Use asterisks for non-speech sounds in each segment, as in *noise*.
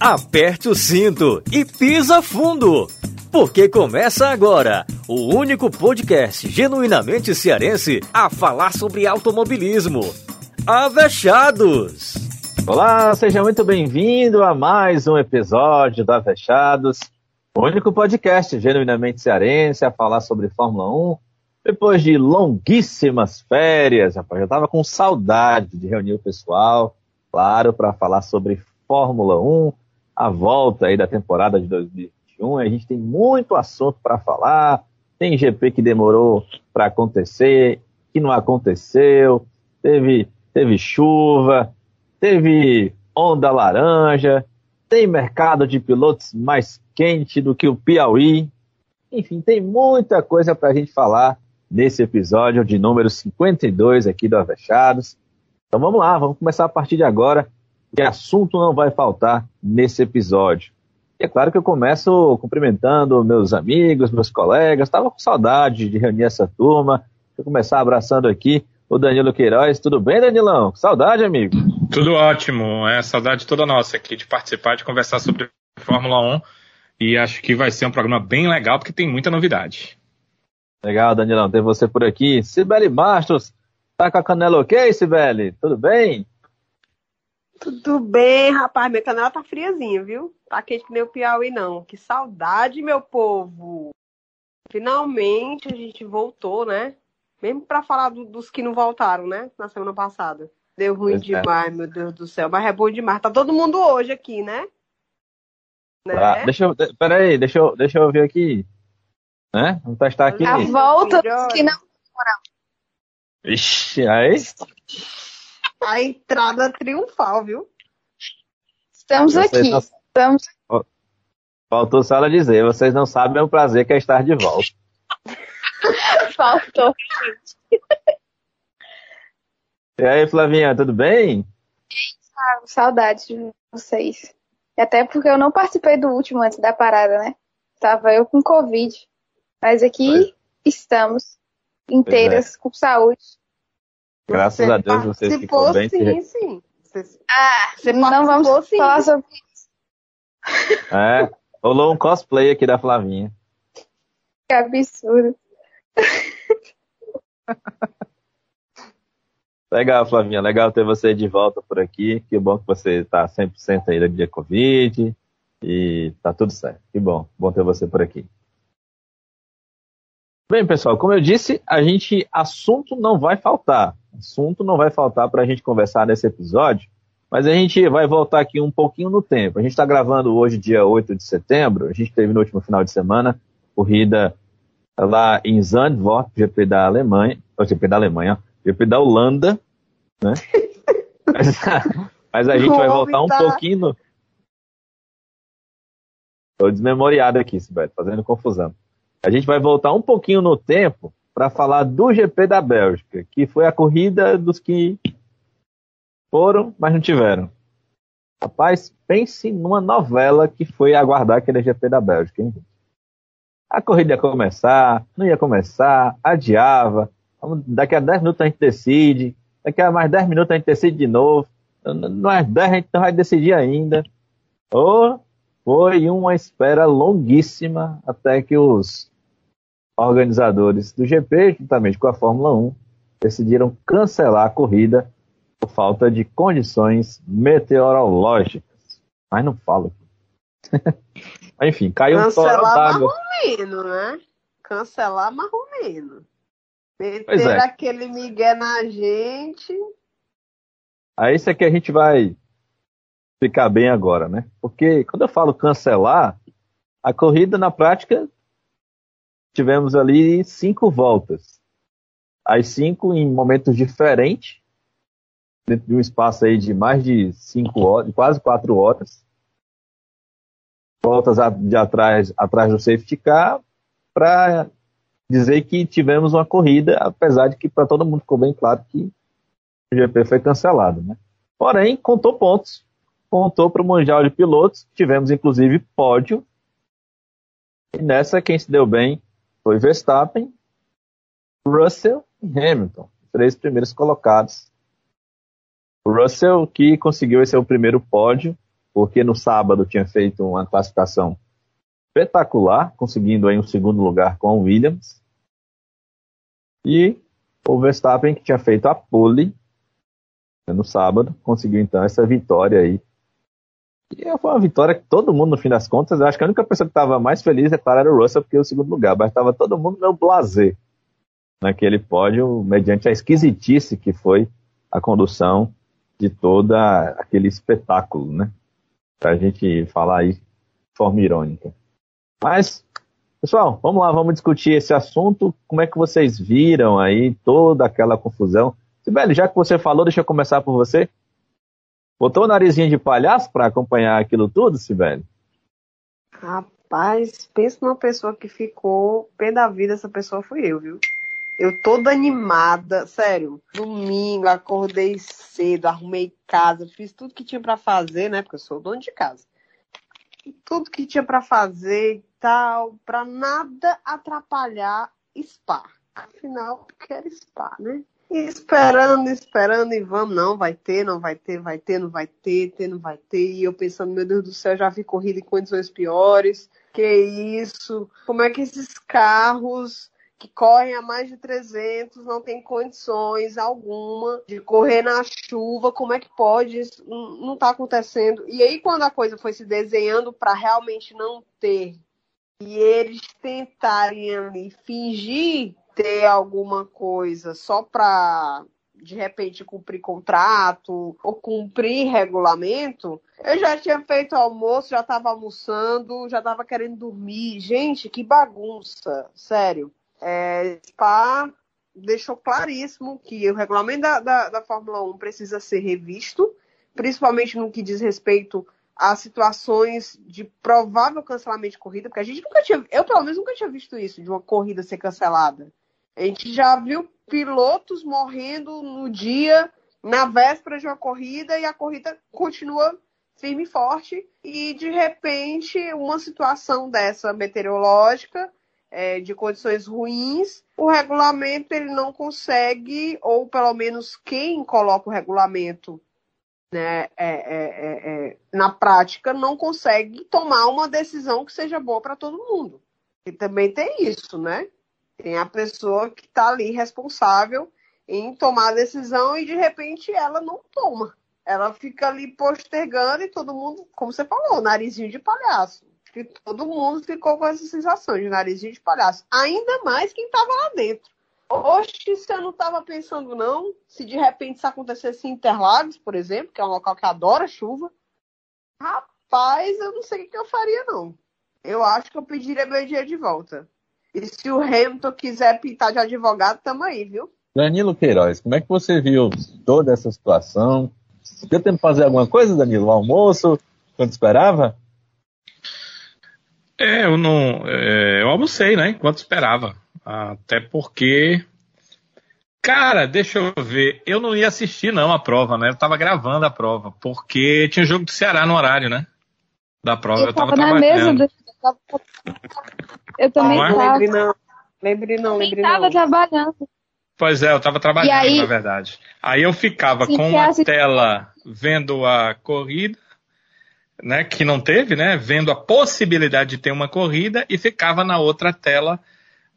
aperte o cinto e pisa fundo, porque começa agora o único podcast genuinamente cearense a falar sobre automobilismo. Avechados! Olá, seja muito bem-vindo a mais um episódio do Avechados, o único podcast genuinamente cearense a falar sobre Fórmula 1 depois de longuíssimas férias, rapaz, eu estava com saudade de reunir o pessoal, claro, para falar sobre Fórmula 1, a volta aí da temporada de 2021. A gente tem muito assunto para falar. Tem GP que demorou para acontecer, que não aconteceu. Teve, teve chuva, teve onda laranja, tem mercado de pilotos mais quente do que o Piauí. Enfim, tem muita coisa para a gente falar nesse episódio de número 52 aqui do Avechados. Então vamos lá, vamos começar a partir de agora que assunto não vai faltar nesse episódio. E é claro que eu começo cumprimentando meus amigos, meus colegas, estava com saudade de reunir essa turma. Vou começar abraçando aqui o Danilo Queiroz. Tudo bem, Danilão? Saudade, amigo? Tudo ótimo. É saudade toda nossa aqui de participar, de conversar sobre Fórmula 1. E acho que vai ser um programa bem legal, porque tem muita novidade. Legal, Danilão, ter você por aqui. Sibeli Bastos, tá com a canela ok, Sibeli? Tudo bem? Tudo bem, rapaz. Minha canela tá friazinha, viu? Tá quente que nem o Piauí, não. Que saudade, meu povo. Finalmente a gente voltou, né? Mesmo para falar do, dos que não voltaram, né? Na semana passada. Deu ruim pois é. demais, é. meu Deus do céu. Mas é bom demais. Tá todo mundo hoje aqui, né? né? Ah, deixa eu, peraí, deixa eu, deixa eu ver aqui. Né? Vamos testar aqui. A volta dos que não foram. Ixi, aí a entrada triunfal, viu? Estamos vocês aqui. Não... Estamos... Faltou só ela dizer, vocês não sabem o prazer que é estar de volta. *laughs* Faltou. E aí, Flavinha, tudo bem? Saudades de vocês. Até porque eu não participei do último antes da parada, né? Tava eu com Covid. Mas aqui estamos, inteiras, é. com saúde. Graças você a Deus vocês ficou bem. Sim, sim. Você, ah, você não vamos sim. falar sobre isso. *laughs* É, rolou um cosplay aqui da Flavinha. Que absurdo. Legal, Flavinha. Legal ter você de volta por aqui. Que bom que você está 100% aí da Covid. E tá tudo certo. Que bom. Bom ter você por aqui. Bem, pessoal, como eu disse, a gente assunto não vai faltar assunto não vai faltar para a gente conversar nesse episódio, mas a gente vai voltar aqui um pouquinho no tempo. A gente está gravando hoje, dia 8 de setembro, a gente teve no último final de semana corrida lá em Zandvoort, GP da Alemanha, ou GP da Alemanha, GP da Holanda, né? *laughs* mas, mas, a gente vai voltar um pouquinho no... Estou desmemoriado aqui, Sibete, fazendo confusão. A gente vai voltar um pouquinho no tempo para falar do GP da Bélgica, que foi a corrida dos que foram, mas não tiveram. Rapaz, pense numa novela que foi aguardar aquele GP da Bélgica, hein? A corrida ia começar, não ia começar, adiava. Daqui a 10 minutos a gente decide, daqui a mais 10 minutos a gente decide de novo. Mais 10 a gente não vai decidir ainda. Oh, foi uma espera longuíssima até que os organizadores do GP, juntamente com a Fórmula 1, decidiram cancelar a corrida por falta de condições meteorológicas. Mas não falo. *laughs* Enfim, caiu um toro d'água. Cancelar né? Cancelar marromeno. Meter é. aquele migué na gente. Aí isso é que a gente vai ficar bem agora, né? Porque quando eu falo cancelar, a corrida na prática tivemos ali cinco voltas. As cinco em momentos diferentes, dentro de um espaço aí de mais de cinco horas, quase quatro horas. Voltas de atrás, atrás do safety car, para dizer que tivemos uma corrida, apesar de que para todo mundo ficou bem claro que o GP foi cancelado, né? Porém, contou pontos, contou para o Mundial de Pilotos, tivemos inclusive pódio, e nessa quem se deu bem foi Verstappen, Russell e Hamilton, três primeiros colocados. O Russell que conseguiu esse seu primeiro pódio porque no sábado tinha feito uma classificação espetacular, conseguindo aí um segundo lugar com o Williams. E o Verstappen, que tinha feito a pole né, no sábado, conseguiu então essa vitória aí. E foi uma vitória que todo mundo, no fim das contas, eu acho que a única pessoa que estava mais feliz, é claro, era o Russell, porque o segundo lugar, mas estava todo mundo meio blazer naquele pódio, mediante a esquisitice que foi a condução de toda aquele espetáculo, né? Para a gente falar aí de forma irônica. Mas, pessoal, vamos lá, vamos discutir esse assunto. Como é que vocês viram aí toda aquela confusão? Sibeli, já que você falou, deixa eu começar por você. Botou o narizinho de palhaço para acompanhar aquilo tudo, Sibeli? Rapaz, pensa numa pessoa que ficou pé da vida, essa pessoa fui eu, viu? Eu toda animada, sério. Domingo, acordei cedo, arrumei casa, fiz tudo que tinha para fazer, né? Porque eu sou dono de casa. Tudo que tinha para fazer e tal, para nada atrapalhar Spa. Afinal, quero Spa, né? Esperando, esperando, e vamos, não, vai ter, não vai ter, vai ter, não vai ter, ter, não vai ter. E eu pensando, meu Deus do céu, já vi corrida em condições piores. Que isso? Como é que esses carros que correm a mais de 300 não tem condições alguma de correr na chuva. Como é que pode? Isso não está acontecendo. E aí, quando a coisa foi se desenhando para realmente não ter, e eles tentarem ali, fingir ter alguma coisa só para de repente cumprir contrato ou cumprir regulamento, eu já tinha feito almoço, já estava almoçando, já estava querendo dormir. Gente, que bagunça, sério. É, Spa deixou claríssimo que o regulamento da, da, da Fórmula 1 precisa ser revisto, principalmente no que diz respeito a situações de provável cancelamento de corrida, porque a gente nunca tinha, eu pelo menos nunca tinha visto isso, de uma corrida ser cancelada. A gente já viu pilotos morrendo no dia, na véspera de uma corrida, e a corrida continua firme e forte, e de repente uma situação dessa meteorológica é, de condições ruins, o regulamento ele não consegue, ou pelo menos quem coloca o regulamento né, é, é, é, é na prática, não consegue tomar uma decisão que seja boa para todo mundo. E também tem isso, né? Tem a pessoa que está ali responsável em tomar a decisão e de repente ela não toma. Ela fica ali postergando e todo mundo, como você falou, narizinho de palhaço que todo mundo ficou com essa sensação de narizinho de palhaço. Ainda mais quem estava lá dentro. Oxe, se eu não estava pensando, não, se de repente isso acontecesse em Interlagos, por exemplo, que é um local que adora chuva, rapaz, eu não sei o que eu faria, não. Eu acho que eu pediria meu dinheiro de volta. E se o Hamilton quiser pintar de advogado, tamo aí, viu? Danilo Queiroz, como é que você viu toda essa situação? Deu tempo de fazer alguma coisa, Danilo? O almoço, quando esperava? É, eu não. É, eu almocei, né? Enquanto esperava. Até porque. Cara, deixa eu ver. Eu não ia assistir, não, a prova, né? Eu tava gravando a prova. Porque tinha jogo do Ceará no horário, né? Da prova. Eu, eu tava, tava na mesa do... Eu também ah, tava. Lembre não. Lembre não, lembre não. tava trabalhando. Pois é, eu tava trabalhando, aí... na verdade. Aí eu ficava Sim, com uma tela vendo a corrida né, que não teve, né, vendo a possibilidade de ter uma corrida e ficava na outra tela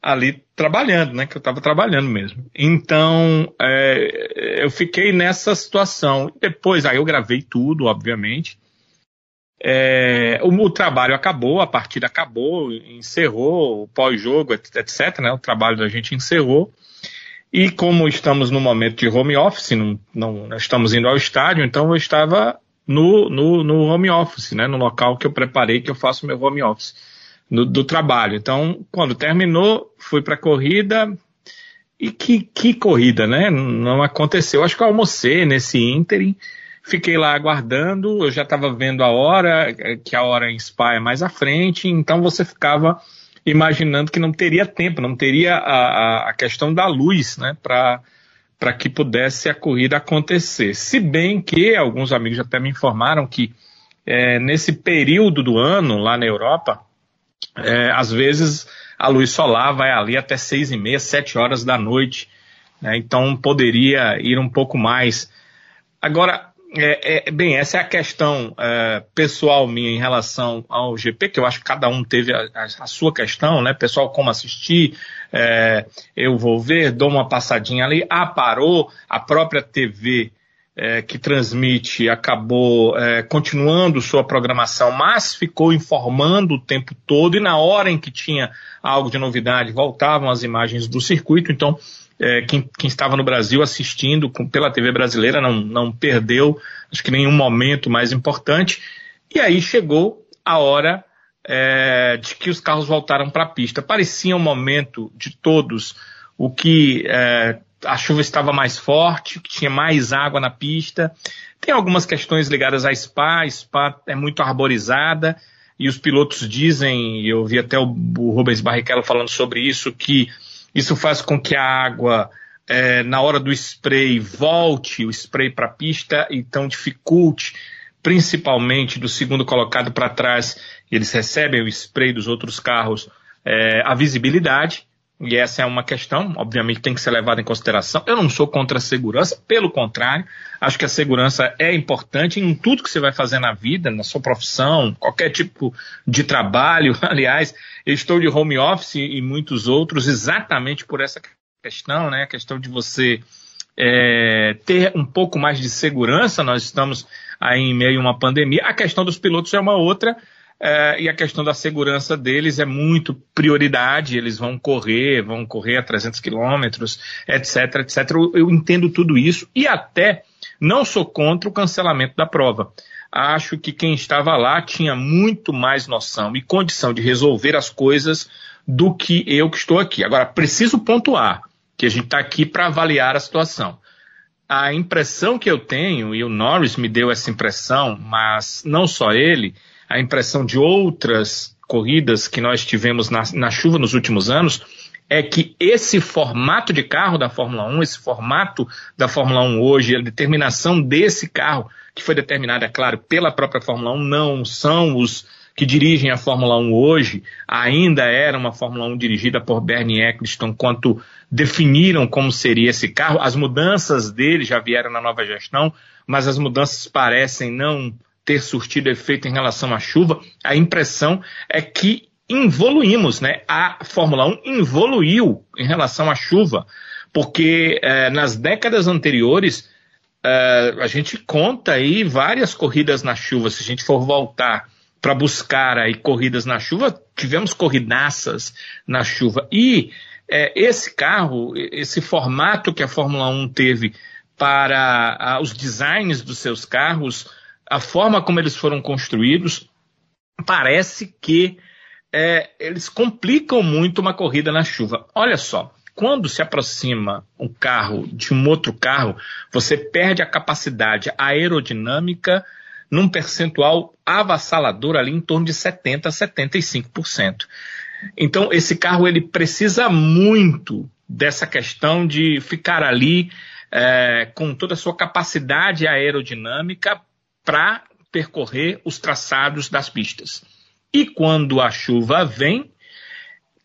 ali trabalhando, né, que eu estava trabalhando mesmo. Então, é, eu fiquei nessa situação. Depois, aí eu gravei tudo, obviamente. É, o, o, trabalho acabou, a partida acabou, encerrou, o pós-jogo, etc. Né, o trabalho da gente encerrou. E como estamos no momento de home office, não, não estamos indo ao estádio, então eu estava no, no, no home office, né? No local que eu preparei que eu faço meu home office no, do trabalho. Então, quando terminou, fui para a corrida e que, que corrida, né? Não aconteceu. Acho que eu almocei nesse ínterim, fiquei lá aguardando. Eu já estava vendo a hora, que a hora em Spa é mais à frente, então você ficava imaginando que não teria tempo, não teria a, a questão da luz, né? Para para que pudesse a corrida acontecer. Se bem que alguns amigos até me informaram que é, nesse período do ano, lá na Europa, é, às vezes a luz solar vai ali até seis e meia, sete horas da noite, né? então poderia ir um pouco mais. Agora, é, é, bem, essa é a questão é, pessoal minha em relação ao GP, que eu acho que cada um teve a, a, a sua questão, né? Pessoal, como assistir, é, eu vou ver, dou uma passadinha ali. Ah, parou, a própria TV é, que transmite acabou é, continuando sua programação, mas ficou informando o tempo todo, e na hora em que tinha algo de novidade, voltavam as imagens do circuito, então é, quem, quem, estava no Brasil assistindo com, pela TV brasileira não, não perdeu, acho que nenhum momento mais importante. E aí chegou a hora é, de que os carros voltaram para a pista. Parecia um momento de todos o que é, a chuva estava mais forte, que tinha mais água na pista. Tem algumas questões ligadas à Spa, a Spa é muito arborizada e os pilotos dizem, eu vi até o, o Rubens Barrichello falando sobre isso, que isso faz com que a água, é, na hora do spray, volte o spray para a pista, então dificulte, principalmente do segundo colocado para trás, eles recebem o spray dos outros carros, é, a visibilidade. E essa é uma questão, obviamente, tem que ser levada em consideração. Eu não sou contra a segurança, pelo contrário, acho que a segurança é importante em tudo que você vai fazer na vida, na sua profissão, qualquer tipo de trabalho. *laughs* Aliás, eu estou de home office e muitos outros exatamente por essa questão, né? A questão de você é, ter um pouco mais de segurança. Nós estamos aí em meio a uma pandemia. A questão dos pilotos é uma outra. É, e a questão da segurança deles é muito prioridade, eles vão correr, vão correr a 300 quilômetros, etc, etc. Eu, eu entendo tudo isso e até não sou contra o cancelamento da prova. Acho que quem estava lá tinha muito mais noção e condição de resolver as coisas do que eu que estou aqui. Agora, preciso pontuar que a gente está aqui para avaliar a situação. A impressão que eu tenho, e o Norris me deu essa impressão, mas não só ele, a impressão de outras corridas que nós tivemos na, na chuva nos últimos anos é que esse formato de carro da Fórmula 1, esse formato da Fórmula 1 hoje, a determinação desse carro, que foi determinada, é claro, pela própria Fórmula 1, não são os que dirigem a Fórmula 1 hoje, ainda era uma Fórmula 1 dirigida por Bernie Eccleston, quanto definiram como seria esse carro. As mudanças dele já vieram na nova gestão, mas as mudanças parecem não ter surtido efeito em relação à chuva, a impressão é que evoluímos, né? A Fórmula 1 evoluiu em relação à chuva, porque eh, nas décadas anteriores eh, a gente conta aí várias corridas na chuva. Se a gente for voltar para buscar aí corridas na chuva, tivemos corridaças na chuva. E eh, esse carro, esse formato que a Fórmula 1 teve para ah, os designs dos seus carros, a forma como eles foram construídos, parece que é, eles complicam muito uma corrida na chuva. Olha só, quando se aproxima um carro de um outro carro, você perde a capacidade aerodinâmica num percentual avassalador ali em torno de 70 a 75%. Então esse carro ele precisa muito dessa questão de ficar ali é, com toda a sua capacidade aerodinâmica para percorrer os traçados das pistas. E quando a chuva vem,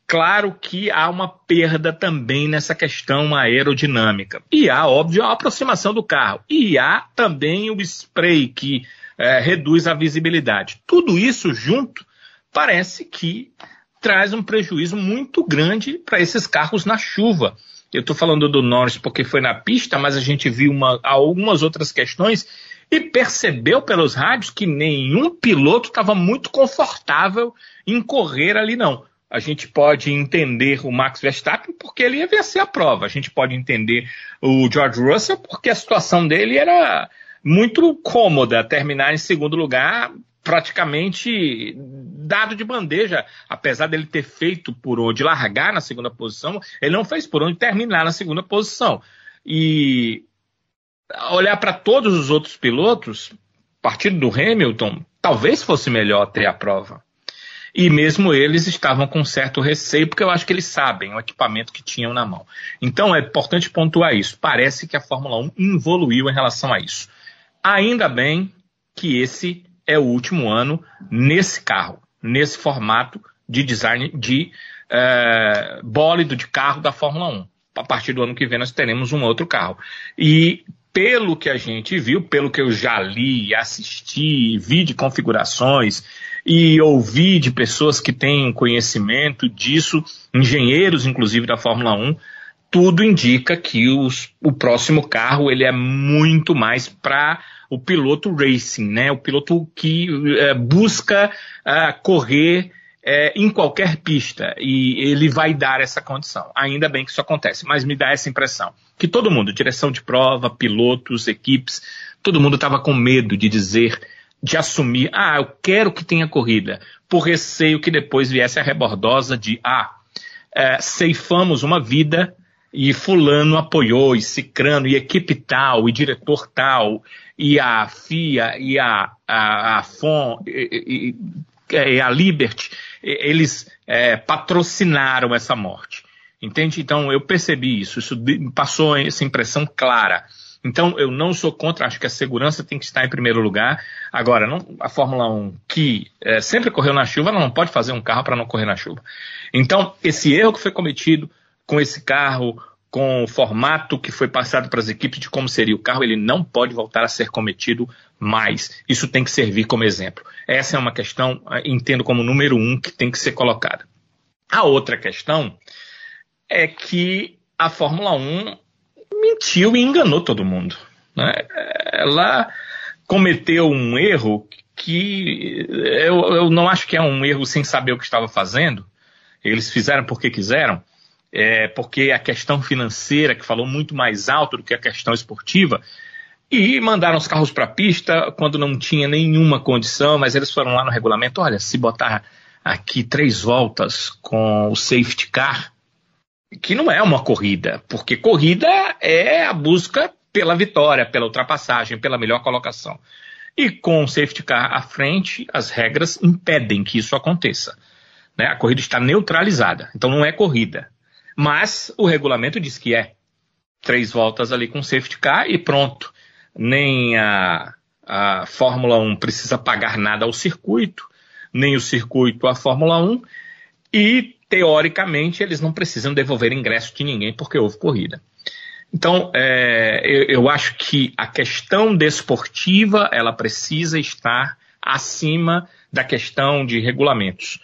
claro que há uma perda também nessa questão aerodinâmica. E há, óbvio, a aproximação do carro. E há também o spray que é, reduz a visibilidade. Tudo isso junto parece que traz um prejuízo muito grande para esses carros na chuva. Eu estou falando do Norris porque foi na pista, mas a gente viu uma, algumas outras questões e percebeu pelos rádios que nenhum piloto estava muito confortável em correr ali, não. A gente pode entender o Max Verstappen porque ele ia vencer a prova. A gente pode entender o George Russell porque a situação dele era muito cômoda, terminar em segundo lugar praticamente dado de bandeja, apesar dele ter feito por onde largar na segunda posição, ele não fez por onde terminar na segunda posição. E olhar para todos os outros pilotos, partindo do Hamilton, talvez fosse melhor ter a prova. E mesmo eles estavam com certo receio, porque eu acho que eles sabem o equipamento que tinham na mão. Então é importante pontuar isso. Parece que a Fórmula 1 evoluiu em relação a isso. Ainda bem que esse é o último ano nesse carro, nesse formato de design de é, bólido de carro da Fórmula 1 a partir do ano que vem nós teremos um outro carro. E pelo que a gente viu, pelo que eu já li, assisti, vi de configurações e ouvi de pessoas que têm conhecimento disso, engenheiros inclusive da Fórmula 1, tudo indica que os, o próximo carro ele é muito mais para o piloto racing, né? O piloto que é, busca é, correr é, em qualquer pista e ele vai dar essa condição. Ainda bem que isso acontece, mas me dá essa impressão que todo mundo, direção de prova, pilotos, equipes, todo mundo estava com medo de dizer, de assumir, ah, eu quero que tenha corrida, por receio que depois viesse a rebordosa de, ah, é, ceifamos uma vida e fulano apoiou, e cicrano, e equipe tal, e diretor tal, e a FIA, e a, a, a FON, e, e, e a Liberty, eles é, patrocinaram essa morte. Entende? Então eu percebi isso, isso passou essa impressão clara. Então eu não sou contra, acho que a segurança tem que estar em primeiro lugar. Agora, não, a Fórmula 1 que é, sempre correu na chuva, ela não pode fazer um carro para não correr na chuva. Então, esse erro que foi cometido com esse carro, com o formato que foi passado para as equipes de como seria o carro, ele não pode voltar a ser cometido mais. Isso tem que servir como exemplo. Essa é uma questão, eh, entendo como número um, que tem que ser colocada. A outra questão é que a Fórmula 1 mentiu e enganou todo mundo. Né? Ela cometeu um erro que eu, eu não acho que é um erro sem saber o que estava fazendo. Eles fizeram porque quiseram, é, porque a questão financeira, que falou muito mais alto do que a questão esportiva, e mandaram os carros para a pista quando não tinha nenhuma condição, mas eles foram lá no regulamento: olha, se botar aqui três voltas com o safety car, que não é uma corrida, porque corrida é a busca pela vitória, pela ultrapassagem, pela melhor colocação. E com o safety car à frente, as regras impedem que isso aconteça. Né? A corrida está neutralizada, então não é corrida. Mas o regulamento diz que é. Três voltas ali com safety car e pronto. Nem a, a Fórmula 1 precisa pagar nada ao circuito, nem o circuito à Fórmula 1. E teoricamente, eles não precisam devolver ingresso de ninguém porque houve corrida. Então, é, eu, eu, acho que a questão desportiva ela precisa estar acima da questão de regulamentos.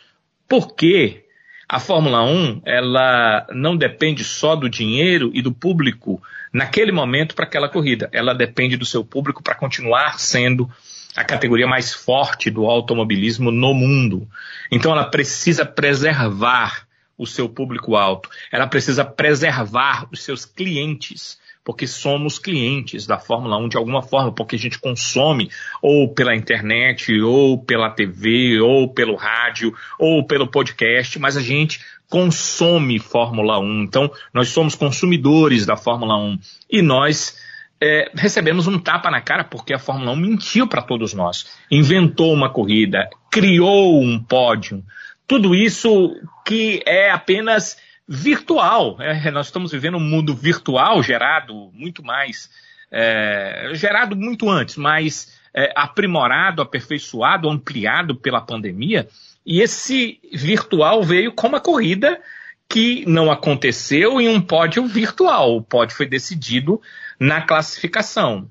Porque a Fórmula 1 ela não depende só do dinheiro e do público naquele momento para aquela corrida. Ela depende do seu público para continuar sendo a categoria mais forte do automobilismo no mundo. Então ela precisa preservar o seu público alto, ela precisa preservar os seus clientes, porque somos clientes da Fórmula 1 de alguma forma, porque a gente consome ou pela internet, ou pela TV, ou pelo rádio, ou pelo podcast, mas a gente consome Fórmula 1. Então, nós somos consumidores da Fórmula 1 e nós é, recebemos um tapa na cara porque a Fórmula 1 mentiu para todos nós. Inventou uma corrida, criou um pódio. Tudo isso que é apenas virtual. É, nós estamos vivendo um mundo virtual gerado muito mais. É, gerado muito antes, mas é, aprimorado, aperfeiçoado, ampliado pela pandemia. E esse virtual veio com uma corrida que não aconteceu em um pódio virtual. O pódio foi decidido na classificação.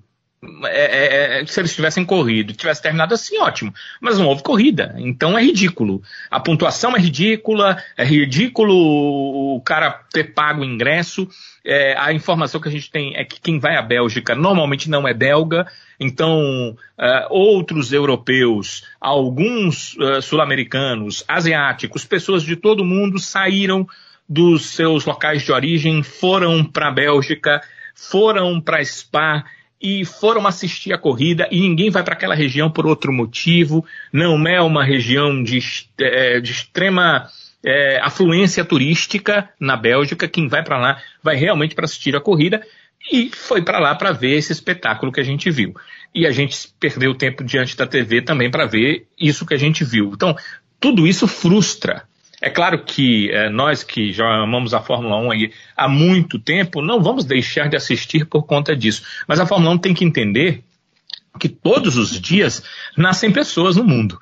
É, é, é, se eles tivessem corrido tivesse terminado assim, ótimo. Mas não houve corrida, então é ridículo. A pontuação é ridícula, é ridículo o cara ter pago o ingresso. É, a informação que a gente tem é que quem vai à Bélgica normalmente não é belga, então é, outros europeus, alguns é, sul-americanos, asiáticos, pessoas de todo mundo saíram dos seus locais de origem, foram para a Bélgica foram para Spa e foram assistir a corrida e ninguém vai para aquela região por outro motivo. Não é uma região de, é, de extrema é, afluência turística na Bélgica. Quem vai para lá vai realmente para assistir a corrida e foi para lá para ver esse espetáculo que a gente viu. E a gente perdeu tempo diante da TV também para ver isso que a gente viu. Então, tudo isso frustra. É claro que é, nós que já amamos a Fórmula 1 aí há muito tempo, não vamos deixar de assistir por conta disso. Mas a Fórmula 1 tem que entender que todos os dias nascem pessoas no mundo.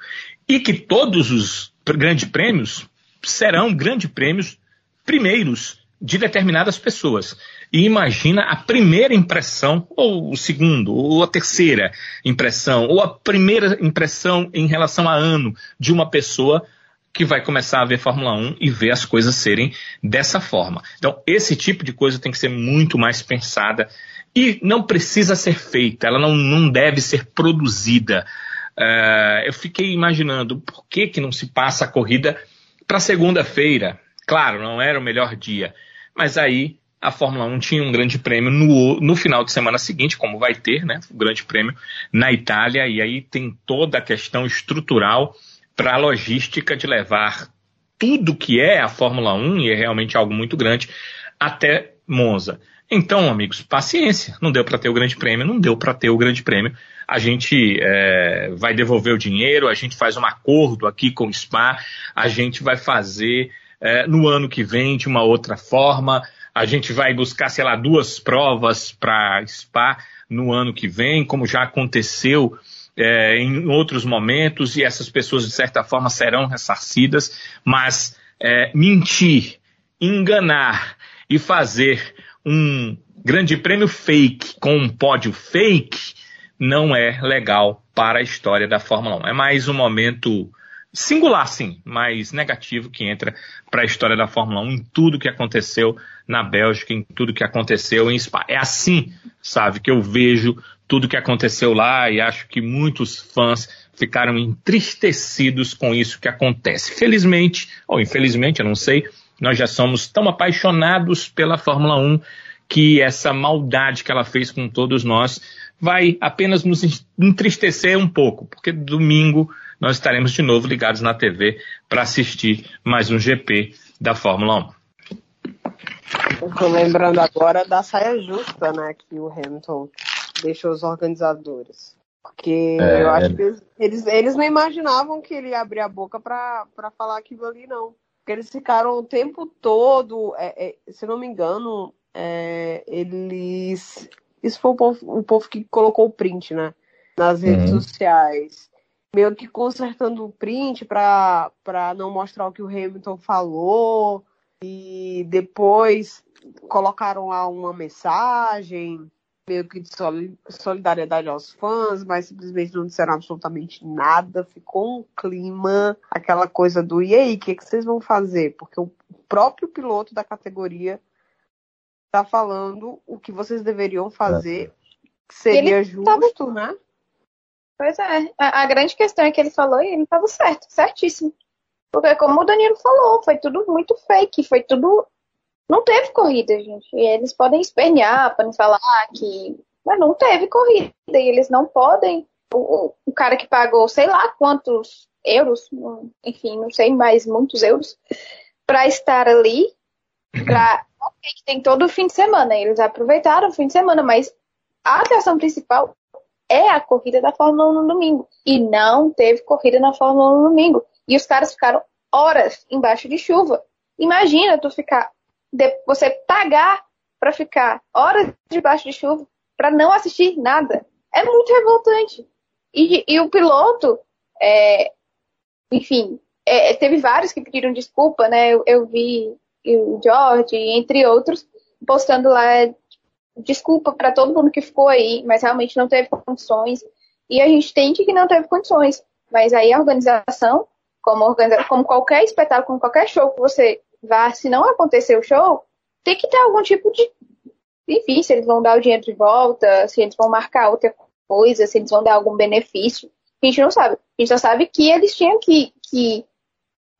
E que todos os grandes prêmios serão grandes prêmios primeiros de determinadas pessoas. E imagina a primeira impressão, ou o segundo, ou a terceira impressão, ou a primeira impressão em relação a ano de uma pessoa que vai começar a ver Fórmula 1 e ver as coisas serem dessa forma. Então, esse tipo de coisa tem que ser muito mais pensada e não precisa ser feita, ela não, não deve ser produzida. Uh, eu fiquei imaginando por que, que não se passa a corrida para segunda-feira. Claro, não era o melhor dia, mas aí a Fórmula 1 tinha um grande prêmio no, no final de semana seguinte, como vai ter, né? O grande prêmio na Itália, e aí tem toda a questão estrutural para a logística de levar tudo que é a Fórmula 1, e é realmente algo muito grande, até Monza. Então, amigos, paciência. Não deu para ter o Grande Prêmio, não deu para ter o Grande Prêmio. A gente é, vai devolver o dinheiro, a gente faz um acordo aqui com o Spa, a gente vai fazer é, no ano que vem de uma outra forma, a gente vai buscar, sei lá, duas provas para Spa no ano que vem, como já aconteceu é, em outros momentos, e essas pessoas, de certa forma, serão ressarcidas, mas é, mentir, enganar e fazer um grande prêmio fake com um pódio fake não é legal para a história da Fórmula 1. É mais um momento singular, sim, mas negativo que entra para a história da Fórmula 1 em tudo que aconteceu na Bélgica, em tudo que aconteceu em Spa. É assim, sabe, que eu vejo tudo que aconteceu lá e acho que muitos fãs ficaram entristecidos com isso que acontece. Felizmente, ou infelizmente, eu não sei, nós já somos tão apaixonados pela Fórmula 1 que essa maldade que ela fez com todos nós vai apenas nos entristecer um pouco, porque domingo nós estaremos de novo ligados na TV para assistir mais um GP da Fórmula 1. Estou lembrando agora da saia justa, né, que o Hamilton deixou os organizadores. Porque é, eu acho que eles, eles não imaginavam que ele ia abrir a boca para falar aquilo ali, não. Porque eles ficaram o tempo todo, é, é, se não me engano, é, eles. Isso foi o povo, o povo que colocou o print, né? Nas redes uhum. sociais. Meio que consertando o print para não mostrar o que o Hamilton falou. E depois colocaram lá uma mensagem meio que de solidariedade aos fãs, mas simplesmente não disseram absolutamente nada. Ficou um clima, aquela coisa do e aí, o que, que vocês vão fazer? Porque o próprio piloto da categoria está falando o que vocês deveriam fazer, é. seria ele justo, tava... né? Pois é, a, a, grande questão é que ele falou e ele estava certo, certíssimo. Porque como o Danilo falou, foi tudo muito fake, foi tudo não teve corrida, gente. E eles podem espernear, podem falar que. Mas não teve corrida. E eles não podem. O, o cara que pagou sei lá quantos euros, enfim, não sei mais, muitos euros, para estar ali, para. que tem todo o fim de semana. Eles aproveitaram o fim de semana, mas a atração principal é a corrida da Fórmula 1 no domingo. E não teve corrida na Fórmula 1 no domingo. E os caras ficaram horas embaixo de chuva. Imagina tu ficar você pagar para ficar horas debaixo de chuva para não assistir nada. É muito revoltante. E, e o piloto, é, enfim, é, teve vários que pediram desculpa, né? Eu, eu vi o George, entre outros, postando lá desculpa para todo mundo que ficou aí, mas realmente não teve condições. E a gente entende que não teve condições. Mas aí a organização, como, organiza como qualquer espetáculo, como qualquer show que você vá, se não acontecer o show, tem que ter algum tipo de. Enfim, se eles vão dar o dinheiro de volta, se eles vão marcar outra coisa, se eles vão dar algum benefício. A gente não sabe. A gente só sabe que eles tinham que, que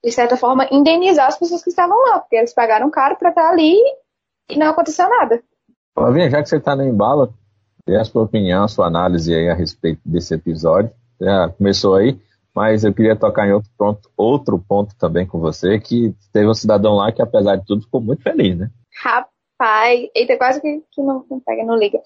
de certa forma, indenizar as pessoas que estavam lá, porque eles pagaram caro para estar ali e não aconteceu nada. Flavinha, já que você está no embalo, dê a sua opinião, a sua análise aí a respeito desse episódio. Já começou aí. Mas eu queria tocar em outro ponto, outro ponto também com você, que teve um cidadão lá que, apesar de tudo, ficou muito feliz, né? Rapaz, eita, quase que, que não, não pega, não liga.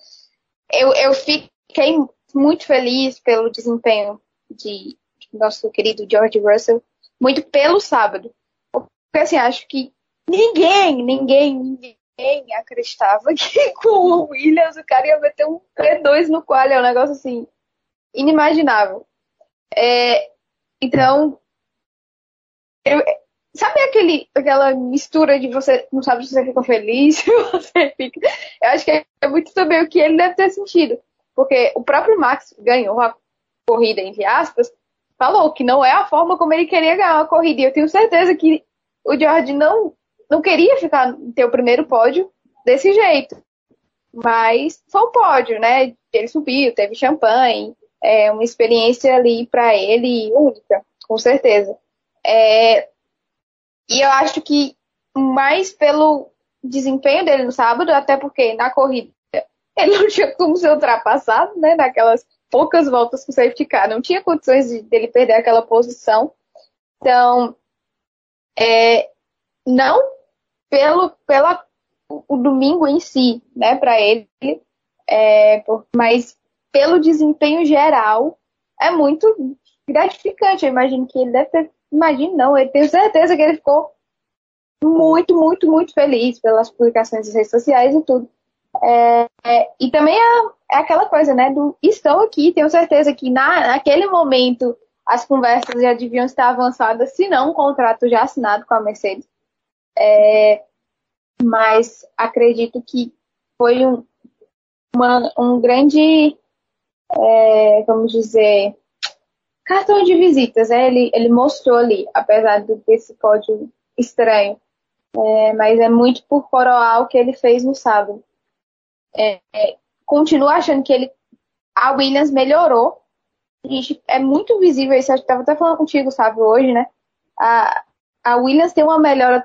Eu, eu fiquei muito feliz pelo desempenho de, nosso querido George Russell, muito pelo sábado. Porque, assim, acho que ninguém, ninguém, ninguém acreditava *laughs* que com o Williams o cara ia meter um P2 no qual é um negócio assim inimaginável. É, então, eu, sabe aquele, aquela mistura de você não sabe se você fica feliz, *laughs* você fica. Eu acho que é muito também o que ele deve ter sentido. Porque o próprio Max ganhou a corrida, entre aspas, falou que não é a forma como ele queria ganhar a corrida. E eu tenho certeza que o George não, não queria ficar ter o primeiro pódio desse jeito. Mas foi um pódio, né? Ele subiu, teve champanhe, é uma experiência ali para ele única, com certeza. É, e eu acho que mais pelo desempenho dele no sábado, até porque na corrida ele não tinha como ser ultrapassado, né? Naquelas poucas voltas com o safety car, não tinha condições de, dele perder aquela posição. Então, é, não pelo pela o domingo em si, né, para ele, é, por, mas pelo desempenho geral é muito gratificante. Eu imagino que ele deve ter, imagino não, eu tenho certeza que ele ficou muito, muito, muito feliz pelas publicações das redes sociais e tudo. É, é, e também é, é, aquela coisa, né, do estou aqui, tenho certeza que na, naquele momento as conversas já deviam estar avançadas, se não um contrato já assinado com a Mercedes. É, mas acredito que foi um, uma, um grande, é, vamos dizer, cartão de visitas. Né? Ele, ele mostrou ali, apesar desse pódio estranho, é, mas é muito por coroar o que ele fez no sábado. É, é, continuo achando que ele, a Williams melhorou. A gente, é muito visível isso. Estava até falando contigo, sabe, hoje, né? A, a Williams tem uma melhora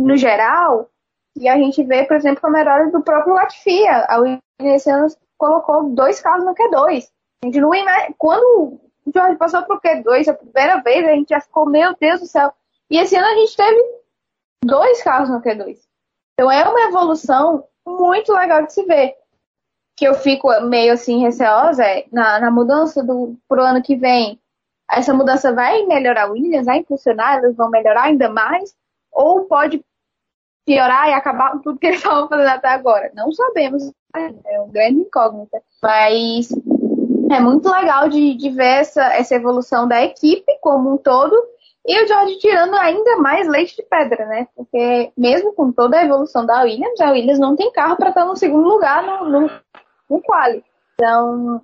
no geral, e a gente vê, por exemplo, a melhora do próprio Latifi. A Williams ano colocou dois carros no Q2. A gente não Quando o Jorge passou pro Q2 a primeira vez, a gente já ficou, meu Deus do céu. E esse ano a gente teve dois carros no Q2. Então é uma evolução muito legal de se ver. Que eu fico meio assim receosa é na, na mudança do pro ano que vem. Essa mudança vai melhorar a Williams, vai impulsionar, elas vão melhorar ainda mais, ou pode piorar e acabar tudo que eles *laughs* estavam fazendo até agora. Não sabemos, é um grande incógnita. Mas é muito legal de, de ver essa, essa evolução da equipe como um todo e o George tirando ainda mais leite de pedra, né? Porque mesmo com toda a evolução da Williams, a Williams não tem carro para estar no segundo lugar no, no, no quali. Então,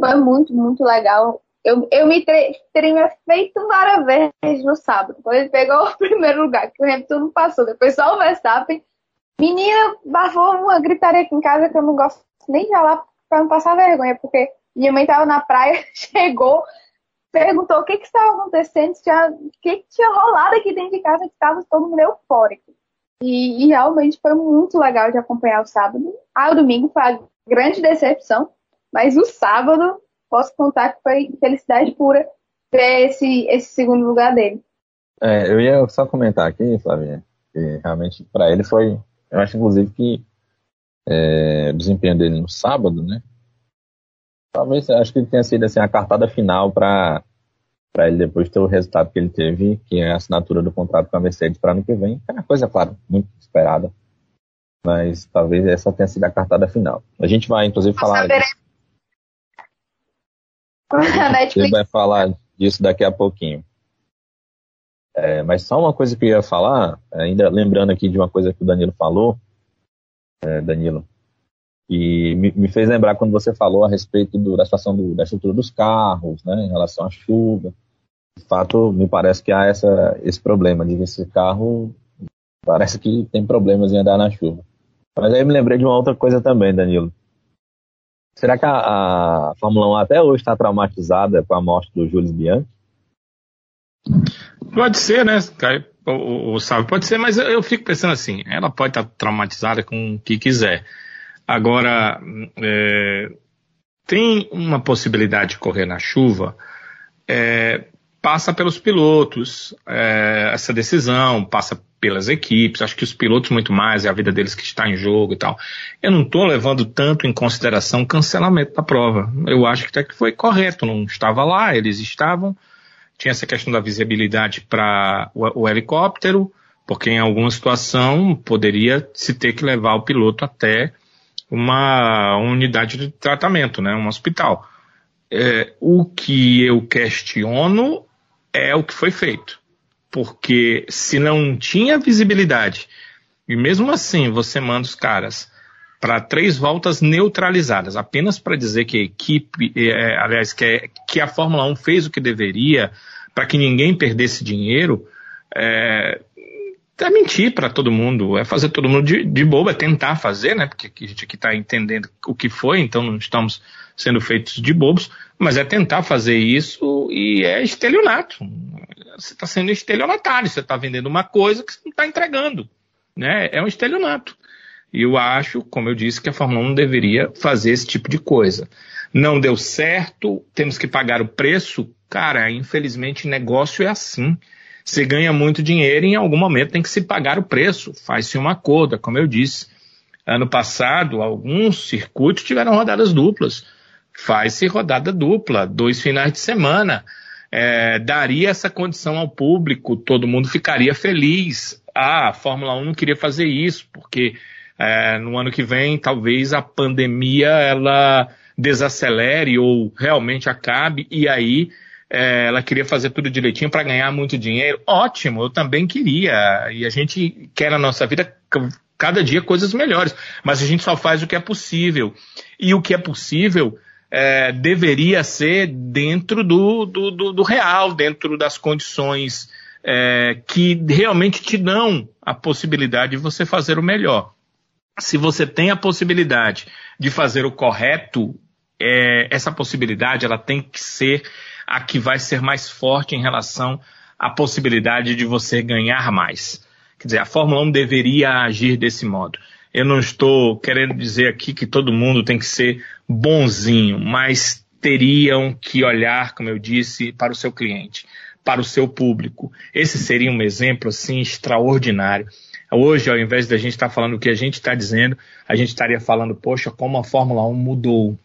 foi muito, muito legal eu, eu me teria feito vezes no sábado. Quando ele pegou o *laughs* primeiro lugar, que o Hamilton não passou. Depois só o Verstappen. Menina, bafou uma gritaria aqui em casa que eu não gosto nem de falar pra não passar vergonha, porque minha mãe tava na praia, *laughs* chegou, perguntou o que que estava acontecendo, o que que tinha rolado aqui dentro de casa, que estava todo mundo eufórico. E, e, realmente foi muito legal de acompanhar o sábado. Ah, o domingo foi a grande decepção, mas o sábado posso contar que foi felicidade pura ter esse, esse segundo lugar dele. É, eu ia só comentar aqui, Flavinha, que realmente para ele foi, eu acho inclusive que é, o desempenho dele no sábado, né? Talvez, acho que ele tenha sido assim, a cartada final para para ele depois ter o resultado que ele teve, que é a assinatura do contrato com a Mercedes para ano que vem. É uma coisa, claro, muito esperada. Mas talvez essa tenha sido a cartada final. A gente vai, inclusive, falar. A *laughs* Netflix. vai falar disso daqui a pouquinho. É, mas só uma coisa que eu ia falar, ainda lembrando aqui de uma coisa que o Danilo falou, é, Danilo, e me, me, fez lembrar quando você falou a respeito do, da situação do, da estrutura dos carros, né, em relação à chuva. De fato, me parece que há essa, esse problema de esse carro parece que tem problemas em andar na chuva. Mas aí me lembrei de uma outra coisa também, Danilo. Será que a, a Fórmula 1 até hoje está traumatizada com a morte do Júlio Bianchi? Pode ser, né? O, o, Sábio pode ser, mas eu, eu fico pensando assim, ela pode estar traumatizada com o que quiser. Agora, é, tem uma possibilidade de correr na chuva, é, passa pelos pilotos é, essa decisão, passa pelas equipes, acho que os pilotos muito mais, é a vida deles que está em jogo e tal. Eu não estou levando tanto em consideração o cancelamento da prova. Eu acho que até que foi correto, não estava lá, eles estavam. Tinha essa questão da visibilidade para o, o, helicóptero, porque em alguma situação poderia se ter que levar o piloto até uma unidade de tratamento, né, um hospital. É, o que eu questiono é o que foi feito porque se não tinha visibilidade, e mesmo assim você manda os caras para três voltas neutralizadas, apenas para dizer que a equipe, é, aliás, que, é, que, a Fórmula 1 fez o que deveria para que ninguém perdesse dinheiro, é, é mentir para todo mundo, é fazer todo mundo de, de bobo, é tentar fazer, né? Porque a gente aqui está entendendo o que foi, então não estamos sendo feitos de bobos, mas é tentar fazer isso e é estelionato. Você está sendo estelionatário, você está vendendo uma coisa que você não está entregando. Né? É um estelionato. E eu acho, como eu disse, que a Fórmula 1 deveria fazer esse tipo de coisa. Não deu certo, temos que pagar o preço. Cara, infelizmente, negócio é assim. Você ganha muito dinheiro e em algum momento tem que se pagar o preço. Faz-se uma coda, como eu disse. Ano passado, alguns circuitos tiveram rodadas duplas. Faz-se rodada dupla, dois finais de semana. É, daria essa condição ao público, todo mundo ficaria feliz. Ah, a Fórmula 1 não queria fazer isso, porque é, no ano que vem talvez a pandemia ela desacelere ou realmente acabe e aí é, ela queria fazer tudo direitinho para ganhar muito dinheiro. Ótimo, eu também queria. E a gente quer na nossa vida cada dia coisas melhores, mas a gente só faz o que é possível. E o que é possível é, deveria ser dentro do, do, do, do, real, dentro das condições é, que realmente te dão a possibilidade de você fazer o melhor se você tem a possibilidade de fazer o correto, é, essa possibilidade ela tem que ser a que vai ser mais forte em relação à possibilidade de você ganhar mais. Quer dizer, a Fórmula 1 deveria agir desse modo. Eu não estou querendo dizer aqui que todo mundo tem que ser bonzinho, mas teriam que olhar, como eu disse, para o seu cliente, para o seu público. Esse seria um exemplo assim extraordinário Hoje, ao invés da gente estar tá falando o que a gente está dizendo, a gente estaria falando, poxa, como a Fórmula 1 mudou.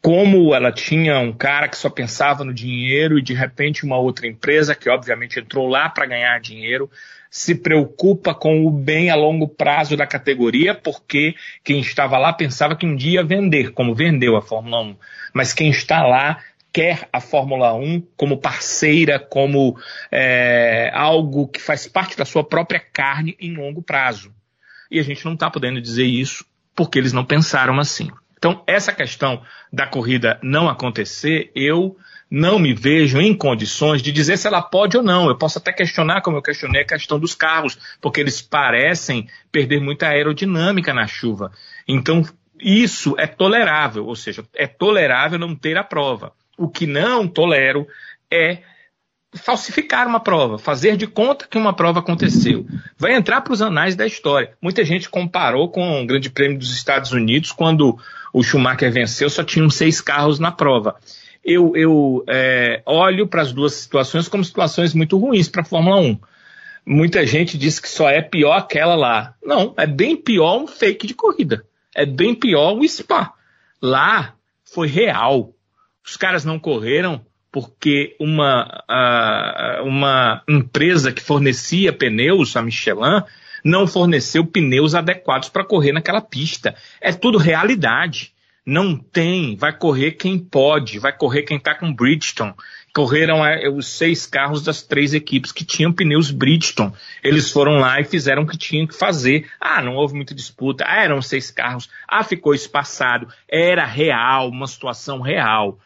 Como ela tinha um cara que só pensava no dinheiro e de repente uma outra empresa, que obviamente entrou lá para ganhar dinheiro, se preocupa com o bem a longo prazo da categoria, porque quem estava lá pensava que um dia ia vender, como vendeu a Fórmula 1. Mas quem está lá quer a Fórmula 1 como parceira, como é, algo que faz parte da sua própria carne em longo prazo. E a gente não está podendo dizer isso porque eles não pensaram assim. Então, essa questão da corrida não acontecer, eu não me vejo em condições de dizer se ela pode ou não. Eu posso até questionar, como eu questionei a questão dos carros, porque eles parecem perder muita aerodinâmica na chuva. Então, isso é tolerável, ou seja, é tolerável não ter a prova. O que não tolero é falsificar uma prova, fazer de conta que uma prova aconteceu. Vai entrar para os anais da história. Muita gente comparou com o Grande Prêmio dos Estados Unidos, quando o Schumacher venceu, só tinham seis carros na prova. Eu, eu é, olho para as duas situações como situações muito ruins para a Fórmula 1. Muita gente diz que só é pior aquela lá. Não, é bem pior um fake de corrida. É bem pior o Spa. Lá foi real. Os caras não correram porque uma, uma empresa que fornecia pneus, a Michelin, não forneceu pneus adequados para correr naquela pista. É tudo realidade. Não tem, vai correr quem pode, vai correr quem está com Bridgestone. Correram é, os seis carros das três equipes que tinham pneus Bridgestone. Eles foram lá e fizeram o que tinham que fazer. Ah, não houve muita disputa. Ah, eram seis carros. Ah, ficou espaçado. Era real, uma situação real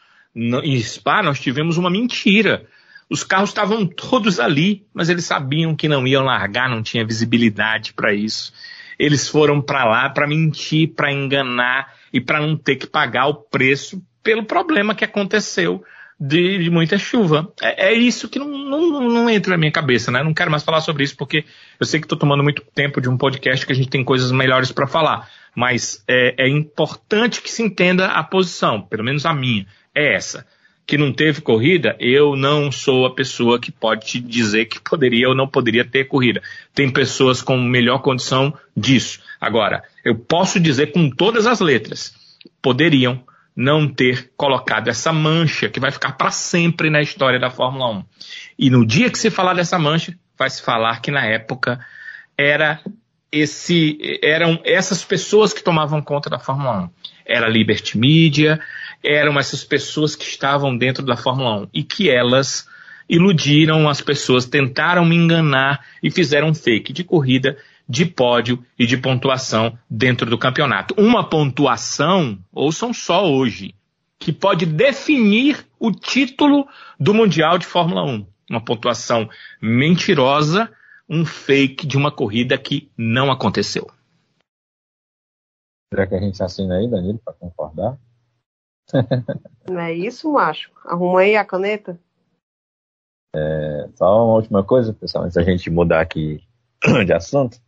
em Spa nós tivemos uma mentira. Os carros estavam todos ali, mas eles sabiam que não iam largar, não tinha visibilidade para isso. Eles foram para lá para mentir, para enganar e para não ter que pagar o preço pelo problema que aconteceu de, de muita chuva. É, é, isso que não, não, não, entra na minha cabeça, né? Não quero mais falar sobre isso porque eu sei que estou tomando muito tempo de um podcast que a gente tem coisas melhores para falar. Mas é, é importante que se entenda a posição, pelo menos a minha é essa. Que não teve corrida, eu não sou a pessoa que pode te dizer que poderia ou não poderia ter corrida. Tem pessoas com melhor condição disso. Agora, eu posso dizer com todas as letras, poderiam não ter colocado essa mancha que vai ficar para sempre na história da Fórmula 1. E no dia que se falar dessa mancha, vai se falar que na época era esse eram essas pessoas que tomavam conta da Fórmula 1. Era Liberty Media, eram essas pessoas que estavam dentro da Fórmula 1 e que elas iludiram as pessoas, tentaram me enganar e fizeram um fake de corrida, de pódio e de pontuação dentro do campeonato. Uma pontuação, ouçam só hoje, que pode definir o título do Mundial de Fórmula 1. Uma pontuação mentirosa, um fake de uma corrida que não aconteceu. Será que a gente assina aí, Danilo, para concordar? Não é isso, macho? Arruma aí a caneta. É, só uma última coisa, pessoal, antes da gente mudar aqui *clears throat* de assunto.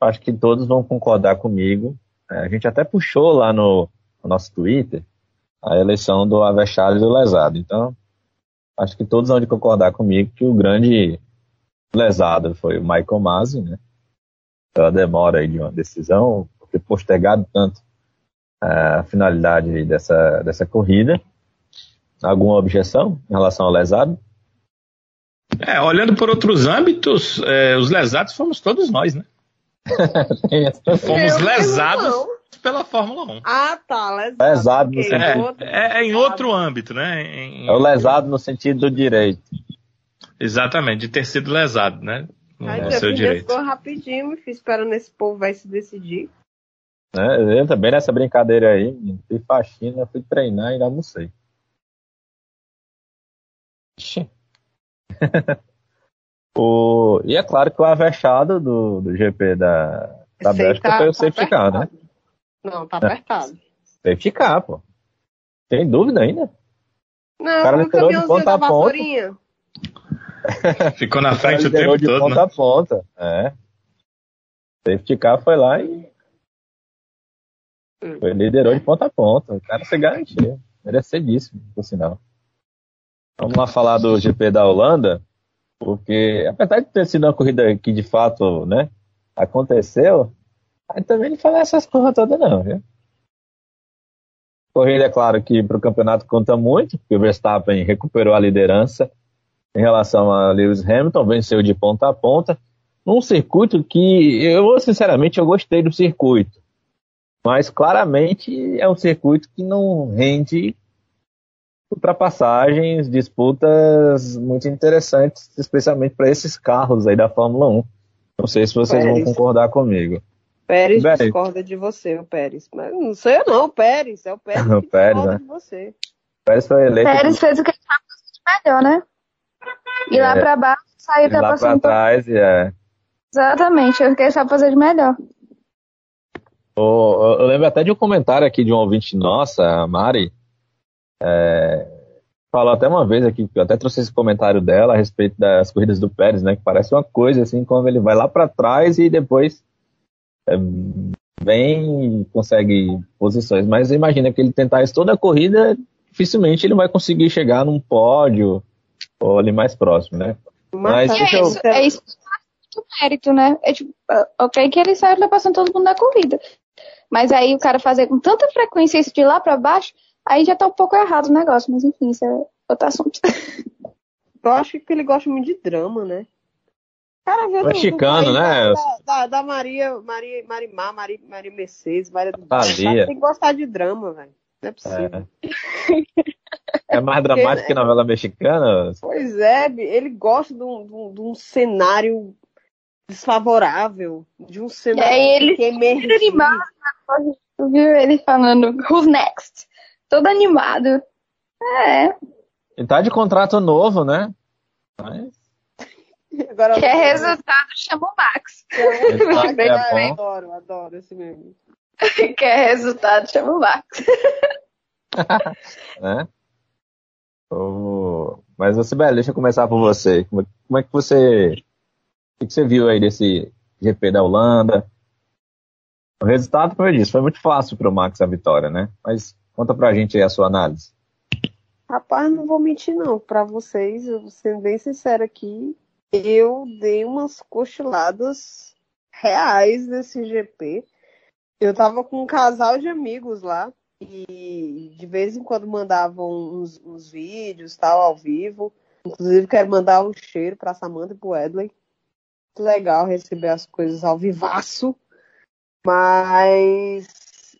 Acho que todos vão concordar comigo. É, a gente até puxou lá no, no nosso Twitter a eleição do Avechado e do Lesado. Então, acho que todos vão de concordar comigo que o grande lesado foi o Michael Masi, né? Pela demora aí de uma decisão, por ter postergado tanto a finalidade dessa, dessa corrida. Alguma objeção em relação ao lesado? É, olhando por outros âmbitos, é, os lesados fomos todos nós, né? *laughs* fomos lesados pela Fórmula 1. Ah, tá, lesado. Lesado no sentido... é, é, em outro âmbito, né? Em... É o lesado no sentido do direito. Exatamente, de ter sido lesado, né? No, Ai, no seu direito. Ficou rapidinho, me fiz esperando esse povo vai se decidir. É, eu também nessa brincadeira aí, fui faxina, fui treinar e ainda almocei. *laughs* o, e é claro que o avexado do, do GP da, da Bélgica tá, foi o tá safety car, né? Não, tá apertado. Safety car, pô. Tem dúvida ainda? Não, o cara liderou de ponta a ponta. *laughs* *laughs* Ficou na frente o, o tempo de todo, ponta né? a ponta, é. Safety car foi lá e. Foi liderou de ponta a ponta. O cara se garantiu. Merecidíssimo, por sinal. Vamos lá falar do GP da Holanda, porque apesar de ter sido uma corrida que de fato né, aconteceu, aí também não fala essas coisas todas não, viu? Corrida, é claro que para o campeonato conta muito, porque o Verstappen recuperou a liderança em relação a Lewis Hamilton, venceu de ponta a ponta, num circuito que eu, sinceramente, eu gostei do circuito. Mas claramente é um circuito que não rende ultrapassagens, disputas muito interessantes, especialmente para esses carros aí da Fórmula 1. Não sei se vocês Pérez. vão concordar comigo. Pérez, Pérez discorda de você, o Pérez. Mas não sou eu não, o Pérez. É o Pérez *laughs* que Pérez, discorda né? de você. Pérez foi eleito. Pérez fez o que ele estava melhor, né? E é. lá para baixo, saiu da Lá para trás, é. Exatamente, o que ele estava fazendo de melhor. Oh, eu lembro até de um comentário aqui de um ouvinte nossa, a Mari, é, falou até uma vez aqui, eu até trouxe esse comentário dela a respeito das corridas do Pérez, né? Que parece uma coisa assim, quando ele vai lá para trás e depois é, vem e consegue posições. Mas imagina que ele tentar isso toda a corrida, dificilmente ele vai conseguir chegar num pódio ou ali mais próximo, né? Mas, Mas é, isso, é isso mérito, né? É tipo, ok que ele saiu passando todo mundo da corrida. Mas aí o cara fazer com tanta frequência isso de lá para baixo, aí já tá um pouco errado o negócio. Mas enfim, isso é outro assunto. Eu acho que ele gosta muito de drama, né? Cara, vendo Mexicano, né? Da, da, da, Maria, Maria, Marimar, Maria, Maria Mercedes, Maria do Maria. Tem que gostar de drama, velho. Não é possível. É, é mais dramático Porque, que *laughs* novela mexicana? Pois é, ele gosta de um, de um, de um cenário desfavorável, de um cenário é, ele que emergiu. animado, viu ele falando who's next? Todo animado. É. Ele tá de contrato novo, né? Mas... Agora, Quer resultado, chama o Max. Tá, é adoro, adoro esse meme. Quer resultado, chama o Max. né? Oh, mas, Sibeli, deixa eu começar por você. Como, como é que você o que você viu aí desse GP da Holanda? O resultado, eu disse, foi muito fácil para o Max a vitória, né? Mas conta pra gente aí a sua análise. Rapaz, não vou mentir não, para vocês, eu vou ser bem sincero aqui, eu dei umas cochiladas reais nesse GP. Eu tava com um casal de amigos lá e de vez em quando mandavam uns, uns vídeos tal ao vivo. Inclusive quero mandar um cheiro para Samantha e pro Edley legal receber as coisas ao vivaço, mas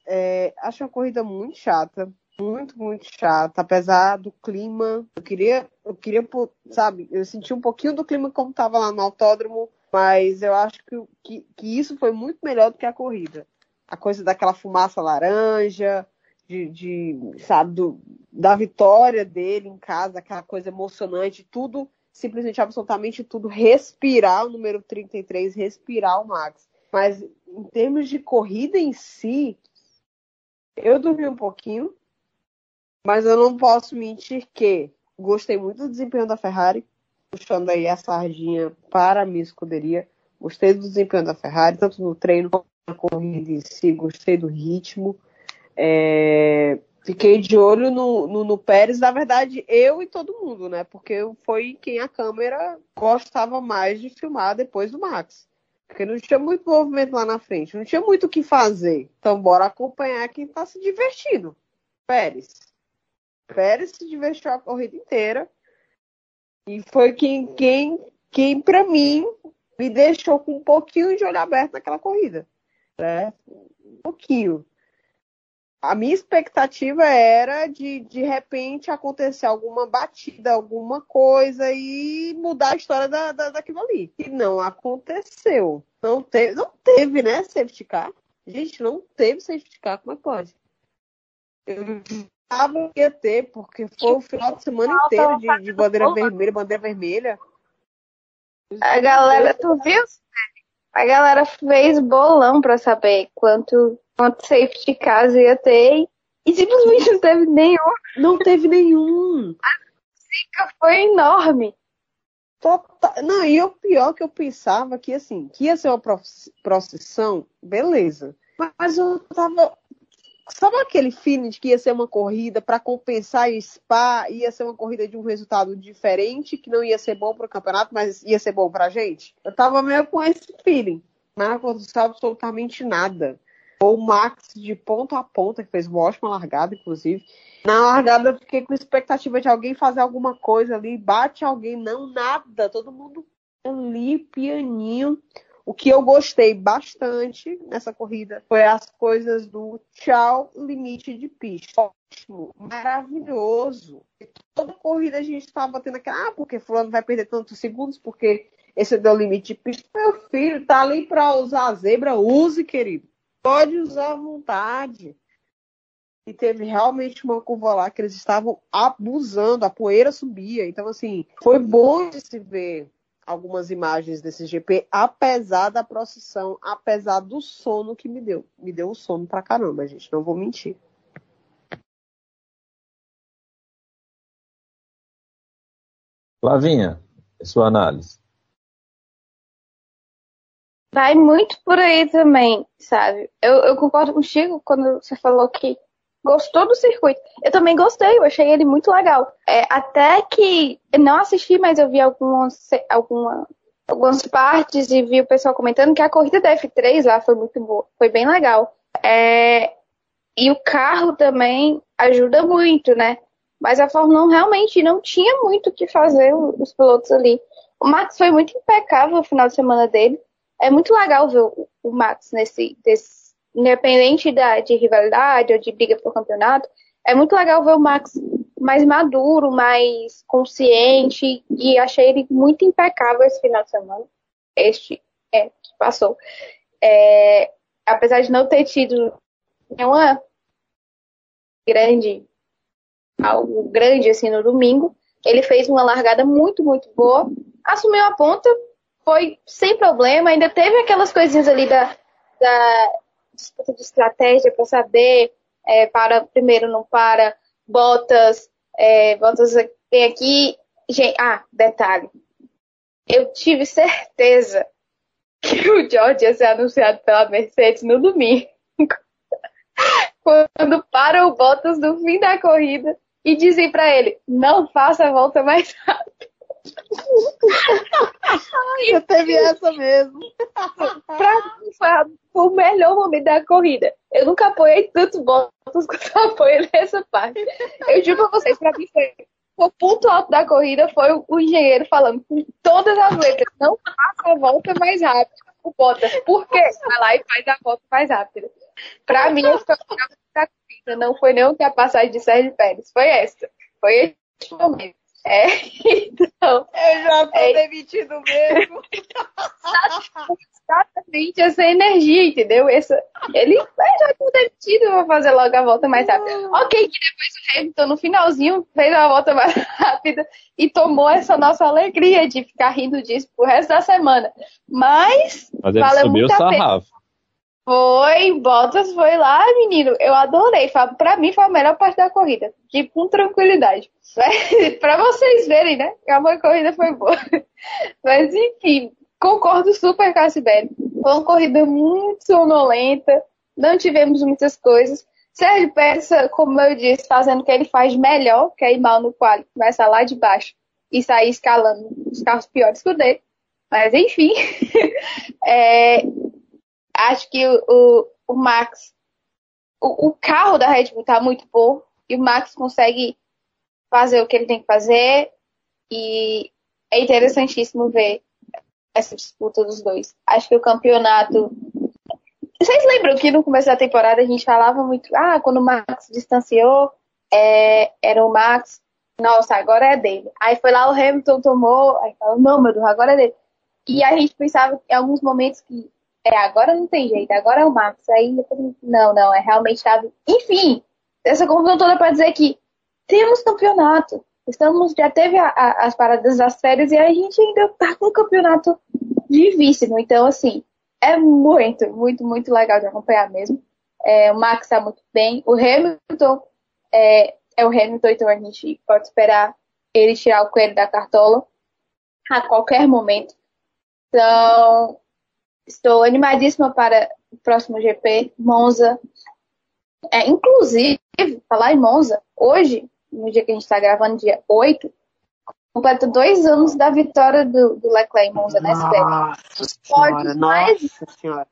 é, acho uma corrida muito chata. muito, muito chata, apesar do clima. Eu queria, eu queria, sabe, eu senti um pouquinho do clima como estava lá no autódromo, mas eu acho que, que, que, isso foi muito melhor do que a corrida. A coisa daquela fumaça laranja, de, de sabe, do, da vitória dele em casa, aquela coisa emocionante, tudo, simplesmente, absolutamente tudo, respirar o número 33, respirar o Max. Mas em termos de corrida em si, eu dormi um pouquinho, mas eu não posso mentir que gostei muito do desempenho da Ferrari, puxando aí a sardinha para a minha escuderia. Gostei do desempenho da Ferrari, tanto no treino quanto na corrida em si, gostei do ritmo. É... Fiquei de olho no, no, no, Pérez, na verdade, eu e todo mundo, né? Porque foi quem a câmera gostava mais de filmar depois do Max. Porque não tinha muito movimento lá na frente, não tinha muito o que fazer. Então, bora acompanhar quem está se divertindo. Pérez. Pérez se divertiu a corrida inteira. E foi quem, quem, quem para mim, me deixou com um pouquinho de olho aberto naquela corrida. Né? Um pouquinho. A minha expectativa era de, de repente, acontecer alguma batida, alguma coisa e mudar a história da, da, daquilo ali. E não aconteceu. Não teve, não teve, né, safety car. Gente, não teve safety car, como é que pode? Eu achava que ia ter, porque foi o final de semana inteiro de, de bandeira vermelha, bandeira vermelha. A galera, tu viu? A galera fez bolão pra saber quanto, quanto safety cars ia ter e simplesmente não teve nenhum. Não teve nenhum. A zica foi enorme. Total... Não, e o pior que eu pensava que assim, que ia ser uma procissão, beleza. Mas eu tava Sabe aquele feeling de que ia ser uma corrida para compensar em Spa, ia ser uma corrida de um resultado diferente, que não ia ser bom para o campeonato, mas ia ser bom para a gente? Eu tava meio com esse feeling. Não aconteceu absolutamente nada. O Max de ponta a ponta, que fez uma ótima largada, inclusive. Na largada eu fiquei com expectativa de alguém fazer alguma coisa ali, bate alguém, não, nada. Todo mundo ali, pianinho. O que eu gostei bastante nessa corrida foi as coisas do tchau limite de pista. Ótimo, maravilhoso. Toda corrida a gente estava tendo aquela, ah, porque fulano vai perder tantos segundos, porque esse deu limite de pista. Meu filho, tá ali para usar a zebra, use, querido. Pode usar à vontade. E teve realmente uma curva lá que eles estavam abusando, a poeira subia. Então, assim, foi bom de se ver algumas imagens desse GP, apesar da procissão, apesar do sono que me deu. Me deu um sono pra caramba, gente, não vou mentir. Flavinha, sua análise. Vai muito por aí também, sabe? Eu, eu concordo contigo quando você falou que gostou do circuito. Eu também gostei, eu achei ele muito legal. É, até que não assisti, mas eu vi algumas, alguma, algumas partes e vi o pessoal comentando que a corrida da F3 lá foi muito boa, foi bem legal. É, e o carro também ajuda muito, né? Mas a Fórmula 1 realmente não tinha muito o que fazer os pilotos ali. O Max foi muito impecável no final de semana dele. É muito legal ver o, Max nesse, independente da, de rivalidade ou de briga por campeonato, é muito legal ver o Max mais maduro, mais consciente, e achei ele muito impecável esse final de semana. Este é, que passou. É, apesar de não ter tido nenhuma grande, algo grande assim no domingo, ele fez uma largada muito, muito boa, assumiu a ponta, foi sem problema, ainda teve aquelas coisinhas ali da, da disputa de estratégia para saber é, para primeiro não para botas é, botas tem aqui gente, ah detalhe eu tive certeza que o George ia ser anunciado pela Mercedes no domingo *laughs* quando para o Bottas no fim da corrida e dizem para ele não faça a volta mais rápido Já teve essa mesmo. pra mim foi, o melhor momento da corrida. Eu nunca apoiei tanto Bottas quanto eu apoio nessa parte. Eu juro pra vocês, pra mim foi o ponto alto da corrida foi o, o engenheiro falando com todas as letras, não faça a volta mais rápido. O Bottas, por quê? Vai lá e faz a volta mais rápida. Pra mim, esse foi o da corrida não foi nem o que a passagem de Sérgio Pérez, foi essa. Foi este momento. É, *laughs* então. Eu já tô é, demitido mesmo. Exatamente essa energia, entendeu? Essa, ele já foi demitido, vou fazer logo a volta mais rápida. Ok, que depois o Hamilton no finalzinho fez a volta mais *laughs* rápida e tomou essa nossa alegria de ficar rindo disso pro resto da semana. Mas, Mas ele valeu subiu muito a pena. Foi, Bottas foi lá, menino. Eu adorei. Pra mim foi a melhor parte da corrida. De com tranquilidade. *laughs* pra vocês verem, né? A corrida foi boa. *laughs* Mas enfim, concordo super com a Sibeli. Foi uma corrida muito sonolenta. Não tivemos muitas coisas. Sérgio Pérez, como eu disse, fazendo o que ele faz melhor, que é ir mal no quali, começar lá de baixo e sair escalando os carros piores que o dele. Mas enfim, *laughs* é, acho que o, o, Max, o, o, carro da Red Bull tá muito bom e o Max consegue fazer o que ele tem que fazer e é interessantíssimo ver essa disputa dos dois. Acho que o campeonato. Vocês lembram que no começo da temporada a gente falava muito, ah, quando o Max distanciou, é, era o Max, nossa, agora é dele. Aí foi lá o Hamilton tomou, aí falou, não, meu Deus, agora é dele. E a gente pensava em alguns momentos que é, agora não tem jeito, agora é o Max. Aí não, não, é realmente chave. Enfim, essa confusão toda para dizer que temos campeonato. Estamos, já teve a, a, as paradas das férias e a gente ainda tá com o campeonato vivíssimo. Então, assim, é muito, muito, muito legal de acompanhar mesmo. É, o Max tá muito bem. O Hamilton é, é o Hamilton, então a gente pode esperar ele tirar o coelho da cartola a qualquer momento. Então, Estou animadíssima para o próximo GP, Monza. É, inclusive, falar em Monza, hoje, no dia que a gente está gravando, dia 8, completa dois anos da vitória do, do Leclerc em Monza, né, Sibeli? Nossa senhora, mais... nossa senhora.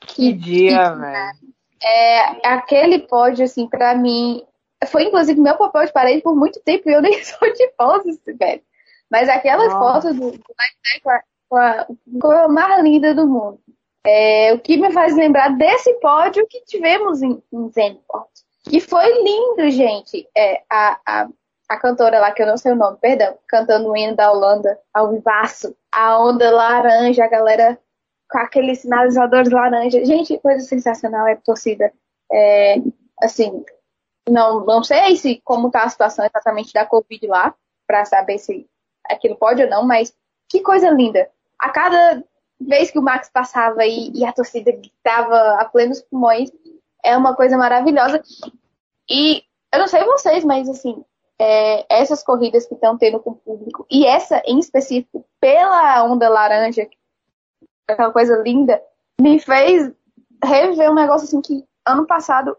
Que, dia, velho. É, aquele pódio, assim, para mim, foi inclusive meu papel de parede por muito tempo e eu nem *laughs* sou de Monza, velho. Mas aquela foto do, do Leclerc a cor mais linda do mundo. É, o que me faz lembrar desse pódio que tivemos em, em Zandvoort. Que foi lindo, gente. É, a, a, a cantora lá, que eu não sei o nome, perdão, cantando o hino da Holanda, ao vivaço. A onda laranja, a galera com aqueles sinalizadores laranja. Gente, coisa sensacional, é torcida. É, assim, não, não sei se como tá a situação exatamente da Covid lá, para saber se aquilo pode ou não, mas que coisa linda a cada vez que o Max passava e, e a torcida gritava a plenos pulmões, é uma coisa maravilhosa. E eu não sei vocês, mas assim, é, essas corridas que estão tendo com o público, e essa em específico, pela onda laranja, aquela coisa linda, me fez rever um negócio assim que ano passado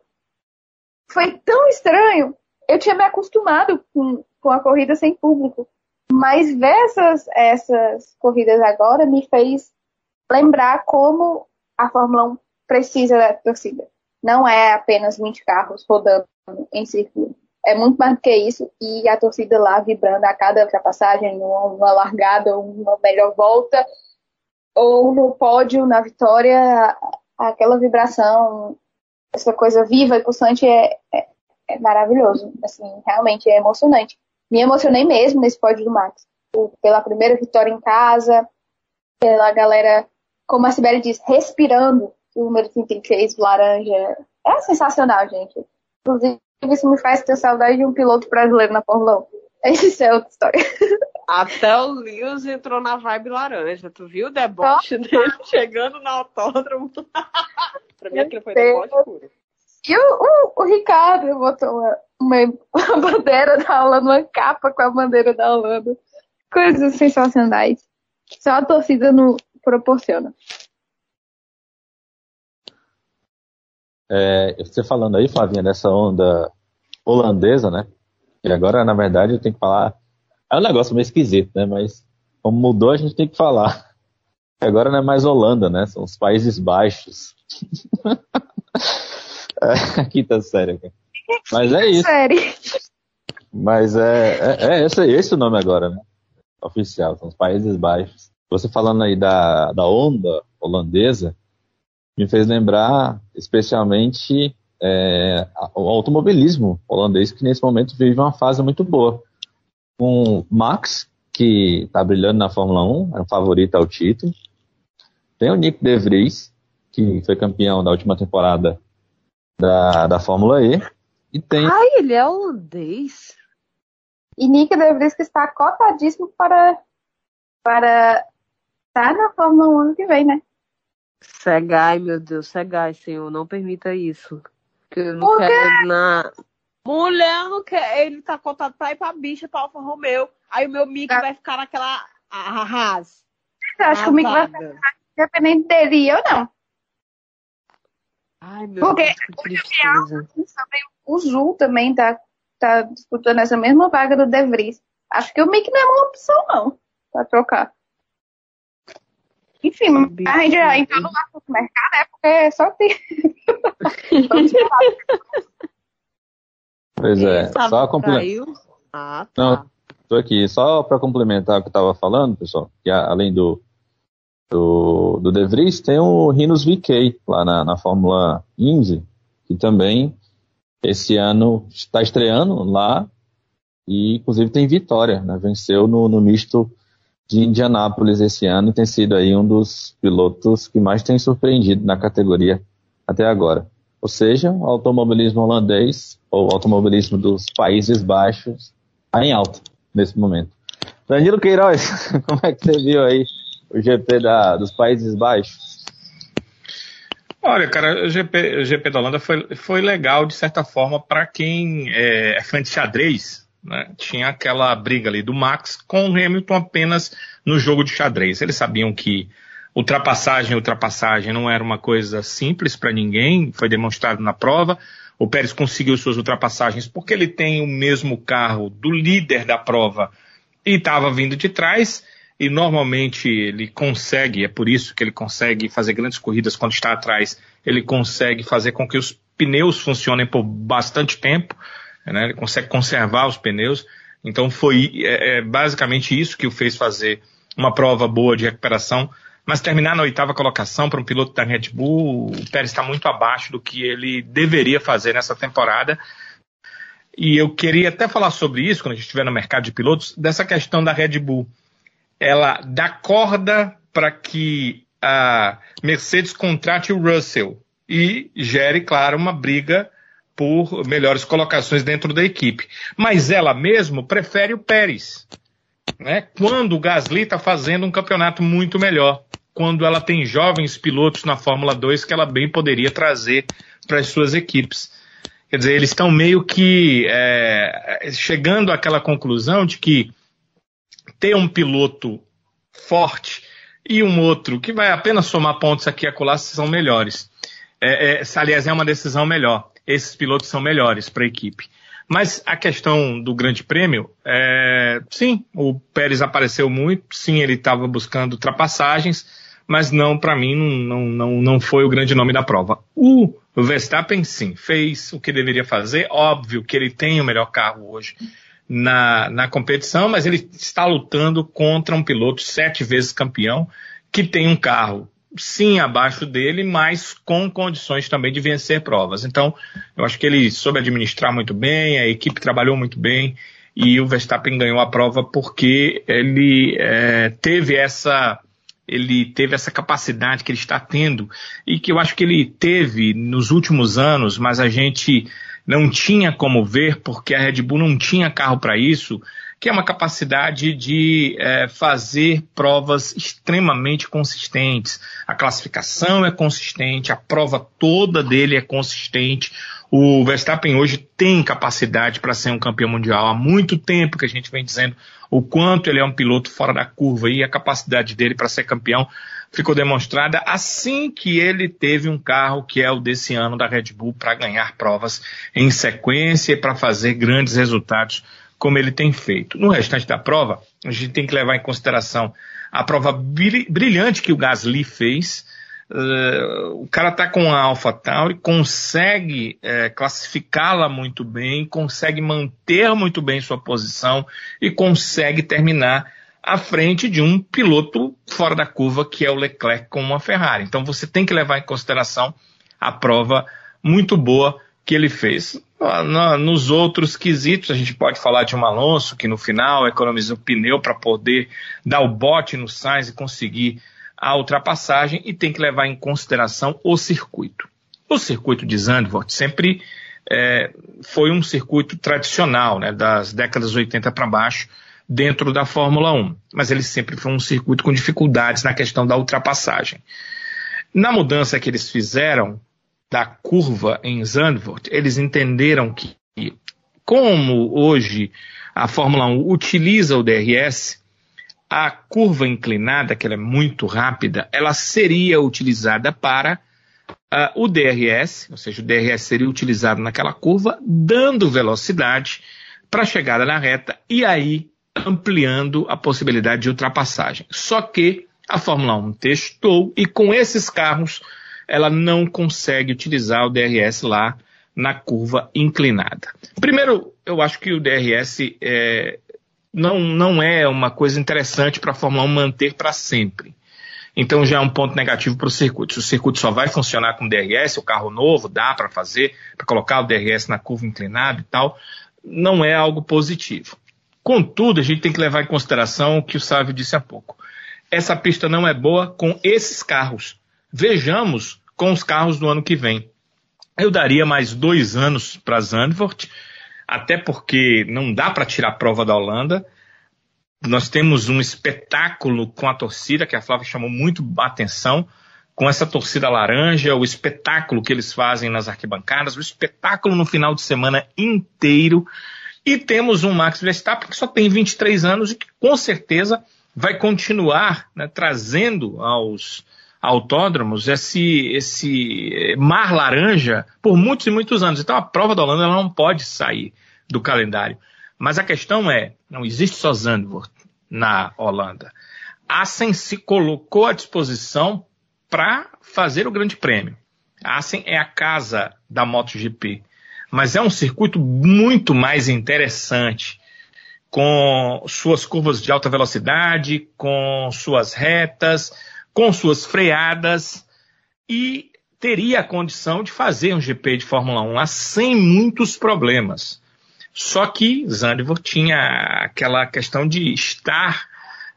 foi tão estranho. Eu tinha me acostumado com, com a corrida sem público. Mas ver essas, essas corridas agora me fez lembrar como a Fórmula 1 precisa da torcida. Não é apenas 20 carros rodando em círculo. É muito mais do que isso. E a torcida lá vibrando a cada ultrapassagem, uma largada, uma melhor volta, ou no pódio, na vitória, aquela vibração, essa coisa viva e pulsante é, é, é maravilhoso. Assim, realmente é emocionante me emocionei mesmo nesse pódio do Max. Pela primeira vitória em casa, pela galera, como a Sibeli diz, respirando o número 36 laranja. É sensacional, gente. Inclusive, isso me faz ter saudade de um piloto brasileiro na Fórmula 1. *laughs* Isso é outra história. Até o Lewis entrou na vibe laranja. Tu viu o deboche dele *laughs* chegando no autódromo? *laughs* pra mim aquilo foi deboche puro. E o, o, o Ricardo botou uma, uma, bandeira da Holanda, uma capa com a bandeira da Holanda. Coisas sensacionais. Só a torcida não proporciona. É, você falando aí, Flavinha, dessa onda holandesa, né? E agora, na verdade, eu tenho que falar. É um negócio meio esquisito, né? Mas como mudou, a gente tem que falar. Agora não é mais Holanda, né? São os Países Baixos. *laughs* É, quinta série. Mas é isso. Série. Mas é, é, é esse, esse o nome agora, né? Oficial, são os Países Baixos. Você falando aí da, da onda holandesa, me fez lembrar especialmente é, o automobilismo holandês, que nesse momento vive uma fase muito boa. Com Max, que está brilhando na Fórmula 1, é o favorito ao título. Tem o Nick De Vries, que foi campeão da última temporada da, da Fórmula E. E tem... Ai, ele é holandês. E Nick De Vries que está cotadíssimo para, para estar na Fórmula 1 ano que vem, né? Segai, meu Deus, Segai, Senhor, não permita isso. Que eu não quero na. Mulher, não quer. Ele tá contado pra ir pra bicha, pra Alfa Romeo. Aí o meu mic ah. vai ficar naquela arras. Eu acho que o mic vai ficar independente dele eu não. Ai, meu Porque Deus, que tristeza. o Zul também tá, tá disputando essa mesma vaga do De Vries. Acho que o mic não é uma opção, não, pra trocar. Enfim, a gente já entrou no mercado, é porque é só ter. *laughs* pois é, só complementar. Ah, tá. Não, tô aqui, só para complementar o que eu estava falando, pessoal, que além do, do, do De Vries, tem o Rinos VK lá na, na Fórmula Indy, que também esse ano está estreando lá e inclusive tem vitória, né? venceu no, no misto de Indianápolis esse ano e tem sido aí um dos pilotos que mais tem surpreendido na categoria até agora. Ou seja, o automobilismo holandês, ou automobilismo dos Países Baixos, está em alta nesse momento. Danilo Queiroz, *laughs* como é que você viu aí o GP da, dos Países Baixos? Olha, cara, o GP, o GP da Holanda foi, foi legal, de certa forma, para quem é, é fã de xadrez, né? Tinha aquela briga ali do Max com o Hamilton apenas no jogo de xadrez. Eles sabiam que ultrapassagem, ultrapassagem não era uma coisa simples para ninguém, foi demonstrado na prova. O Pérez conseguiu suas ultrapassagens porque ele tem o mesmo carro do líder da prova e estava vindo de trás. E normalmente ele consegue, é por isso que ele consegue fazer grandes corridas quando está atrás. Ele consegue fazer com que os pneus funcionem por bastante tempo né? Ele consegue conservar os pneus. Então foi é, é, basicamente isso que o fez fazer uma prova boa de recuperação. Mas terminar na oitava colocação para um piloto da Red Bull, o Pérez está muito abaixo do que ele deveria fazer nessa temporada. E eu queria até falar sobre isso quando a gente estiver no mercado de pilotos, dessa questão da Red Bull. Ela dá corda para que a Mercedes contrate o Russell e gere, claro, uma briga por melhores colocações dentro da equipe. Mas ela mesmo prefere o Pérez. Né? Quando o Gasly está fazendo um campeonato muito melhor. Quando ela tem jovens pilotos na Fórmula 2 que ela bem poderia trazer para as suas equipes. Quer dizer, eles estão meio que é, chegando àquela conclusão de que ter um piloto forte e um outro que vai apenas somar pontos aqui e acolá são melhores. É, é, aliás, é uma decisão melhor esses pilotos são melhores para a equipe. Mas a questão do Grande Prêmio, é, sim, o Pérez apareceu muito, sim, ele estava buscando ultrapassagens, mas não, para mim, não, não, não foi o grande nome da prova. O Verstappen, sim, fez o que deveria fazer, óbvio que ele tem o melhor carro hoje na, na competição, mas ele está lutando contra um piloto sete vezes campeão, que tem um carro sim abaixo dele, mas com condições também de vencer provas. Então, eu acho que ele soube administrar muito bem, a equipe trabalhou muito bem e o Verstappen ganhou a prova porque ele é, teve essa ele teve essa capacidade que ele está tendo e que eu acho que ele teve nos últimos anos, mas a gente não tinha como ver porque a Red Bull não tinha carro para isso que é uma capacidade de é, fazer provas extremamente consistentes. A classificação é consistente, a prova toda dele é consistente. O Verstappen hoje tem capacidade para ser um campeão mundial. Há muito tempo que a gente vem dizendo o quanto ele é um piloto fora da curva e a capacidade dele para ser campeão ficou demonstrada assim que ele teve um carro que é o desse ano da Red Bull para ganhar provas em sequência e para fazer grandes resultados como ele tem feito. No restante da prova, a gente tem que levar em consideração a prova brilhante que o Gasly fez. Uh, o cara está com a AlphaTauri, consegue uh, classificá-la muito bem, consegue manter muito bem sua posição e consegue terminar à frente de um piloto fora da curva que é o Leclerc com uma Ferrari. Então você tem que levar em consideração a prova muito boa que ele fez. Nos outros quesitos, a gente pode falar de um Alonso que no final economizou pneu para poder dar o bote no Sainz e conseguir a ultrapassagem e tem que levar em consideração o circuito. O circuito de Zandvoort sempre é, foi um circuito tradicional, né, das décadas 80 para baixo, dentro da Fórmula 1, mas ele sempre foi um circuito com dificuldades na questão da ultrapassagem. Na mudança que eles fizeram da curva em Zandvoort, eles entenderam que, como hoje a Fórmula 1 utiliza o DRS, a curva inclinada, que ela é muito rápida, ela seria utilizada para uh, o DRS, ou seja, o DRS seria utilizado naquela curva, dando velocidade para a chegada na reta e aí ampliando a possibilidade de ultrapassagem. Só que a Fórmula 1 testou e com esses carros ela não consegue utilizar o DRS lá na curva inclinada. Primeiro, eu acho que o DRS é, não, não é uma coisa interessante para a Fórmula 1 manter para sempre. Então já é um ponto negativo para o circuito. Se o circuito só vai funcionar com DRS, o carro novo dá para fazer, para colocar o DRS na curva inclinada e tal, não é algo positivo. Contudo, a gente tem que levar em consideração o que o Sávio disse há pouco. Essa pista não é boa com esses carros. Vejamos com os carros do ano que vem. Eu daria mais dois anos para Zandvoort, até porque não dá para tirar prova da Holanda. Nós temos um espetáculo com a torcida, que a Flávia chamou muito a atenção, com essa torcida laranja, o espetáculo que eles fazem nas arquibancadas, o espetáculo no final de semana inteiro. E temos um Max Verstappen que só tem 23 anos e que com certeza vai continuar né, trazendo aos autódromos esse, esse mar laranja por muitos e muitos anos. Então a prova da Holanda ela não pode sair do calendário. Mas a questão é, não existe só Zandvoort na Holanda. Assen se colocou à disposição para fazer o Grande Prêmio. Assen é a casa da MotoGP mas é um circuito muito mais interessante, com suas curvas de alta velocidade, com suas retas, com suas freadas e teria a condição de fazer um GP de Fórmula 1 lá sem muitos problemas. Só que Zandvoort tinha aquela questão de estar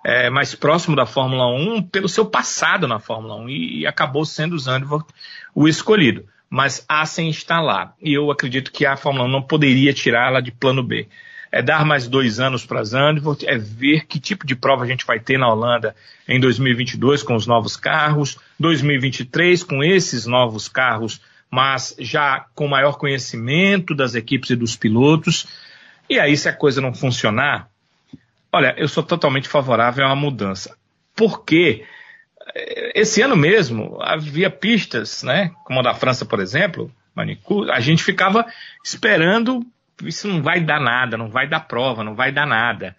é, mais próximo da Fórmula 1 pelo seu passado na Fórmula 1 e, e acabou sendo Zandvoort o escolhido mas Assen está lá. E eu acredito que a Fórmula 1 não poderia tirá-la de plano B. É dar mais dois anos para Zandvoort, é ver que tipo de prova a gente vai ter na Holanda em 2022 com os novos carros, 2023 com esses novos carros, mas já com maior conhecimento das equipes e dos pilotos. E aí, se a coisa não funcionar, olha, eu sou totalmente favorável a uma mudança. Porque esse ano mesmo havia pistas, né, como a da França, por exemplo, a gente ficava esperando, isso não vai dar nada, não vai dar prova, não vai dar nada.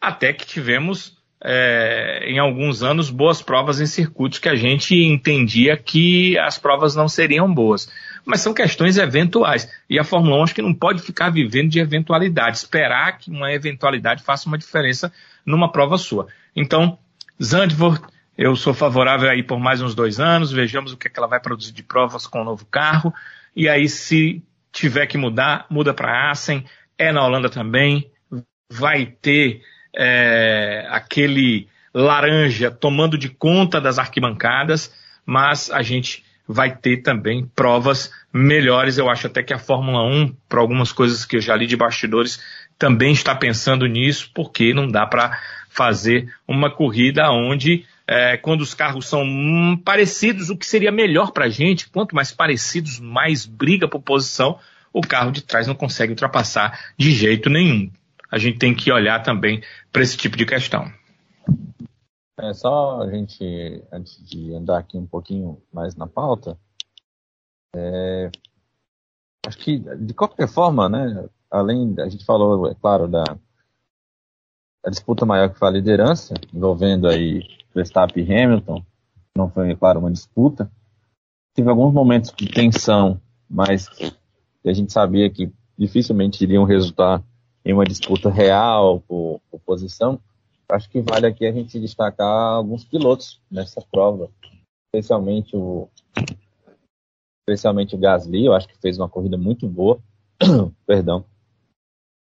Até que tivemos, é, em alguns anos, boas provas em circuitos que a gente entendia que as provas não seriam boas. Mas são questões eventuais. E a Fórmula 1 acho que não pode ficar vivendo de eventualidade, esperar que uma eventualidade faça uma diferença numa prova sua. Então, Zandvoort eu sou favorável aí por mais uns dois anos, vejamos o que, é que ela vai produzir de provas com o novo carro. E aí, se tiver que mudar, muda para Assen, é na Holanda também, vai ter é, aquele laranja tomando de conta das arquibancadas, mas a gente vai ter também provas melhores. Eu acho até que a Fórmula 1, para algumas coisas que eu já li de bastidores, também está pensando nisso, porque não dá para fazer uma corrida onde é, quando os carros são hum, parecidos, o que seria melhor para a gente, quanto mais parecidos, mais briga por posição, o carro de trás não consegue ultrapassar de jeito nenhum. A gente tem que olhar também para esse tipo de questão. É só a gente, antes de andar aqui um pouquinho mais na pauta, é, acho que de qualquer forma, né, além, a gente falou, é claro, da a disputa maior que foi a liderança, envolvendo aí Verstappen e Hamilton, não foi, claro, uma disputa. Teve alguns momentos de tensão, mas a gente sabia que dificilmente iriam resultar em uma disputa real por, por posição. Acho que vale aqui a gente destacar alguns pilotos nessa prova, especialmente o, especialmente o Gasly, eu acho que fez uma corrida muito boa, *clears throat* perdão,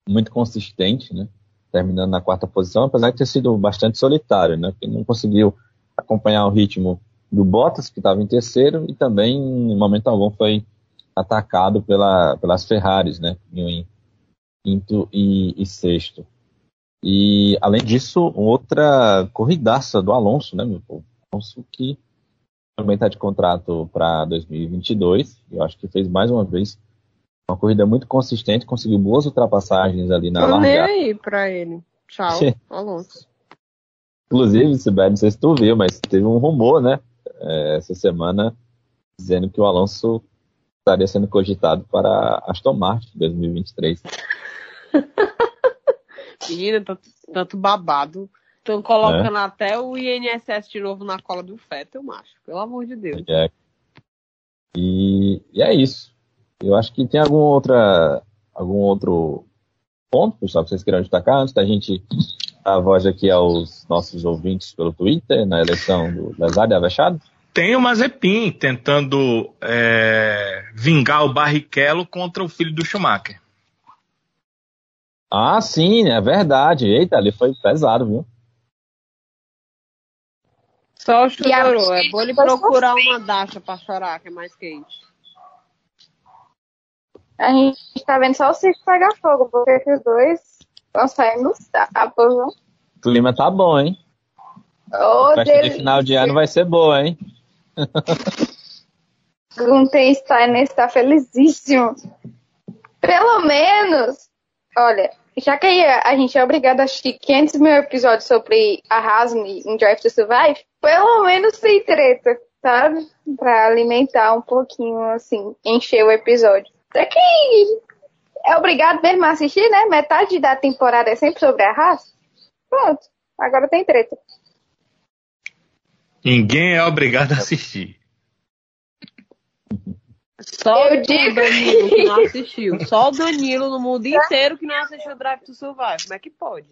muito consistente, né? Terminando na quarta posição, apesar de ter sido bastante solitário, né? Porque não conseguiu acompanhar o ritmo do Bottas, que estava em terceiro, e também, em momento algum, foi atacado pela, pelas Ferraris, né? Em quinto e, e sexto. E, além disso, outra corridaça do Alonso, né, meu povo? Alonso que também está de contrato para 2022. Eu acho que fez mais uma vez uma corrida muito consistente, conseguiu boas ultrapassagens ali na largada. nem aí para ele. Tchau, Alonso. Inclusive, Sibeli, não sei se tu viu, mas teve um rumor, né, é, essa semana, dizendo que o Alonso estaria sendo cogitado para Aston Martin 2023. *laughs* Menina, tanto, tanto babado. Estão colocando é. até o INSS de novo na cola do Fettel, macho. Pelo amor de Deus. É. E, e, é isso. Eu acho que tem algum, outra, algum outro ponto, pessoal, que vocês queiram destacar antes da gente dar a voz aqui aos nossos ouvintes pelo Twitter na eleição do Lazar e Avechado? Tem o Mazepin tentando é, vingar o Barrichello contra o filho do Schumacher. Ah, sim, é verdade. Eita, ali foi pesado, viu? Só chorou. É bom ele procurar uma dacha pra chorar, que é mais quente. A gente tá vendo só o circo pegar fogo, porque os dois vão sair no sapo, viu? O clima tá bom, hein? Oh, a festa de final de ano vai ser boa, hein? *laughs* Guntenstein está felizíssimo. Pelo menos, olha, já que a gente é obrigado a assistir 500 mil episódios sobre a Hasme em Drive to Survive, pelo menos sem treta, sabe? Pra alimentar um pouquinho, assim, encher o episódio. É que é obrigado mesmo a assistir, né? Metade da temporada é sempre sobre a raça. Pronto, agora tem treta. Ninguém é obrigado a assistir. Só eu o digo... Danilo que não assistiu. Só o Danilo no mundo inteiro que não assistiu Drive to Survive. Como é que pode?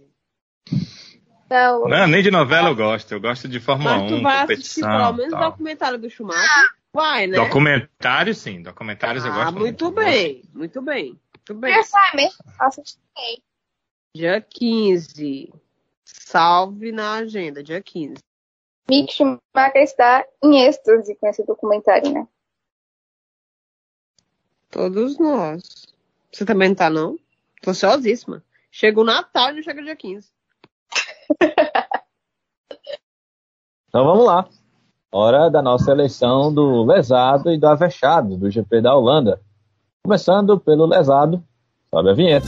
Não, não nem de novela eu gosto. Eu gosto de Fórmula Mas 1, tu vai competição. Assistir pelo menos o documentário do Schumacher. Vai, né? Documentário, sim. Documentários ah, eu gosto. Muito, muito bem. Muito bem. Muito bem. Assisti. Dia 15. Salve na agenda, dia 15. Mick Schumacher está em êxtase com esse documentário, né? Todos nós. Você também não tá, não? Tô ansiosíssima. Chega o Natal e não chega dia 15. *laughs* então vamos lá. Hora da nossa eleição do lesado e do avexado do GP da Holanda. Começando pelo lesado. Sobe a vinheta.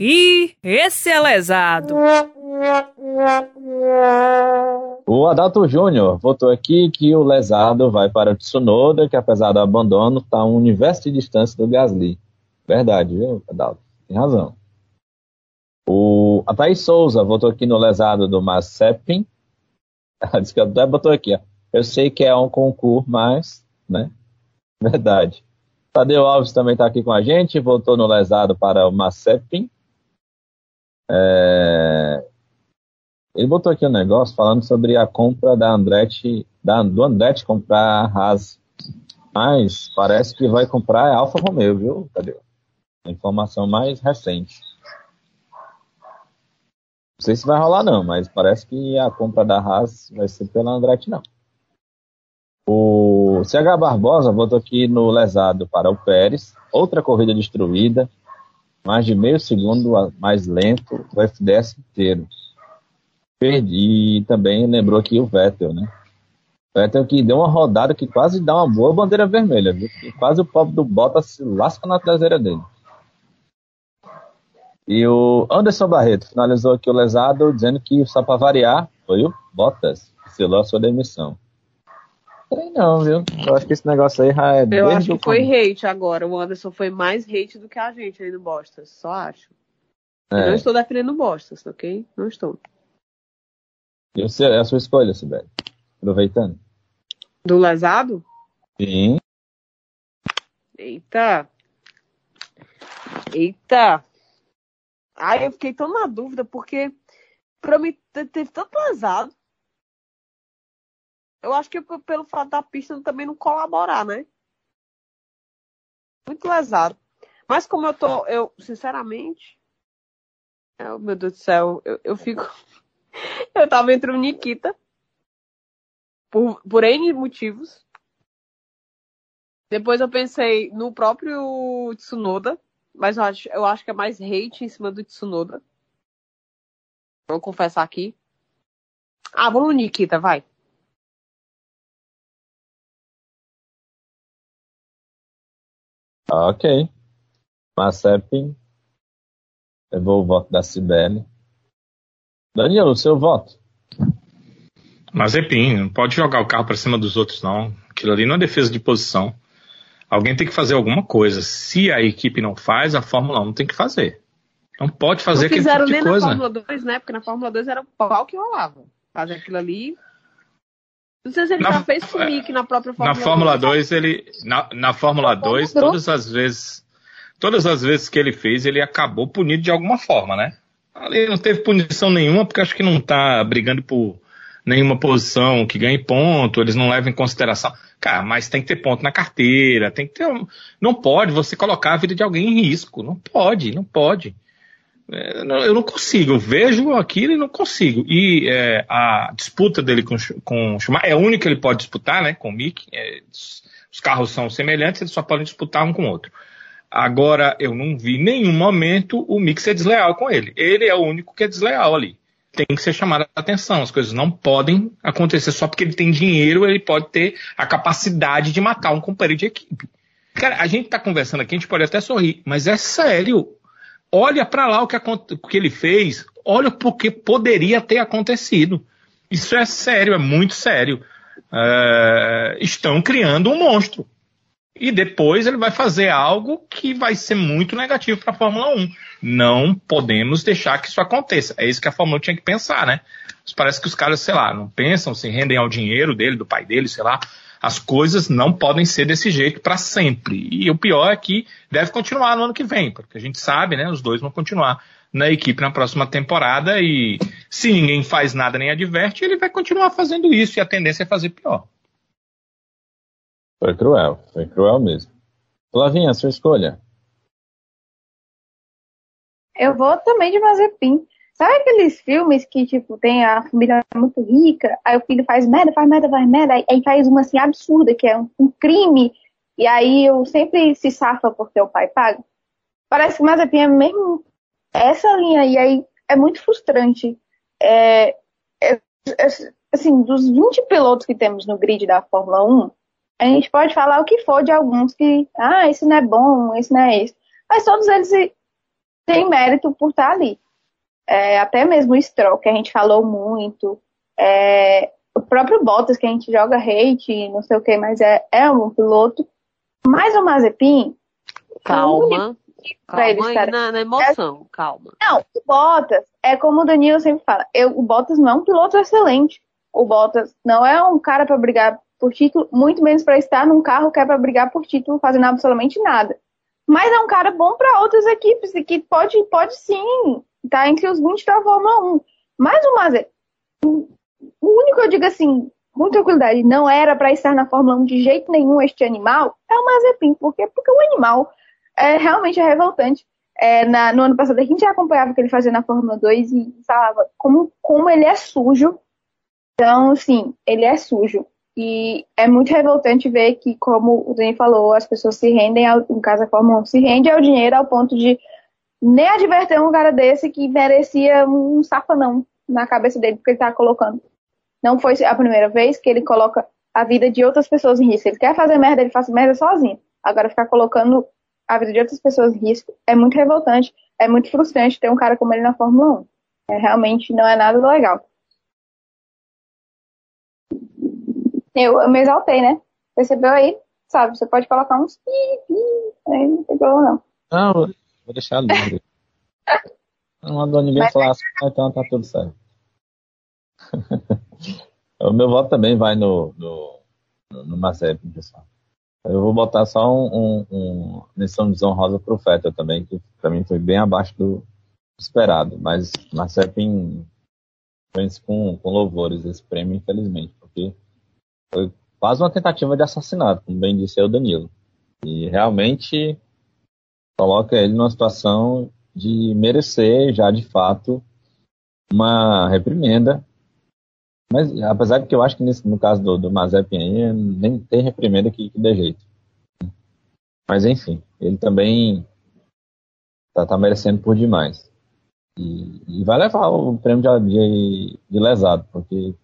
E esse é lesado. O Adalto Júnior votou aqui que o lesado vai para o Tsunoda, que apesar do abandono, está a um universo de distância do Gasly. Verdade, viu, Adalto? Tem razão. O, a Thaís Souza votou aqui no lesado do Mazepin. Ela disse que até botou aqui, ó. Eu sei que é um concurso, mas, né? Verdade. Tadeu Alves também está aqui com a gente, votou no lesado para o Mazepin. É... Ele botou aqui um negócio falando sobre a compra da Andretti, da, do Andretti comprar a Haas. Mas parece que vai comprar a Alfa Romeo, viu? Cadê? A informação mais recente. Não sei se vai rolar não, mas parece que a compra da Haas vai ser pela Andretti não. O CH Barbosa votou aqui no lesado para o Pérez. Outra corrida destruída mais de meio segundo mais lento o FDS inteiro. Perdi e também lembrou aqui o Vettel, né? Vettel que deu uma rodada que quase dá uma boa bandeira vermelha, viu? Quase o pobre do Bottas se lasca na traseira dele. E o Anderson Barreto finalizou aqui o lesado dizendo que só para variar foi o Bottas que selou a sua demissão. Sei não, viu? Eu acho que esse negócio aí já é Eu acho que foi hate agora. O Anderson foi mais hate do que a gente aí no Bostas, só acho. É. Não estou defendendo Bostas, ok? Não estou. E você, é a sua escolha, Sibeli. Aproveitando. Do lesado? Sim. Eita. Eita. Aí eu fiquei tão na dúvida, porque pra mim teve tanto pesado. Eu acho que pelo fato da pista também não colaborar, né? Muito lesado. Mas como eu tô, eu, sinceramente, oh, meu Deus do céu, eu, eu fico. *laughs* eu tava entre o Nikita. Por, por N motivos. Depois eu pensei no próprio Tsunoda. Mas eu acho, eu acho que é mais hate em cima do Tsunoda. Vou confessar aqui. Ah, vamos no Nikita, vai. Ok. Mazepin. Levou o voto da Cibele. Danilo, o seu voto. Mazepin, não pode jogar o carro para cima dos outros, não. Aquilo ali não é defesa de posição. Alguém tem que fazer alguma coisa. Se a equipe não faz, a Fórmula 1 tem que fazer. Não pode fazer não aquele tipo de coisa. na Fórmula 2, né? Porque na Fórmula 2 era o pau que rolava. Fazer aquilo ali. Não sei se ele na, já fez comigo na própria Fórmula 2. Na Fórmula 2, 2 ele. Na, na Fórmula 2, todas as vezes. Todas as vezes que ele fez, ele acabou punido de alguma forma, né? Ali não teve punição nenhuma, porque acho que não tá brigando por nenhuma posição que ganhe ponto, eles não levam em consideração. Cara, mas tem que ter ponto na carteira, tem que ter. Um... Não pode você colocar a vida de alguém em risco. Não pode, não pode. É, eu não consigo, eu vejo aquilo e não consigo. E é, a disputa dele com, com o Schumacher é a única que ele pode disputar, né? Com o Mick. É, os carros são semelhantes, eles só podem disputar um com o outro. Agora, eu não vi nenhum momento o Mick ser desleal com ele. Ele é o único que é desleal ali tem que ser chamada a atenção. As coisas não podem acontecer só porque ele tem dinheiro, ele pode ter a capacidade de matar um companheiro de equipe. Cara, a gente tá conversando aqui, a gente pode até sorrir, mas é sério. Olha para lá o que, o que ele fez, olha porque poderia ter acontecido. Isso é sério, é muito sério. Uh, estão criando um monstro. E depois ele vai fazer algo que vai ser muito negativo para a Fórmula 1. Não podemos deixar que isso aconteça. É isso que a Fórmula 1 tinha que pensar, né? Mas parece que os caras, sei lá, não pensam, se rendem ao dinheiro dele, do pai dele, sei lá. As coisas não podem ser desse jeito para sempre. E o pior é que deve continuar no ano que vem, porque a gente sabe, né? Os dois vão continuar na equipe na próxima temporada e se ninguém faz nada nem adverte, ele vai continuar fazendo isso e a tendência é fazer pior. Foi cruel, foi cruel mesmo. Flavinha, sua escolha. Eu vou também de Mazepin. Sabe aqueles filmes que, tipo, tem a família muito rica, aí o filho faz merda, faz merda, faz merda, aí faz uma assim absurda, que é um, um crime, e aí eu sempre se safa porque o pai paga? Parece que Mazepin é mesmo essa linha, e aí é muito frustrante. É, é, é, assim, dos 20 pilotos que temos no grid da Fórmula 1, a gente pode falar o que for de alguns que, ah, esse não é bom, esse não é esse. Mas todos eles têm mérito por estar ali. É, até mesmo o Stroll, que a gente falou muito. É, o próprio Bottas, que a gente joga hate, não sei o que, mas é, é um piloto. Mas o Mazepin. Calma. Calma aí na, na, emoção, é, calma. Não, o Bottas, é como o Danilo sempre fala, eu, o Bottas não é um piloto excelente. O Bottas não é um cara para brigar por título, muito menos para estar num carro que é para brigar por título fazendo absolutamente nada. Mas é um cara bom para outras equipes e que pode, pode sim estar tá entre os 20 da Fórmula 1. Mas o Mazepin, o único eu digo assim, com tranquilidade, não era para estar na Fórmula 1 de jeito nenhum este animal, é o Mazepin. Por quê? Porque o animal é, realmente é revoltante. É, na, no ano passado a gente já acompanhava o que ele fazia na Fórmula 2 e falava como, como ele é sujo. Então, sim, ele é sujo. E é muito revoltante ver que, como o Dani falou, as pessoas se rendem, ao, no caso a Fórmula 1, se rende ao dinheiro ao ponto de nem adverter um cara desse que merecia um safanão na cabeça dele, porque ele tá colocando. Não foi a primeira vez que ele coloca a vida de outras pessoas em risco. Ele quer fazer merda, ele faz merda sozinho. Agora, ficar colocando a vida de outras pessoas em risco é muito revoltante, é muito frustrante ter um cara como ele na Fórmula 1. É, realmente não é nada legal. Eu, eu me exaltei, né? Percebeu aí? Sabe, você pode colocar uns pi, pi, aí não tem problema não. Não, vou deixar livre. *laughs* não mandou ninguém Mas falar assim, ah, então tá tudo certo. *laughs* o meu voto também vai no, no, no Mazep, pessoal. Eu vou botar só um, um, um menção de desonrosa pro Feta também, que pra mim foi bem abaixo do esperado, mas Mazepin vence com, com louvores esse prêmio, infelizmente, porque foi quase uma tentativa de assassinato, como bem disse o Danilo. E realmente coloca ele numa situação de merecer já de fato uma reprimenda. Mas apesar de que eu acho que nesse, no caso do, do Mazepin aí, nem tem reprimenda que, que dê jeito. Mas enfim, ele também tá, tá merecendo por demais. E, e, vai levar o prêmio de, de, de lesado, porque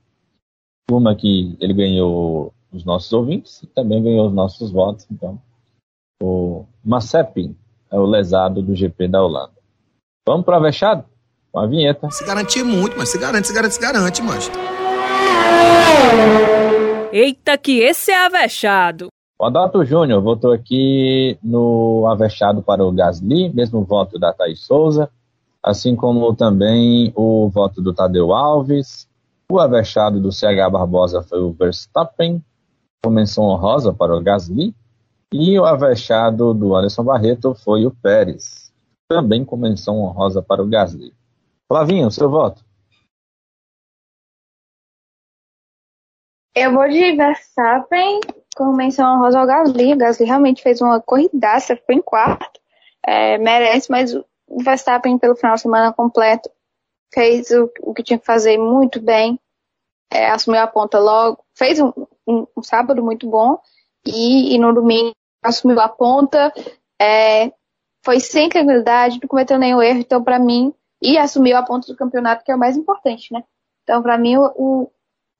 uma que ele ganhou os nossos ouvintes e também ganhou os nossos votos. Então, o Mazepin é o lesado do GP da Holanda. Vamos para a vexado? Com a vinheta. Se garantir muito, mas se garante, se garante, se garante, mas. Eita, que esse é avexado. O Adalto Júnior votou aqui no avexado para o Gasly, mesmo voto da Thaís Souza, assim como também o voto do Tadeu Alves. O avexado do CH Barbosa foi o Verstappen, com menção honrosa para o Gasly. E o avexado do Anderson Barreto foi o Pérez, também com menção honrosa para o Gasly. Flavinho, seu voto? Eu vou de Verstappen com menção honrosa ao Gasly. O Gasly realmente fez uma corridaça, ficou em quarto. É, merece, mas o Verstappen, pelo final de semana completo, fez o, o que tinha que fazer muito bem. É, assumiu a ponta logo. Fez um, um, um sábado muito bom. E, e, no domingo assumiu a ponta. É, foi sem tranquilidade, não cometeu nenhum erro. Então, para mim, e assumiu a ponta do campeonato, que é o mais importante, né? Então, para mim, o,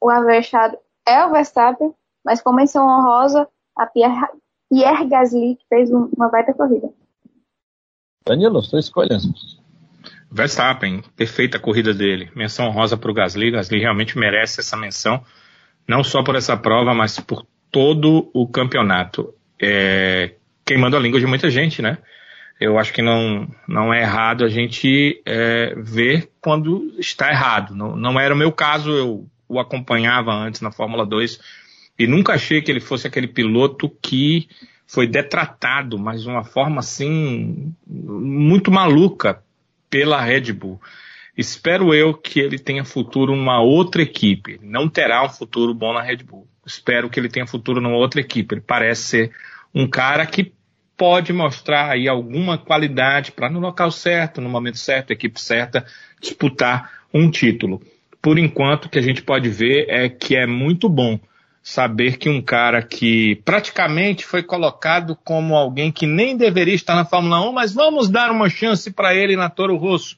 o avexado é o Verstappen, mas com menção honrosa, a Pierre, Pierre Gasly, que fez uma baita corrida. Danilo, sua escolha. Verstappen, perfeita corrida dele. Menção honrosa para o Gasly. Gasly realmente merece essa menção, não só por essa prova, mas por todo o campeonato. É, queimando a língua de muita gente, né? eu acho que não, não é errado a gente é, ver quando está errado. Não, não era o meu caso, eu o acompanhava antes na Fórmula 2 e nunca achei que ele fosse aquele piloto que foi detratado, mas de uma forma assim muito maluca pela Red Bull. Espero eu que ele tenha futuro numa outra equipe. Não terá um futuro bom na Red Bull. Espero que ele tenha futuro numa outra equipe. Ele parece ser um cara que pode mostrar aí alguma qualidade para no local certo, no momento certo, equipe certa, disputar um título. Por enquanto, o que a gente pode ver é que é muito bom saber que um cara que praticamente foi colocado como alguém que nem deveria estar na Fórmula 1, mas vamos dar uma chance para ele na Toro Rosso.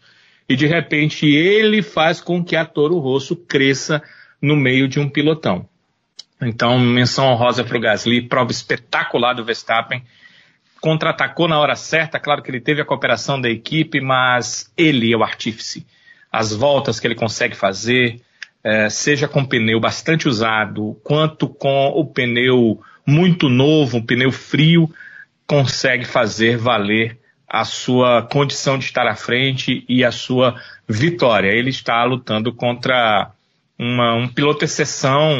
E de repente ele faz com que a Toro Rosso cresça no meio de um pilotão. Então, menção honrosa para o Gasly, prova espetacular do Verstappen contra-atacou na hora certa, claro que ele teve a cooperação da equipe, mas ele é o artífice. As voltas que ele consegue fazer, é, seja com pneu bastante usado, quanto com o pneu muito novo, um pneu frio, consegue fazer valer a sua condição de estar à frente e a sua vitória. Ele está lutando contra uma, um piloto exceção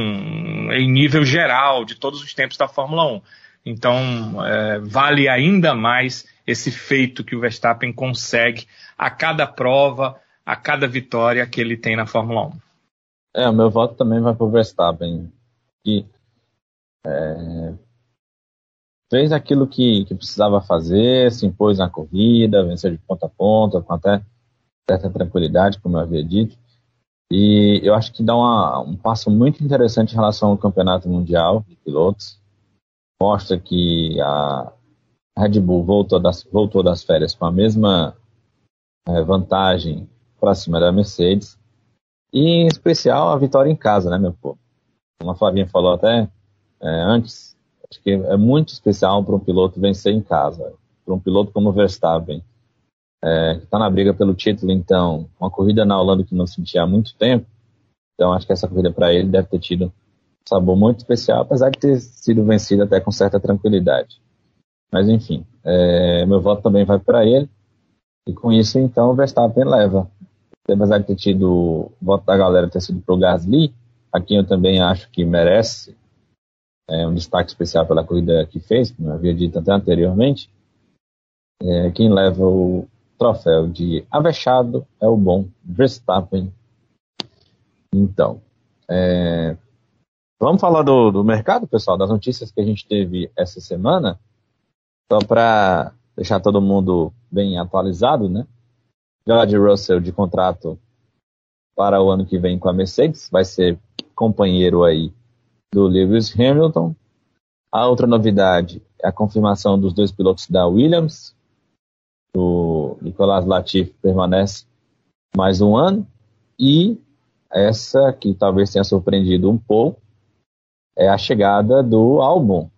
em nível geral de todos os tempos da Fórmula 1. Então, é, vale ainda mais esse feito que o Verstappen consegue a cada prova, a cada vitória que ele tem na Fórmula 1. É, o meu voto também vai para o Verstappen, que é, fez aquilo que, que, precisava fazer, se impôs na corrida, venceu de ponta a ponta, com até certa tranquilidade, como eu havia dito. E eu acho que dá uma, um passo muito interessante em relação ao campeonato mundial de pilotos mostra que a Red Bull voltou das, voltou das férias com a mesma é, vantagem para cima da Mercedes. E em especial a vitória em casa, né, meu povo? Como a Flavinha falou até é, antes, acho que é muito especial para um piloto vencer em casa. Para um piloto como o Verstappen, é, que está na briga pelo título, então, uma corrida na Holanda que não sentia há muito tempo. Então, acho que essa corrida para ele deve ter tido sabor muito especial, apesar de ter sido vencido até com certa tranquilidade. Mas enfim, é, meu voto também vai para ele. E com isso, então, o Verstappen leva. Apesar de ter tido o voto da galera ter sido para o Gasly, a quem eu também acho que merece é, um destaque especial pela corrida que fez, como eu havia dito até anteriormente. É, quem leva o troféu de avexado é o bom Verstappen. Então, é, vamos falar do, do mercado, pessoal, das notícias que a gente teve essa semana, só para deixar todo mundo bem atualizado, né? George Russell de contrato para o ano que vem com a Mercedes, vai ser companheiro aí do Lewis Hamilton. A outra novidade é a confirmação dos dois pilotos da Williams. O Nicolas Latifi permanece mais um ano. E essa que talvez tenha surpreendido um pouco é a chegada do Albon,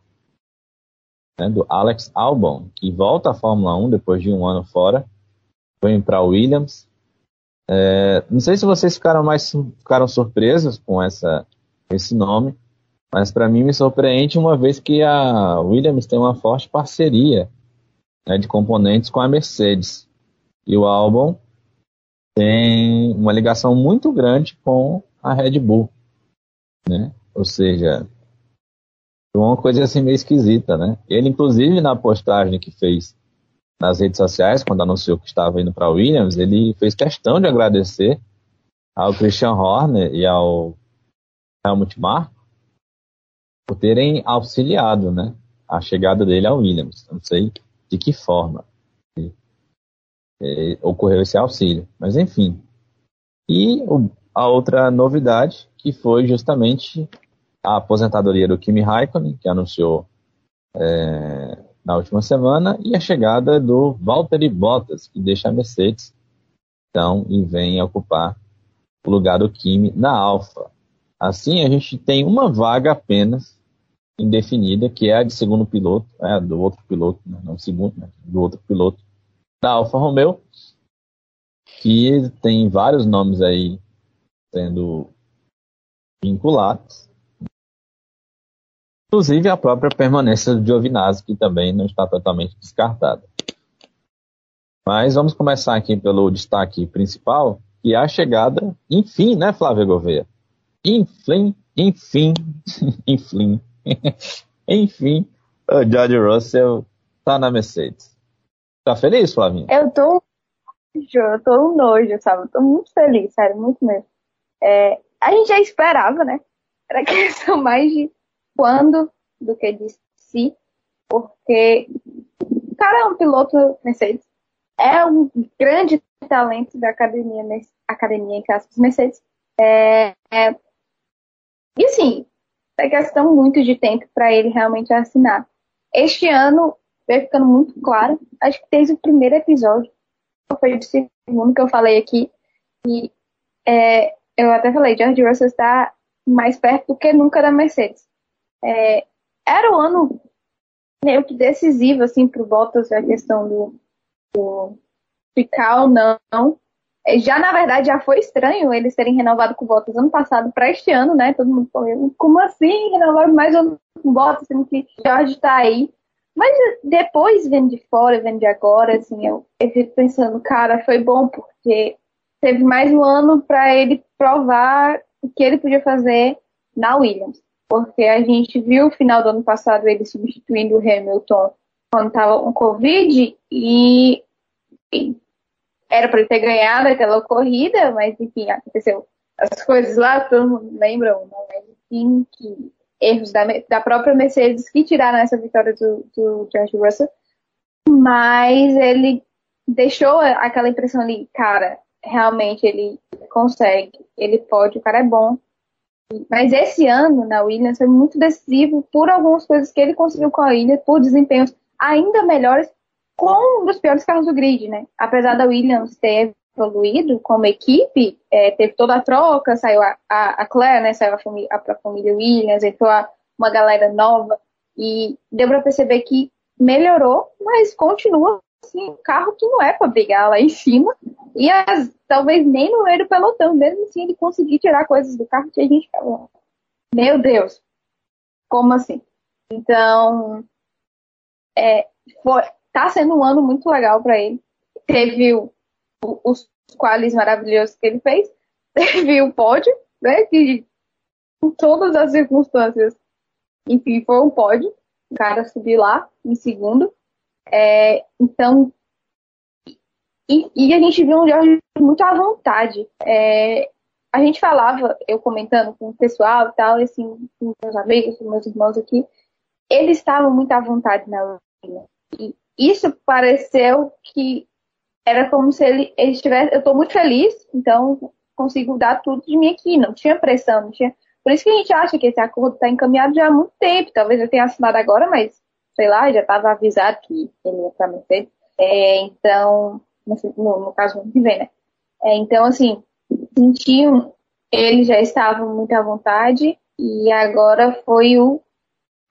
né, do Alex Albon, que volta à Fórmula 1 depois de um ano fora, foi para Williams. É, não sei se vocês ficaram mais ficaram surpresos com essa, esse nome, mas para mim me surpreende uma vez que a Williams tem uma forte parceria né, de componentes com a Mercedes. E o Albon tem uma ligação muito grande com a Red Bull. Né? Ou seja, uma coisa assim meio esquisita, né? Ele, inclusive, na postagem que fez nas redes sociais, quando anunciou que estava indo para Williams, ele fez questão de agradecer ao Christian Horner e ao Helmut Marko por terem auxiliado, né, a chegada dele ao Williams. Não sei de que forma ocorreu esse auxílio, mas enfim. E a outra novidade que foi justamente a aposentadoria do Kimi Raikkonen, que anunciou é, na última semana, e a chegada do Valtteri Bottas, que deixa a Mercedes então, e vem ocupar o lugar do Kimi na Alfa. Assim, a gente tem uma vaga apenas indefinida, que é a de segundo piloto, é, do outro piloto, né, não segundo, né, do outro piloto da Alfa Romeo, que tem vários nomes aí sendo vinculados. Inclusive a própria permanência do Giovinazzi, que também não está totalmente descartada. Mas vamos começar aqui pelo destaque principal, que é a chegada, enfim, né, Flávia Gouveia? Enfim, enfim, *laughs* enfim, *laughs* enfim, o George Russell tá na Mercedes. Tá feliz, Flavinha? Eu tô eu tô um nojo, sabe? Eu tô muito feliz, sério, muito mesmo. É, a gente já esperava, né? Era questão mais de quando do que de si, porque o cara é um piloto Mercedes, é um grande talento da academia, academia em casas Mercedes. É, é, e assim, é questão muito de tempo para ele realmente assinar. Este ano vai ficando muito claro, acho que desde o primeiro episódio, foi o segundo que eu falei aqui, e é, eu até falei, George Russell está mais perto do que nunca da Mercedes. É, era o ano meio que decisivo, assim, para o Bottas, a questão do, do ficar ou não. É, já, na verdade, já foi estranho eles terem renovado com o Bottas ano passado para este ano, né? Todo mundo falou, como assim renovaram mais um com o Bottas, sendo que George está aí. Mas depois, vendo de fora, vendo de agora, assim, eu, eu fico pensando, cara, foi bom porque teve mais um ano para ele provar o que ele podia fazer na Williams. Porque a gente viu o final do ano passado ele substituindo o Hamilton quando estava com Covid e, e era para ele ter ganhado aquela corrida, mas enfim, aconteceu as coisas lá, todo mundo lembra, é? Enfim, que erros da, da própria Mercedes que tiraram essa vitória do, do George Russell, mas ele deixou aquela impressão ali, cara, realmente ele consegue, ele pode, o cara é bom. Mas esse ano na Williams foi muito decisivo por algumas coisas que ele conseguiu com a Williams, por desempenhos ainda melhores com um dos piores carros do grid, né? Apesar da Williams ter evoluído como equipe, é, teve toda a troca, saiu a, a, a Claire, né, saiu a, família, a, família Williams, entrou a, uma galera nova e deu para perceber que melhorou, mas continua assim, um carro que não é para brigar lá em cima e as, talvez nem no meio do pelotão, mesmo assim ele conseguir tirar coisas do carro que a gente falou. Meu Deus, como assim? Então, é, foi, tá sendo um ano muito legal para ele. Teve o os quales maravilhosos que ele fez. *laughs* Teve o pódio, né? Que em todas as circunstâncias, enfim, foi um pódio. O cara subiu lá em segundo. É, então, E, e, a gente viu um George muito à vontade. É, a gente falava, eu comentando com o pessoal e tal, assim, com meus amigos, com meus irmãos aqui, eles estavam muito à vontade na linha. E isso pareceu que era como se ele, ele estivesse. Eu estou muito feliz, então consigo dar tudo de mim aqui. Não tinha pressão, não tinha. Por isso que a gente acha que esse acordo está encaminhado já há muito tempo. Talvez eu tenha assinado agora, mas sei lá, já estava avisado que ele ia para Mercedes. É, então, no, no, caso, que *laughs* vem, né? É, então, assim, sentiam, eles já estavam muito à vontade e agora foi o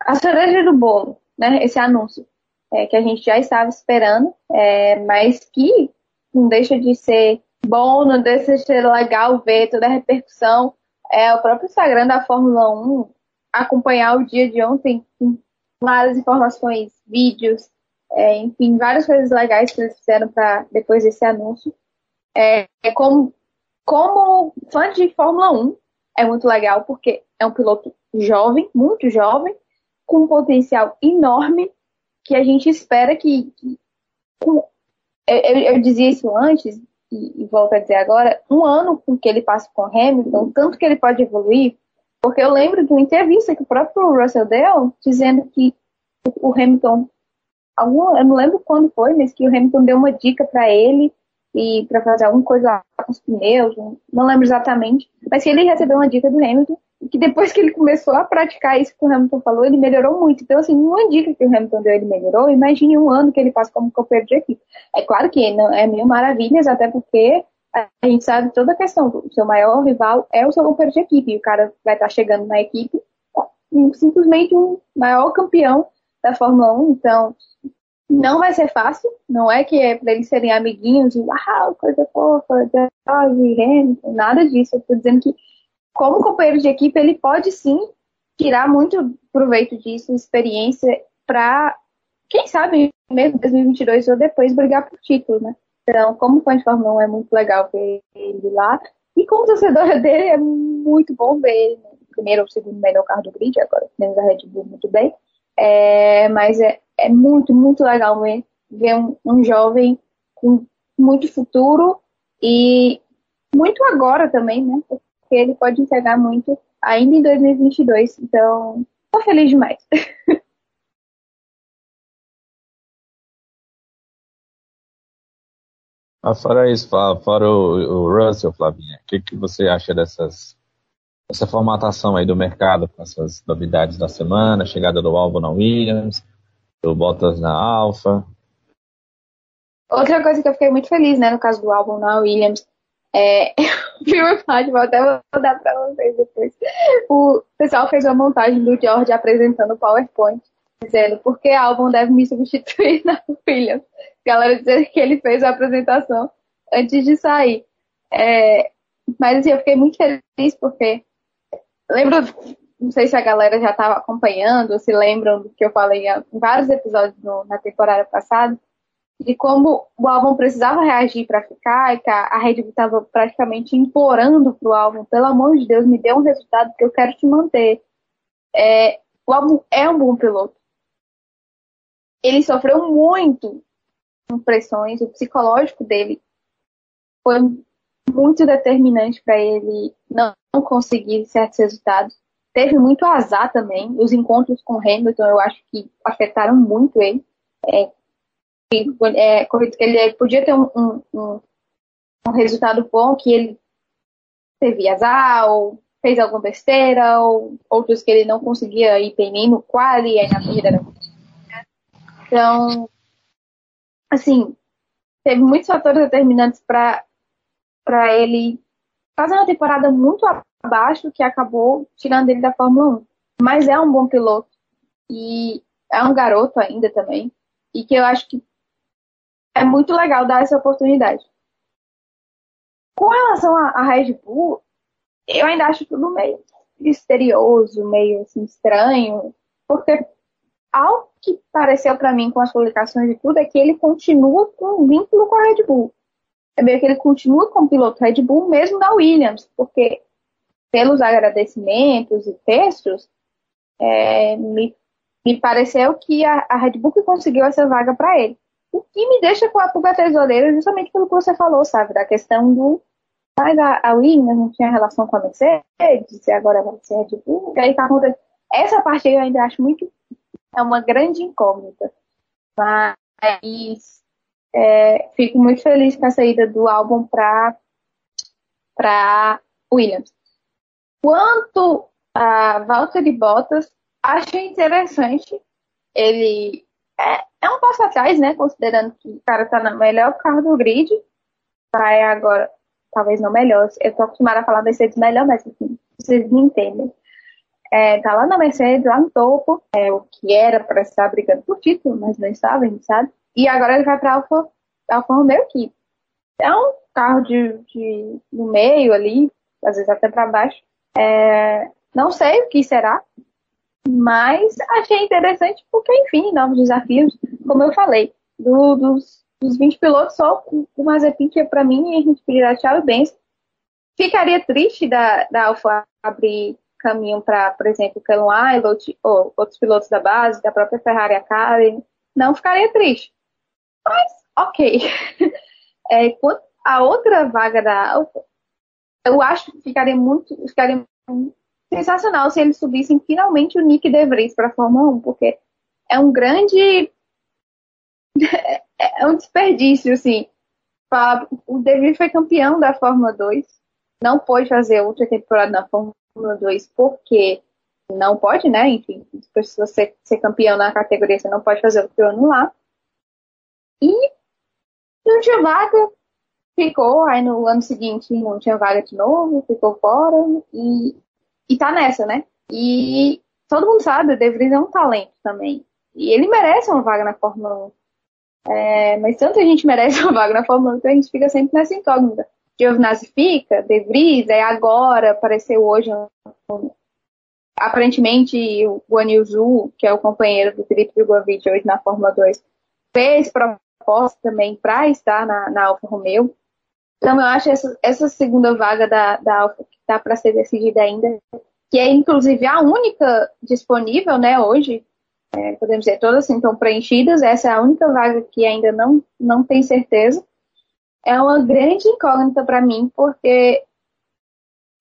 a cereja do bolo, né? Esse anúncio é, que a gente já estava esperando, é, mas que não deixa de ser bom, não deixa de ser legal ver toda a repercussão. É o próprio Instagram da Fórmula 1 acompanhar o dia de ontem com várias informações, vídeos, é, enfim, várias coisas legais que eles fizeram para depois desse anúncio. É, é como como fã de Fórmula 1, é muito legal porque é um piloto jovem, muito jovem, com um potencial enorme que a gente espera que. que com, eu, eu, dizia isso antes, e, e volto a dizer agora, um ano com que ele passa com Hamilton, tanto que ele pode evoluir, porque eu lembro de uma entrevista que o próprio Russell deu, dizendo que o Hamilton, algum, eu não lembro quando foi, mas que o Hamilton deu uma dica para ele e para fazer alguma coisa com os pneus, não lembro exatamente, mas que ele recebeu uma dica do Hamilton e que depois que ele começou a praticar isso que o Hamilton falou, ele melhorou muito. Então, assim, uma dica que o Hamilton deu, ele melhorou. Imagine um ano que ele passa como companheiro de equipe. É claro que é mil maravilhas, até porque a gente sabe toda a questão. O seu maior rival é o seu companheiro de equipe. E o cara vai estar chegando na equipe simplesmente um maior campeão da Fórmula 1. Então, não vai ser fácil, não é que é para eles serem amiguinhos uau, coisa fofa, George, Hamilton, nada disso. Eu tô dizendo que, como companheiro de equipe, ele pode sim tirar muito proveito disso, experiência, para, quem sabe, mesmo 2022 ou depois brigar por título, né? Então, como fã de Fórmula 1, é muito legal ver ele lá. E como torcedor *laughs* dele, é muito bom ver ele no primeiro ou segundo melhor carro do grid, agora menos a Red Bull muito bem. É, mas é, é muito, muito legal ver, ver um, um jovem com muito futuro e muito agora também, né? Porque ele pode entregar muito ainda em 2022. Então, tô feliz demais. *laughs* Ah, fora isso, fora o, o Russell, Flavinha, o que, que você acha dessas essa formatação aí do mercado, com essas novidades da semana, chegada do Albon na Williams, do Bottas na Alfa. Outra coisa que eu fiquei muito feliz, né, no caso do álbum na Williams, é, *laughs* eu vi uma vou até mandar para vocês depois. O pessoal fez uma montagem do George apresentando o PowerPoint, dizendo por que álbum deve me substituir na Williams. galera dizendo que ele fez a apresentação antes de sair. É, mas assim, eu fiquei muito feliz porque lembro não sei se a galera já estava acompanhando, se lembram do que eu falei em vários episódios no, na temporada passada, de como o álbum precisava reagir para ficar e que a, a Red Bull estava praticamente implorando para o álbum, pelo amor de Deus, me dê um resultado que eu quero te manter. É, o álbum é um bom piloto. Ele sofreu muito com pressões, o psicológico dele foi muito determinante para ele não conseguir certos resultados teve muito azar também. Os encontros com Hamilton eu acho que afetaram muito ele. É, é, ele podia ter um, um, um, resultado bom que ele teve azar ou fez alguma besteira ou outros que ele não conseguia ir bem nem no quali aí na corrida não. Então, assim, teve muitos fatores determinantes para ele fazer uma temporada muito abaixo que acabou tirando ele da Fórmula 1. Mas é um bom piloto e é um garoto ainda também e que eu acho que é muito legal dar essa oportunidade. Com relação à Red Bull, eu ainda acho tudo meio misterioso, meio assim, estranho, porque algo que pareceu para mim com as publicações e tudo é que ele continua com vínculo com a Red Bull. É meio que ele continua com o piloto Red Bull mesmo da Williams, porque pelos agradecimentos e textos, é, me, me pareceu que a, a Red Bull conseguiu essa vaga para ele. o que me deixa com a pulga é justamente pelo que você falou, sabe? Da questão do. Mas a, a Williams não tinha relação com a Mercedes, e agora vai ser Red Bull. aí tá acontecendo. Essa parte eu ainda acho muito. É uma grande incógnita. Mas é, fico muito feliz com a saída do álbum para Williams. Quanto a Valtteri Bottas, achei interessante. Ele é, é um passo atrás, né? Considerando que o cara tá no melhor carro do grid. Vai agora, talvez não melhor. Eu tô acostumada a falar Mercedes melhor, mas enfim, vocês me entendem. É, tá lá na Mercedes, lá no topo, é, o que era para estar brigando por título, mas não estava, a gente sabe. E agora ele vai para Alfa, Alfa Romeo, que é um carro de, de, no meio ali, às vezes até para baixo. É, não sei o que será, mas achei interessante porque, enfim, novos desafios, como eu falei, do, dos, dos 20 pilotos, só o Mazepin, que é para mim, a gente podia achar o bem. Ficaria triste da, da Alfa abrir caminho para, por exemplo, Callum Aylot ou outros pilotos da base, da própria Ferrari a Karen. Não ficaria triste. Mas, ok. *laughs* É, a outra vaga da Alfa, eu acho que ficaria muito, ficaria sensacional se eles subissem finalmente o Nick De Vries para a Fórmula 1, porque é um grande. *laughs* é um desperdício, assim. O De Vries foi campeão da Fórmula 2, não pôde fazer outra temporada na Fórmula 2 porque não pode, né? Enfim, se você ser campeão na categoria, você não pode fazer outro ano lá. E não tinha vaga, ficou, aí no ano seguinte não tinha vaga de novo, ficou fora, e e tá nessa, né? E todo mundo sabe, o De Vries é um talento também. E ele merece uma vaga na Fórmula 1. É, mas tanta gente *laughs* merece uma vaga na Fórmula 1 que a gente fica sempre nessa incógnita. Giovinazzi fica, De Vries, é agora, apareceu hoje aparentemente o Guan Yu que é o companheiro do Felipe Drogovic hoje na Fórmula 2, fez proposta também para estar na, na Alfa Romeo. Então eu acho essa, essa segunda vaga da, da Alfa está para ser decidida ainda, que é inclusive a única disponível, né, hoje, é, podemos dizer, todas assim, estão preenchidas, essa é a única vaga que ainda não, não tem certeza. É uma grande incógnita para mim, porque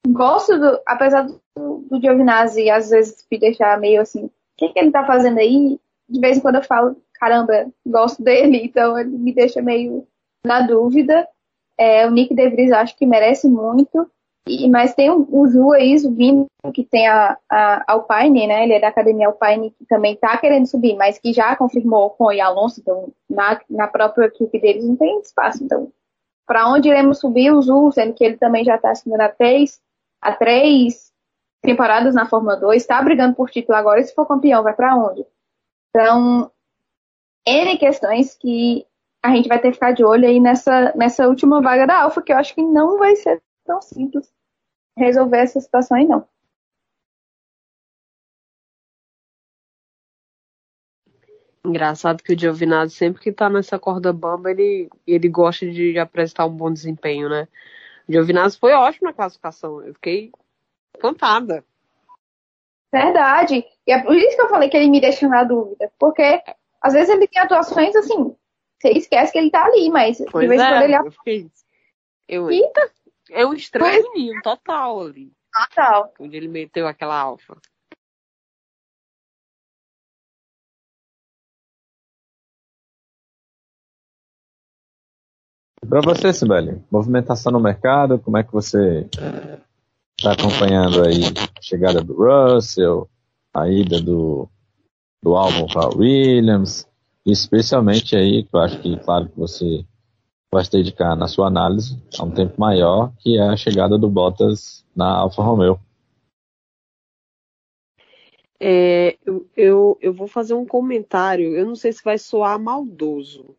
gosto do, apesar do, do Giovinazzi às vezes me deixar meio assim, o que, que ele está fazendo aí? De vez em quando eu falo, caramba, gosto dele, *laughs* então ele me deixa meio na dúvida. É, o Nick DeVries acho que merece muito. E, mas tem o, o Ju aí, vindo, que tem a, a Alpine, né? Ele é da Academia Alpine, que também está querendo subir, mas que já confirmou com o Alonso, então na, na própria equipe deles não tem espaço. Então, para onde iremos subir o Ju, sendo que ele também já está assinando a três, a três temporadas na Fórmula 2, está brigando por título agora, e se for campeão, vai para onde? Então, N questões que a gente vai ter que ficar de olho aí nessa, nessa última vaga da Alfa, que eu acho que não vai ser tão simples resolver essa situação aí, não. Engraçado que o Giovinazzi, sempre que tá nessa corda bamba, ele, ele gosta de apresentar um bom desempenho, né? O Giovinazzi foi ótimo na classificação. Eu fiquei encantada. Verdade. E é por isso que eu falei que ele me deixa na dúvida. Porque às vezes ele tem atuações assim, você esquece que ele tá ali, mas pois de vez em é, quando ele. Eu fiquei. Eu, Eita. É um estranho total ali. Total. Onde ele meteu aquela alfa. Para você, Sibeli, movimentação no mercado, como é que você está acompanhando aí a chegada do Russell, a ida do, do álbum para Williams, especialmente aí, eu acho que, claro que você vai se dedicar na sua análise a um tempo maior, que é a chegada do Bottas na Alfa Romeo. É, eu, eu vou fazer um comentário, eu não sei se vai soar maldoso,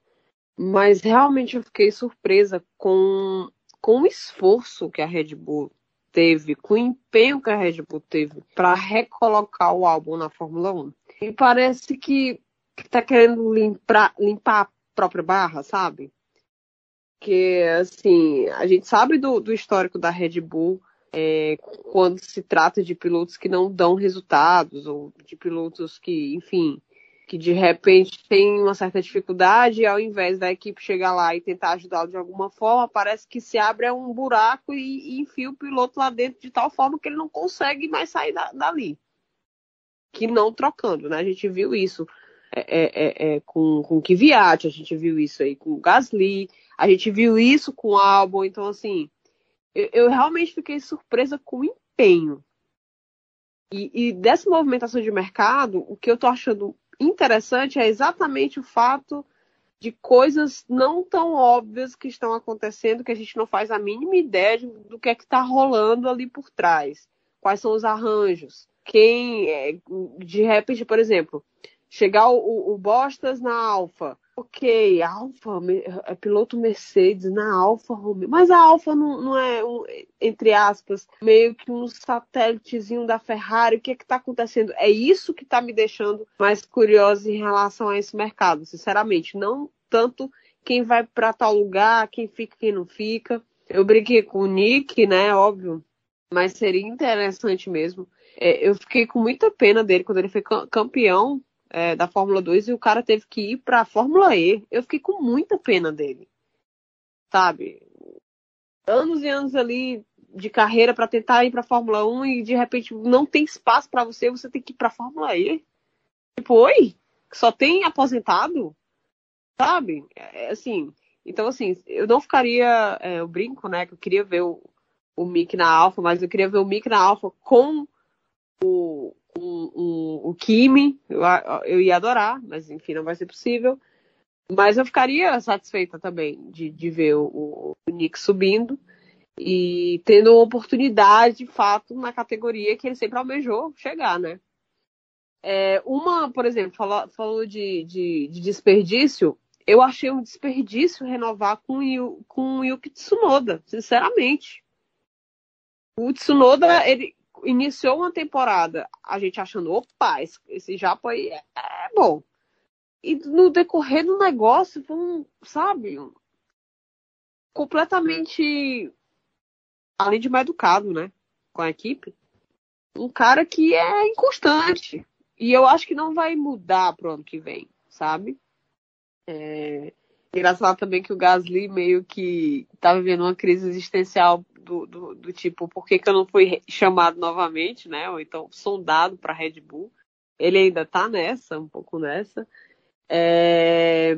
mas realmente eu fiquei surpresa com, com o esforço que a Red Bull teve, com o empenho que a Red Bull teve para recolocar o álbum na Fórmula 1. E parece que está querendo limpar, limpar a própria barra, sabe? Porque, assim, a gente sabe do, do histórico da Red Bull é, quando se trata de pilotos que não dão resultados, ou de pilotos que, enfim, que de repente tem uma certa dificuldade e ao invés da equipe chegar lá e tentar ajudá-lo de alguma forma, parece que se abre um buraco e, e, enfia o piloto lá dentro de tal forma que ele não consegue mais sair da, dali. Que não trocando, né? A gente viu isso é, é, é, é com, com Kvyat, a gente viu isso aí com o Gasly, a gente viu isso com Albon, então assim, eu, eu realmente fiquei surpresa com o empenho. E, e dessa movimentação de mercado, o que eu tô achando interessante é exatamente o fato de coisas não tão óbvias que estão acontecendo que a gente não faz a mínima ideia de, do que é que está rolando ali por trás. Quais são os arranjos? Quem, é, de repente, por exemplo, chegar o, o Bostas na Alfa, ok, Alfa, é piloto Mercedes na Alfa Romeo, mas a Alfa não, não é, um, entre aspas, meio que um satélitezinho da Ferrari, o que é que tá acontecendo? É isso que tá me deixando mais curiosa em relação a esse mercado, sinceramente, não tanto quem vai para tal lugar, quem fica, quem não fica. Eu brinquei com o Nick, né, óbvio, mas seria interessante mesmo. É, eu fiquei com muita pena dele quando ele foi campeão é, da Fórmula 2 e o cara teve que ir para a Fórmula E. Eu fiquei com muita pena dele. Sabe? Anos e anos ali de carreira para tentar ir para a Fórmula 1 e de repente não tem espaço para você, você tem que ir para a Fórmula E. Tipo, oi? Só tem aposentado? Sabe? É, assim, então assim, eu não ficaria, é, eu brinco, né, que eu queria ver o, o Mick na Alfa, mas eu queria ver o Mick na Alfa com o, um, o Kimi, eu, eu ia adorar, mas enfim, não vai ser possível. Mas eu ficaria satisfeita também de, de ver o, o Nick subindo e tendo uma oportunidade, de fato, na categoria que ele sempre almejou chegar, né? É, uma, por exemplo, falou, falou de, de, de, desperdício, eu achei um desperdício renovar com, o, com o Yuki Tsunoda, sinceramente. O Tsunoda, ele, iniciou uma temporada a gente achando, opa, esse, esse japa aí é, bom. E no decorrer do negócio, foi um, sabe, um, completamente, além de mal educado, né, com a equipe, um cara que é inconstante. E eu acho que não vai mudar pro ano que vem, sabe? É, engraçado também que o Gasly meio que tá vivendo uma crise existencial do, do, do tipo, por que, que eu não fui chamado novamente, né? Ou então sondado para Red Bull. Ele ainda tá nessa, um pouco nessa. É...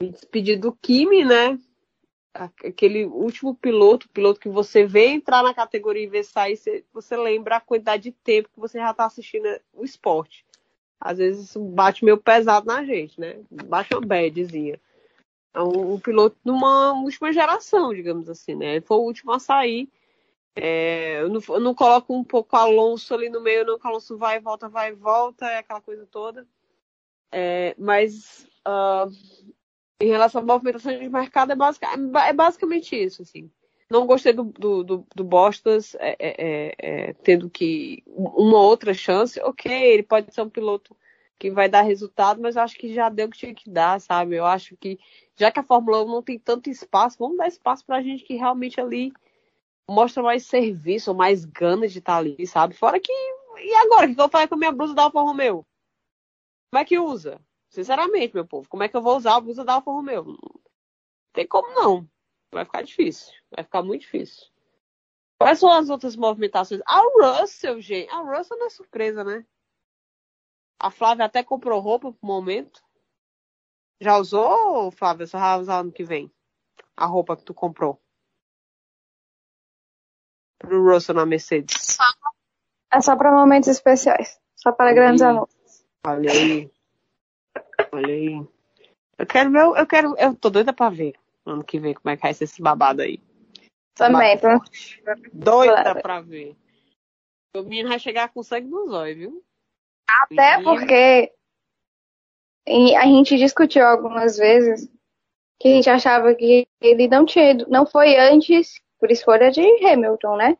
Me despedir do Kimi, né? Aquele último piloto, piloto que você vê entrar na categoria e ver sair, você, você lembra a quantidade de tempo que você já tá assistindo o esporte. Às vezes isso bate meio pesado na gente, né? Baixa uma badzinha. É um, um, piloto numa última geração, digamos assim, né? Ele foi o último a sair. É, eu, não, eu, não, coloco um pouco Alonso ali no meio, não, que Alonso vai e volta, vai e volta, é aquela coisa toda. É, mas uh, em relação à movimentação de mercado, é, basic, é basicamente isso, assim. Não gostei do, do, do, do Bostas é, é, é, tendo que uma outra chance. Ok, ele pode ser um piloto que vai dar resultado, mas eu acho que já deu o que tinha que dar, sabe? Eu acho que, já que a Fórmula 1 não tem tanto espaço, vamos dar espaço pra gente que realmente ali mostra mais serviço, mais ganas de estar tá ali, sabe? Fora que. E agora? O que eu vou fazer com a minha blusa da Alfa Romeo? Como é que usa? Sinceramente, meu povo, como é que eu vou usar a blusa da Alfa Romeo? Não tem como não. Vai ficar difícil. Vai ficar muito difícil. Quais são as outras movimentações? A Russell, gente. A Russell não é surpresa, né? A Flávia até comprou roupa pro momento. Já usou, Flávia? Só vai usar ano que vem? A roupa que tu comprou. Pro Russell na Mercedes. É só para momentos especiais. Só para grandes anúncios. Olha aí. Olha aí. Eu quero ver, eu quero, eu tô doida pra ver ano que vem como é que vai ser esse babado aí. Também, tô... Doida claro. pra ver. O menino vai chegar com sangue nos olhos, viu? Até porque a gente discutiu algumas vezes que a gente achava que ele não tinha ido, não foi antes por escolha de Hamilton, né?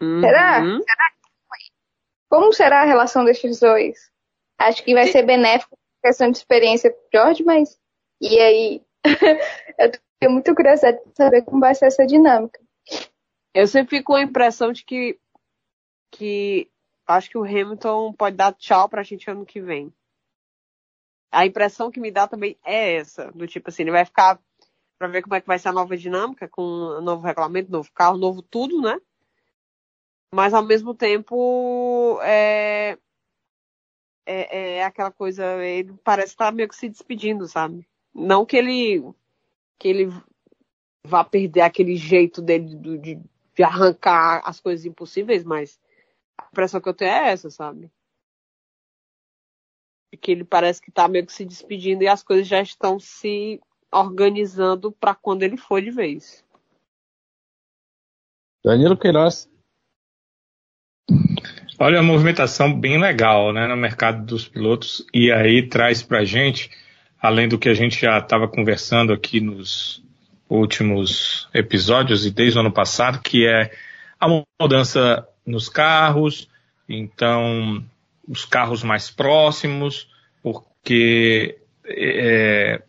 Uhum. Será? será? Como será a relação desses dois? Acho que vai ser benéfico questão de experiência pro George, mas e aí? *laughs* eu tenho muito curiosidade de saber como vai ser essa dinâmica. Eu sempre fico com a impressão de que, que acho que o Hamilton pode dar tchau pra gente ano que vem. a impressão que me dá também é essa, do tipo assim, ele vai ficar para ver como é que vai ser a nova dinâmica com o novo regulamento, novo carro, novo tudo, né? Mas ao mesmo tempo é, é, é aquela coisa, ele parece estar tá meio que se despedindo, sabe? Não que ele que ele vá perder aquele jeito dele de, de arrancar as coisas impossíveis, mas a impressão que eu tenho é essa, sabe? Que ele parece que tá meio que se despedindo e as coisas já estão se organizando para quando ele for de vez. Danilo Queiroz. Olha, a movimentação bem legal né, no mercado dos pilotos, e aí traz para a gente, além do que a gente já estava conversando aqui nos últimos episódios e desde o ano passado, que é a mudança nos carros, então os carros mais próximos, porque é,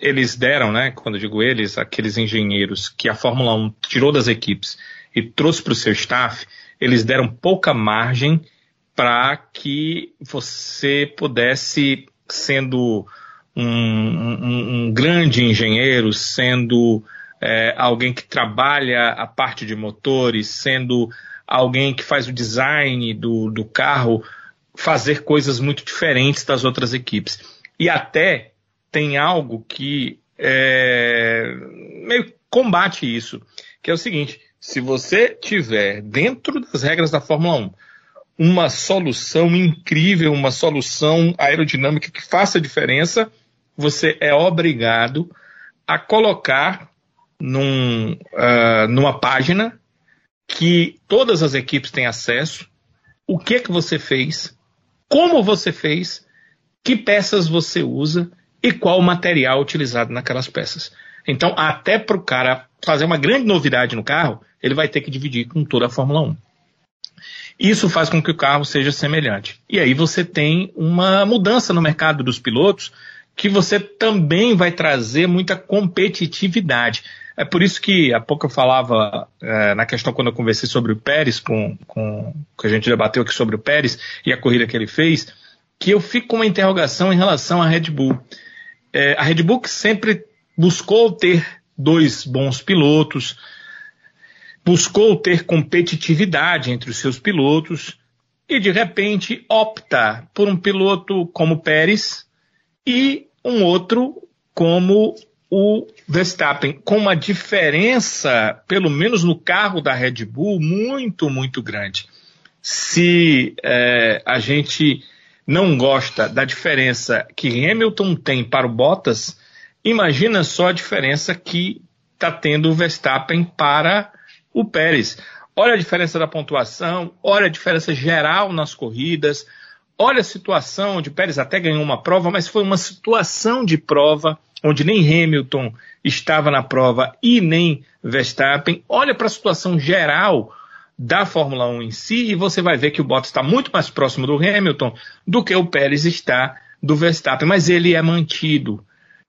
eles deram, né, quando eu digo eles, aqueles engenheiros que a Fórmula 1 tirou das equipes e trouxe para o seu staff, eles deram pouca margem para que você pudesse, sendo um, um, um grande engenheiro, sendo é, alguém que trabalha a parte de motores, sendo alguém que faz o design do, do carro, fazer coisas muito diferentes das outras equipes. E até tem algo que é, meio combate isso, que é o seguinte: se você tiver dentro das regras da Fórmula 1 uma solução incrível, uma solução aerodinâmica que faça diferença, você é obrigado a colocar num, uh, numa página que todas as equipes têm acesso, o que que você fez, como você fez, que peças você usa e qual o material utilizado naquelas peças. Então, até para o cara fazer uma grande novidade no carro, ele vai ter que dividir com toda a Fórmula 1. Isso faz com que o carro seja semelhante. E aí você tem uma mudança no mercado dos pilotos que você também vai trazer muita competitividade. É por isso que há pouco eu falava é, na questão quando eu conversei sobre o Pérez, com, com que a gente debateu aqui sobre o Pérez e a corrida que ele fez, que eu fico com uma interrogação em relação à Red Bull. É, a Red Bull que sempre buscou ter dois bons pilotos, buscou ter competitividade entre os seus pilotos e de repente opta por um piloto como Pérez e um outro como o Verstappen, com uma diferença, pelo menos no carro da Red Bull, muito, muito grande. Se é, a gente não gosta da diferença que Hamilton tem para o Bottas, imagina só a diferença que está tendo o Verstappen para o Pérez. Olha a diferença da pontuação, olha a diferença geral nas corridas, olha a situação o Pérez até ganhou uma prova, mas foi uma situação de prova onde nem Hamilton estava na prova e nem Verstappen. Olha para a situação geral da Fórmula 1 em si e você vai ver que o Bottas está muito mais próximo do Hamilton do que o Pérez está do Verstappen, mas ele é mantido.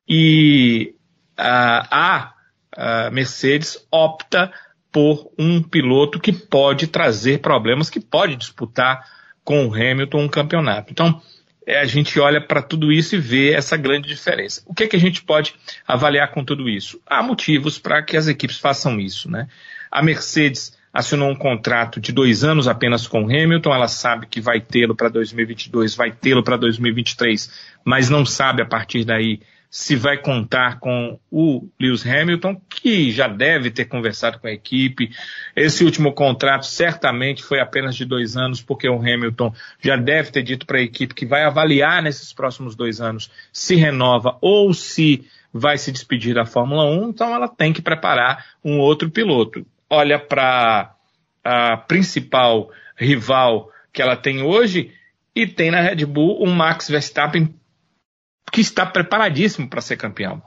E a, a Mercedes opta por um piloto que pode trazer problemas, que pode disputar com o Hamilton um campeonato. Então, a gente olha para tudo isso e vê essa grande diferença. O que, é que a gente pode avaliar com tudo isso? Há motivos para que as equipes façam isso. Né? A Mercedes assinou um contrato de dois anos apenas com Hamilton, ela sabe que vai tê-lo para 2022, vai tê-lo para 2023, mas não sabe a partir daí se vai contar com o Lewis Hamilton, que já deve ter conversado com a equipe. Esse último contrato certamente foi apenas de dois anos, porque o Hamilton já deve ter dito para a equipe que vai avaliar nesses próximos dois anos se renova ou se vai se despedir da Fórmula 1, então ela tem que preparar um outro piloto olha para a principal rival que ela tem hoje e tem na Red Bull um Max Verstappen que está preparadíssimo para ser campeão.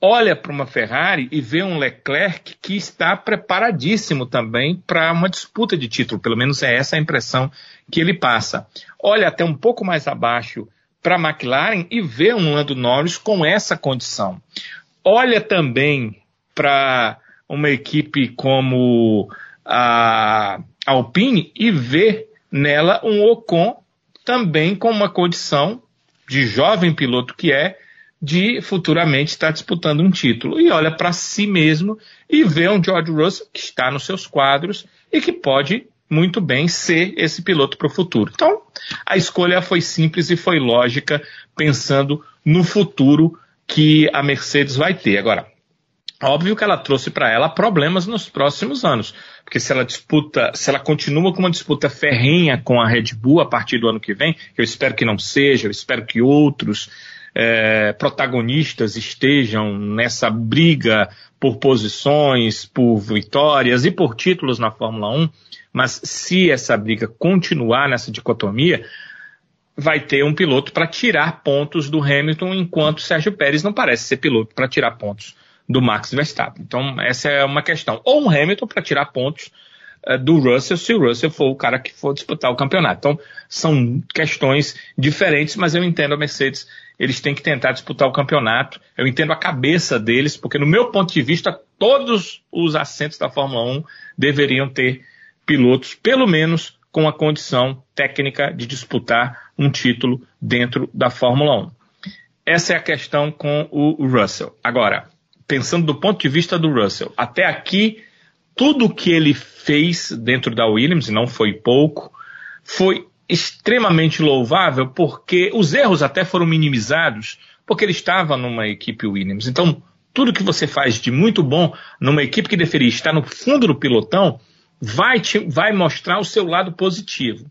Olha para uma Ferrari e vê um Leclerc que está preparadíssimo também para uma disputa de título, pelo menos é essa a impressão que ele passa. Olha até um pouco mais abaixo para a McLaren e vê um Lando Norris com essa condição. Olha também para uma equipe como a Alpine e ver nela um Ocon também com uma condição de jovem piloto que é, de futuramente estar disputando um título. E olha para si mesmo e vê um George Russell que está nos seus quadros e que pode muito bem ser esse piloto para o futuro. Então, a escolha foi simples e foi lógica, pensando no futuro que a Mercedes vai ter. Agora, Óbvio que ela trouxe para ela problemas nos próximos anos, porque se ela disputa, se ela continua com uma disputa ferrenha com a Red Bull a partir do ano que vem, eu espero que não seja, eu espero que outros é, protagonistas estejam nessa briga por posições, por vitórias e por títulos na Fórmula 1, mas se essa briga continuar nessa dicotomia, vai ter um piloto para tirar pontos do Hamilton, enquanto Sérgio Pérez não parece ser piloto para tirar pontos do Max Verstappen. Então, essa é uma questão. Ou um Hamilton para tirar pontos uh, do Russell, se o Russell for o cara que for disputar o campeonato. Então, são questões diferentes, mas eu entendo a Mercedes, eles têm que tentar disputar o campeonato. Eu entendo a cabeça deles, porque no meu ponto de vista, todos os assentos da Fórmula 1 deveriam ter pilotos, pelo menos com a condição técnica de disputar um título dentro da Fórmula 1. Essa é a questão com o Russell. Agora, pensando do ponto de vista do Russell, até aqui, tudo que ele fez dentro da Williams, e não foi pouco, foi extremamente louvável, porque os erros até foram minimizados, porque ele estava numa equipe Williams. Então, tudo que você faz de muito bom numa equipe que deveria estar no fundo do pilotão, vai, te, vai mostrar o seu lado positivo.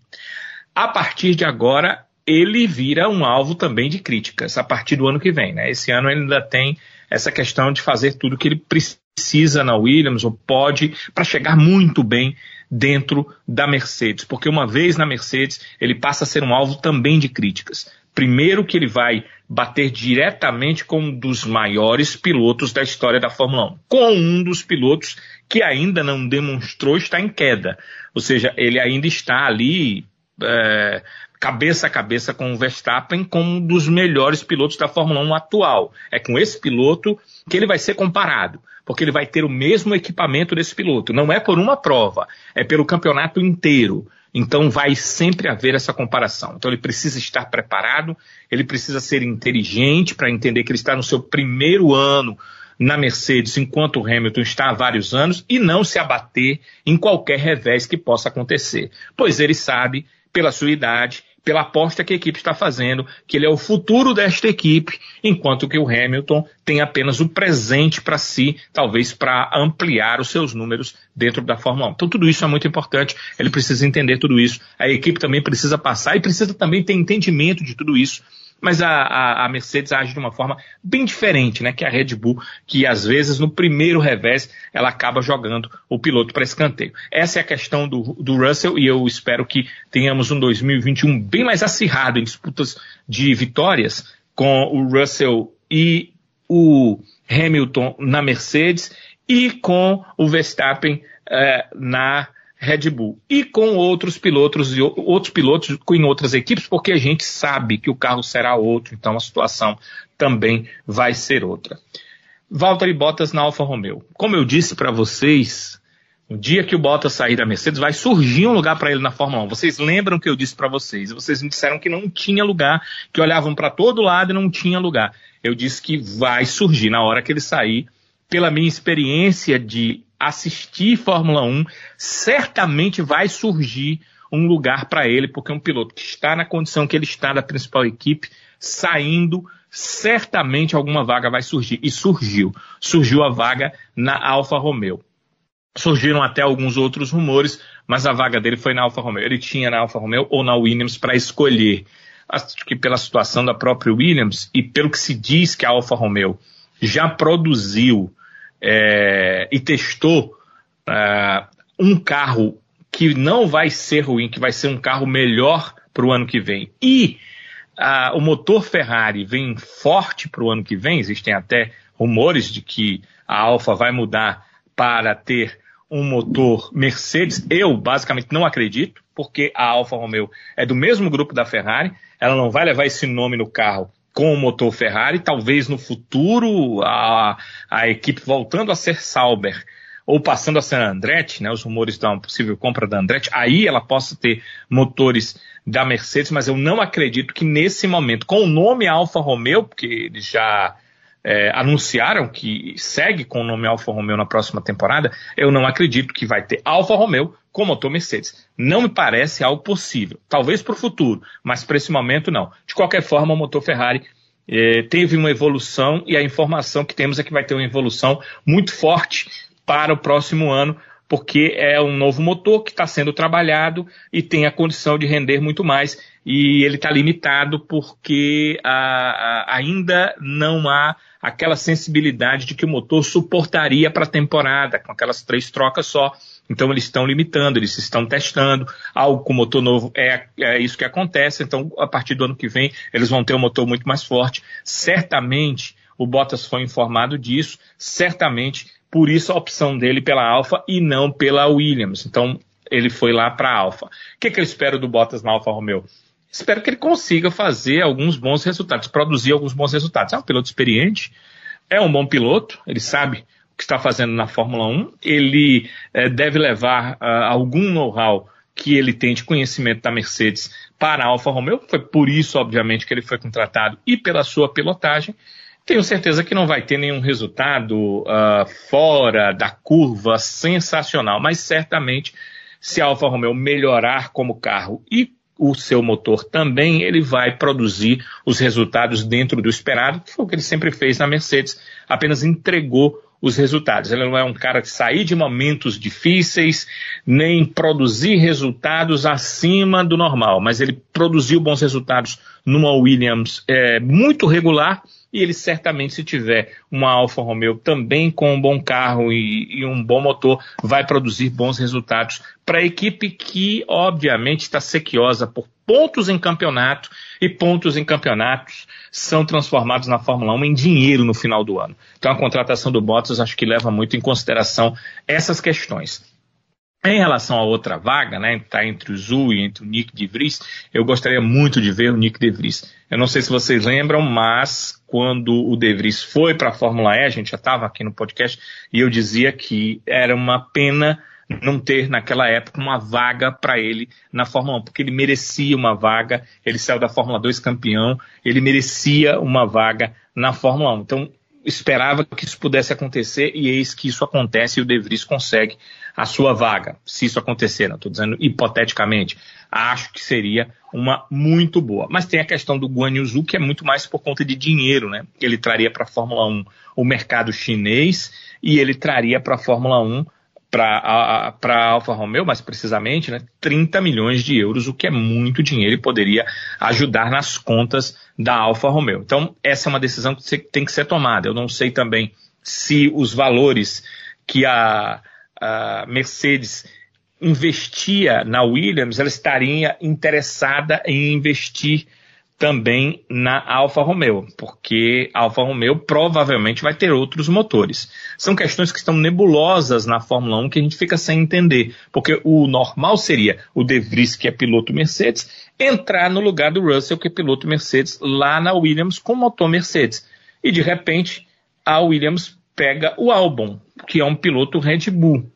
A partir de agora, ele vira um alvo também de críticas, a partir do ano que vem. Né? Esse ano ele ainda tem essa questão de fazer tudo que ele precisa na Williams ou pode para chegar muito bem dentro da Mercedes, porque uma vez na Mercedes ele passa a ser um alvo também de críticas. Primeiro que ele vai bater diretamente com um dos maiores pilotos da história da Fórmula 1, com um dos pilotos que ainda não demonstrou estar em queda, ou seja, ele ainda está ali é, cabeça a cabeça com o Verstappen como um dos melhores pilotos da Fórmula 1 atual. É com esse piloto que ele vai ser comparado, porque ele vai ter o mesmo equipamento desse piloto. Não é por uma prova, é pelo campeonato inteiro. Então vai sempre haver essa comparação. Então ele precisa estar preparado, ele precisa ser inteligente para entender que ele está no seu primeiro ano na Mercedes, enquanto o Hamilton está há vários anos, e não se abater em qualquer revés que possa acontecer. Pois ele sabe pela sua idade, pela aposta que a equipe está fazendo, que ele é o futuro desta equipe, enquanto que o Hamilton tem apenas o presente para si, talvez para ampliar os seus números dentro da Fórmula 1. Então tudo isso é muito importante, ele precisa entender tudo isso, a equipe também precisa passar e precisa também ter entendimento de tudo isso mas a, a, a, Mercedes age de uma forma bem diferente, né? Que a Red Bull, que às vezes no primeiro revés ela acaba jogando o piloto para escanteio. Essa é a questão do, do Russell e eu espero que tenhamos um 2021 bem mais acirrado em disputas de vitórias com o Russell e o Hamilton na Mercedes e com o Verstappen eh, na Red Bull e com outros pilotos e outros pilotos em outras equipes, porque a gente sabe que o carro será outro, então a situação também vai ser outra. Valtteri Bottas na Alfa Romeo. Como eu disse para vocês, no dia que o Bottas sair da Mercedes, vai surgir um lugar para ele na Fórmula 1. Vocês lembram que eu disse para vocês? Vocês me disseram que não tinha lugar, que olhavam para todo lado e não tinha lugar. Eu disse que vai surgir na hora que ele sair, pela minha experiência de assistir Fórmula 1, certamente vai surgir um lugar para ele, porque um piloto que está na condição que ele está da principal equipe, saindo, certamente alguma vaga vai surgir. E surgiu. Surgiu a vaga na Alfa Romeo. Surgiram até alguns outros rumores, mas a vaga dele foi na Alfa Romeo. Ele tinha na Alfa Romeo ou na Williams para escolher. Acho que pela situação da própria Williams e pelo que se diz que a Alfa Romeo já produziu é, e testou é, um carro que não vai ser ruim, que vai ser um carro melhor para o ano que vem, e o motor Ferrari vem forte para o ano que vem, existem até rumores de que a Alfa vai mudar para ter um motor Mercedes. Eu basicamente não acredito, porque a Alfa Romeo é do mesmo grupo da Ferrari, ela não vai levar esse nome no carro com o motor Ferrari, talvez no futuro a, a equipe voltando a ser Sauber, ou passando a ser Andretti, né, os rumores da possível compra da Andretti, aí ela possa ter motores da Mercedes, mas eu não acredito que nesse momento, com o nome Alfa Romeo, porque eles já é, anunciaram que segue com o nome Alfa Romeo na próxima temporada, eu não acredito que vai ter Alfa Romeo com motor Mercedes. Não me parece algo possível. Talvez para o futuro, mas para esse momento não. De qualquer forma, o motor Ferrari é, teve uma evolução e a informação que temos é que vai ter uma evolução muito forte para o próximo ano, porque é um novo motor que está sendo trabalhado e tem a condição de render muito mais. E ele está limitado porque a, a, ainda não há aquela sensibilidade de que o motor suportaria para a temporada, com aquelas três trocas só. Então eles estão limitando, eles estão testando. Algo com motor novo é, é isso que acontece. Então, a partir do ano que vem, eles vão ter um motor muito mais forte. Certamente, o Bottas foi informado disso. Certamente, por isso a opção dele pela Alfa e não pela Williams. Então, ele foi lá para a Alfa. O que, que eu espero do Bottas na Alfa Romeo? espero que ele consiga fazer alguns bons resultados, produzir alguns bons resultados. É um piloto experiente, é um bom piloto, ele sabe que está fazendo na Fórmula 1, ele é, deve levar uh, algum know-how que ele tem de conhecimento da Mercedes para a Alfa Romeo, foi por isso, obviamente, que ele foi contratado e pela sua pilotagem. Tenho certeza que não vai ter nenhum resultado uh, fora da curva sensacional, mas certamente se a Alfa Romeo melhorar como carro e o seu motor também, ele vai produzir os resultados dentro do esperado, que foi o que ele sempre fez na Mercedes, apenas entregou os resultados. Ele não é um cara de sair de momentos difíceis, nem produzir resultados acima do normal, mas ele produziu bons resultados numa Williams é, muito regular e ele certamente, se tiver uma Alfa Romeo também com um bom carro e, e um bom motor, vai produzir bons resultados para a equipe que, obviamente, está sequiosa por pontos em campeonato e pontos em campeonatos são transformados na Fórmula 1 em dinheiro no final do ano. Então a contratação do Bottas acho que leva muito em consideração essas questões. Em relação a outra vaga, né, está entre o Zul e entre o Nick de Vries, eu gostaria muito de ver o Nick de Vries. Eu não sei se vocês lembram, mas quando o De Vries foi para a Fórmula E, a gente já estava aqui no podcast, e eu dizia que era uma pena não ter naquela época uma vaga para ele na Fórmula 1, porque ele merecia uma vaga, ele saiu da Fórmula 2 campeão, ele merecia uma vaga na Fórmula 1. Então, esperava que isso pudesse acontecer e eis que isso acontece e o De Vries consegue a sua vaga. Se isso acontecer, não estou dizendo hipoteticamente, acho que seria uma muito boa. Mas tem a questão do Guan Yu Zhu, que é muito mais por conta de dinheiro, né? Ele traria para a Fórmula 1 o mercado chinês e ele traria para a Fórmula 1 para a Alfa Romeo, mais precisamente, né, 30 milhões de euros, o que é muito dinheiro e poderia ajudar nas contas da Alfa Romeo. Então, essa é uma decisão que tem que ser tomada. Eu não sei também se os valores que a, a Mercedes investia na Williams, ela estaria interessada em investir também na Alfa Romeo, porque a Alfa Romeo provavelmente vai ter outros motores. São questões que estão nebulosas na Fórmula 1 que a gente fica sem entender, porque o normal seria o De Vries, que é piloto Mercedes, entrar no lugar do Russell, que é piloto Mercedes, lá na Williams com motor Mercedes. E de repente a Williams pega o Albon, que é um piloto Red Bull.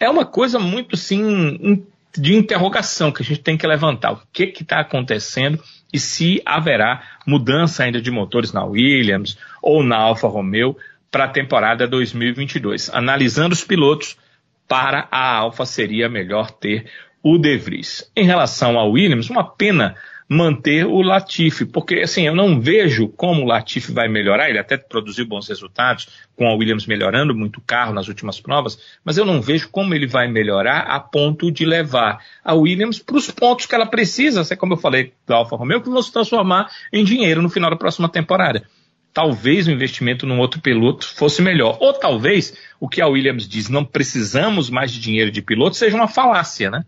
É uma coisa muito assim de interrogação que a gente tem que levantar. O que está acontecendo e se haverá mudança ainda de motores na Williams ou na Alfa Romeo para a temporada 2022. Analisando os pilotos, para a Alfa seria melhor ter o De Vries. Em relação ao Williams, uma pena manter o Latifi, porque assim, eu não vejo como o Latifi vai melhorar, ele até produziu bons resultados, com a Williams melhorando muito o carro nas últimas provas, mas eu não vejo como ele vai melhorar a ponto de levar a Williams para os pontos que ela precisa, assim como eu falei da Alfa Romeo, que vão se transformar em dinheiro no final da próxima temporada. Talvez o investimento num outro piloto fosse melhor. Ou talvez o que a Williams diz, não precisamos mais de dinheiro de piloto, seja uma falácia, né?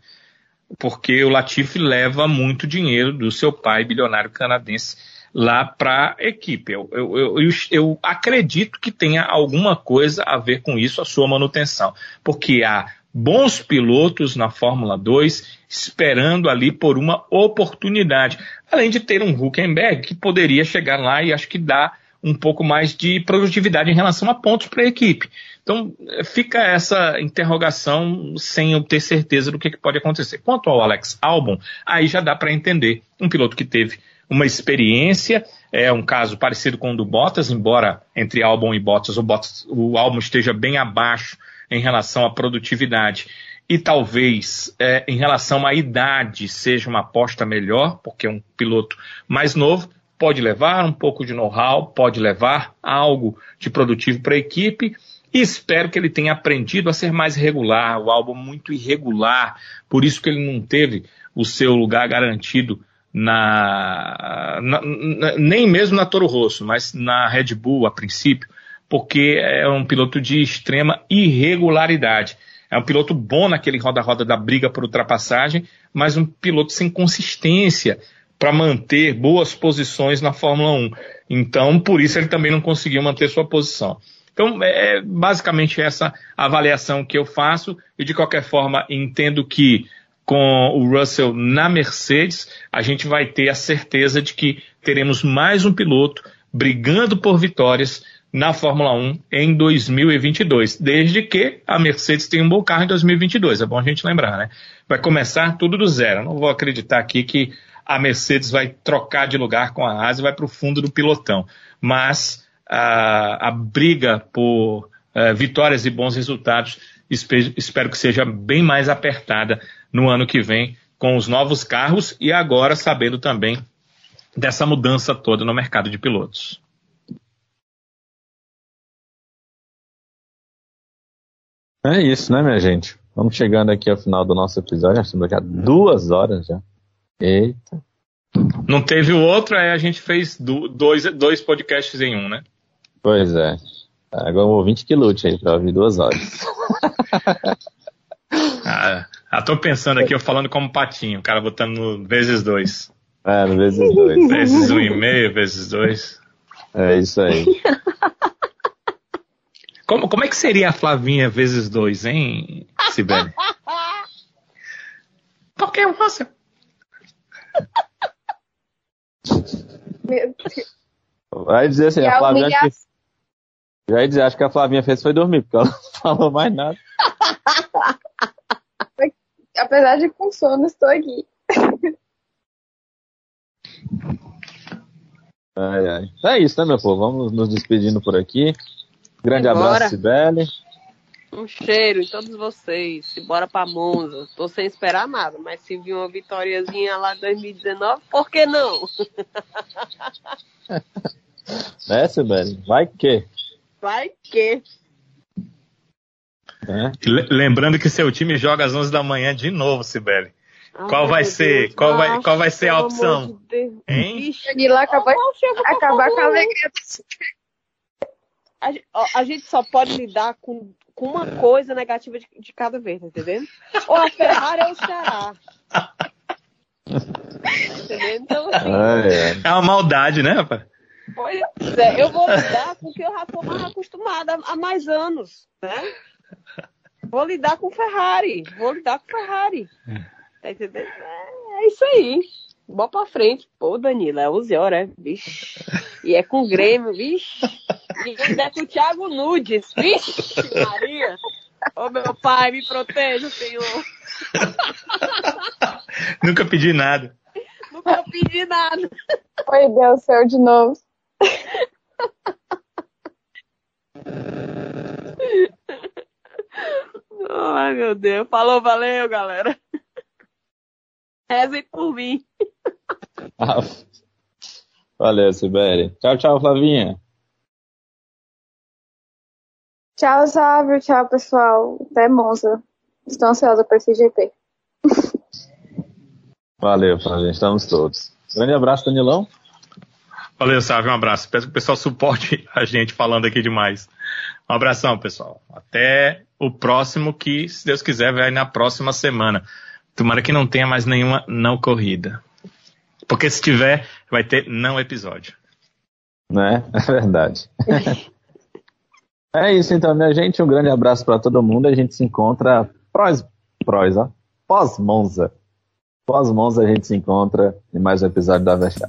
Porque o Latifi leva muito dinheiro do seu pai, bilionário canadense, lá para a equipe. Eu, eu, eu, eu, acredito que tenha alguma coisa a ver com isso, a sua manutenção, porque há bons pilotos na Fórmula 2 esperando ali por uma oportunidade, além de ter um Huckenberg que poderia chegar lá e acho que dar um pouco mais de produtividade em relação a pontos para a equipe. Então, fica essa interrogação sem eu ter certeza do que, que pode acontecer. Quanto ao Alex Albon, aí já dá para entender um piloto que teve uma experiência, é um caso parecido com o do Bottas, embora entre Albon e Bottas o, Bottas, o Albon esteja bem abaixo em relação à produtividade e talvez é, em relação à idade seja uma aposta melhor, porque é um piloto mais novo, pode levar um pouco de know-how, pode levar algo de produtivo para a equipe. E espero que ele tenha aprendido a ser mais regular, o álbum muito irregular, por isso que ele não teve o seu lugar garantido na, na, na, nem mesmo na Toro Rosso, mas na Red Bull a princípio, porque é um piloto de extrema irregularidade. É um piloto bom naquele roda-roda da briga por ultrapassagem, mas um piloto sem consistência para manter boas posições na Fórmula 1. Então, por isso ele também não conseguiu manter sua posição. Então, é basicamente essa avaliação que eu faço, e de qualquer forma entendo que com o Russell na Mercedes, a gente vai ter a certeza de que teremos mais um piloto brigando por vitórias na Fórmula 1 em 2022, desde que a Mercedes tenha um bom carro em 2022. É bom a gente lembrar, né? Vai começar tudo do zero. não vou acreditar aqui que a Mercedes vai trocar de lugar com a Haas e vai para o fundo do pilotão. Mas a, a briga por uh, vitórias e bons resultados espero, espero que seja bem mais apertada no ano que vem com os novos carros e agora sabendo também dessa mudança toda no mercado de pilotos. É isso, né, minha gente? Vamos chegando aqui ao final do nosso episódio. Estamos já duas horas já. Eita. Não teve o outro, aí a gente fez dois, dois podcasts em um, né? Pois é. Agora um ouvinte que lute aí pra ouvir duas horas. *laughs* ah, ah, tô pensando aqui, eu falando como patinho, o cara botando no vezes dois. É, no vezes dois. *laughs* Vezes um e meio, vezes dois. É isso aí. *laughs* Como, como é que seria a Flavinha vezes dois, hein, Sibeli? Qualquer você. Vai dizer assim, a Flavinha. Que... Já ia dizer, acho que a Flavinha fez foi dormir, porque ela *laughs* não falou mais nada. *laughs* Apesar de com sono, estou aqui. Ai, ai. É isso, né, meu povo? Vamos nos despedindo por aqui. Grande Embora. abraço, Sibeli. Um cheiro em todos vocês. E bora pra Monza. Tô sem esperar nada, mas se vir uma vitóriazinha lá em 2019, por que não? *laughs* né, Sibeli? Vai que. Vai que. É. Lembrando que seu time joga às 11 da manhã de novo, Sibeli. qual vai ser? Deus, qual vai, qual vai ser a opção? De hein? E lá acabar, acabar com a alegria a, a, gente só pode lidar com, com uma coisa negativa de, de cada vez, tá entendendo? Ou a Ferrari ou o Ceará. *laughs* entendendo? Então, assim, ah, é. é uma maldade, né, rapaz? Pois é, eu vou lidar com o que eu já estou mais acostumada há mais anos, né? Vou lidar com Ferrari, vou lidar com Ferrari. Tá entendendo? É, é isso aí. Bora pra frente. Pô, Danilo, é 11 horas, é? Vixe. E é com o Grêmio, vixe. E ainda é com o Thiago Nudes, vixe, Maria. Ô, meu pai, me proteja, Senhor. Nunca pedi nada. Nunca pedi nada. Oi, Deus, céu de novo. Ai, meu Deus. Falou, valeu, galera. Rezem por mim. *laughs* Valeu, Sibeli. Tchau, tchau, Flavinha. Tchau, Sábio. Tchau, pessoal. Até Monza. Estou ansiosa para esse GP. Valeu, Flavinha. Estamos todos. Grande abraço, Danilão. Valeu, Sávio. Um abraço. Peço que o pessoal suporte a gente falando aqui demais. Um abração, pessoal. Até o próximo, que, se Deus quiser, vai na próxima semana. Tomara que não tenha mais nenhuma não corrida. Porque se tiver, vai ter não episódio. Né? É verdade. é isso então, minha gente. Um grande abraço para todo mundo. A gente se encontra pós, pós, ó, pós-Monza. Pós-Monza a gente se encontra em mais um episódio da Vexar.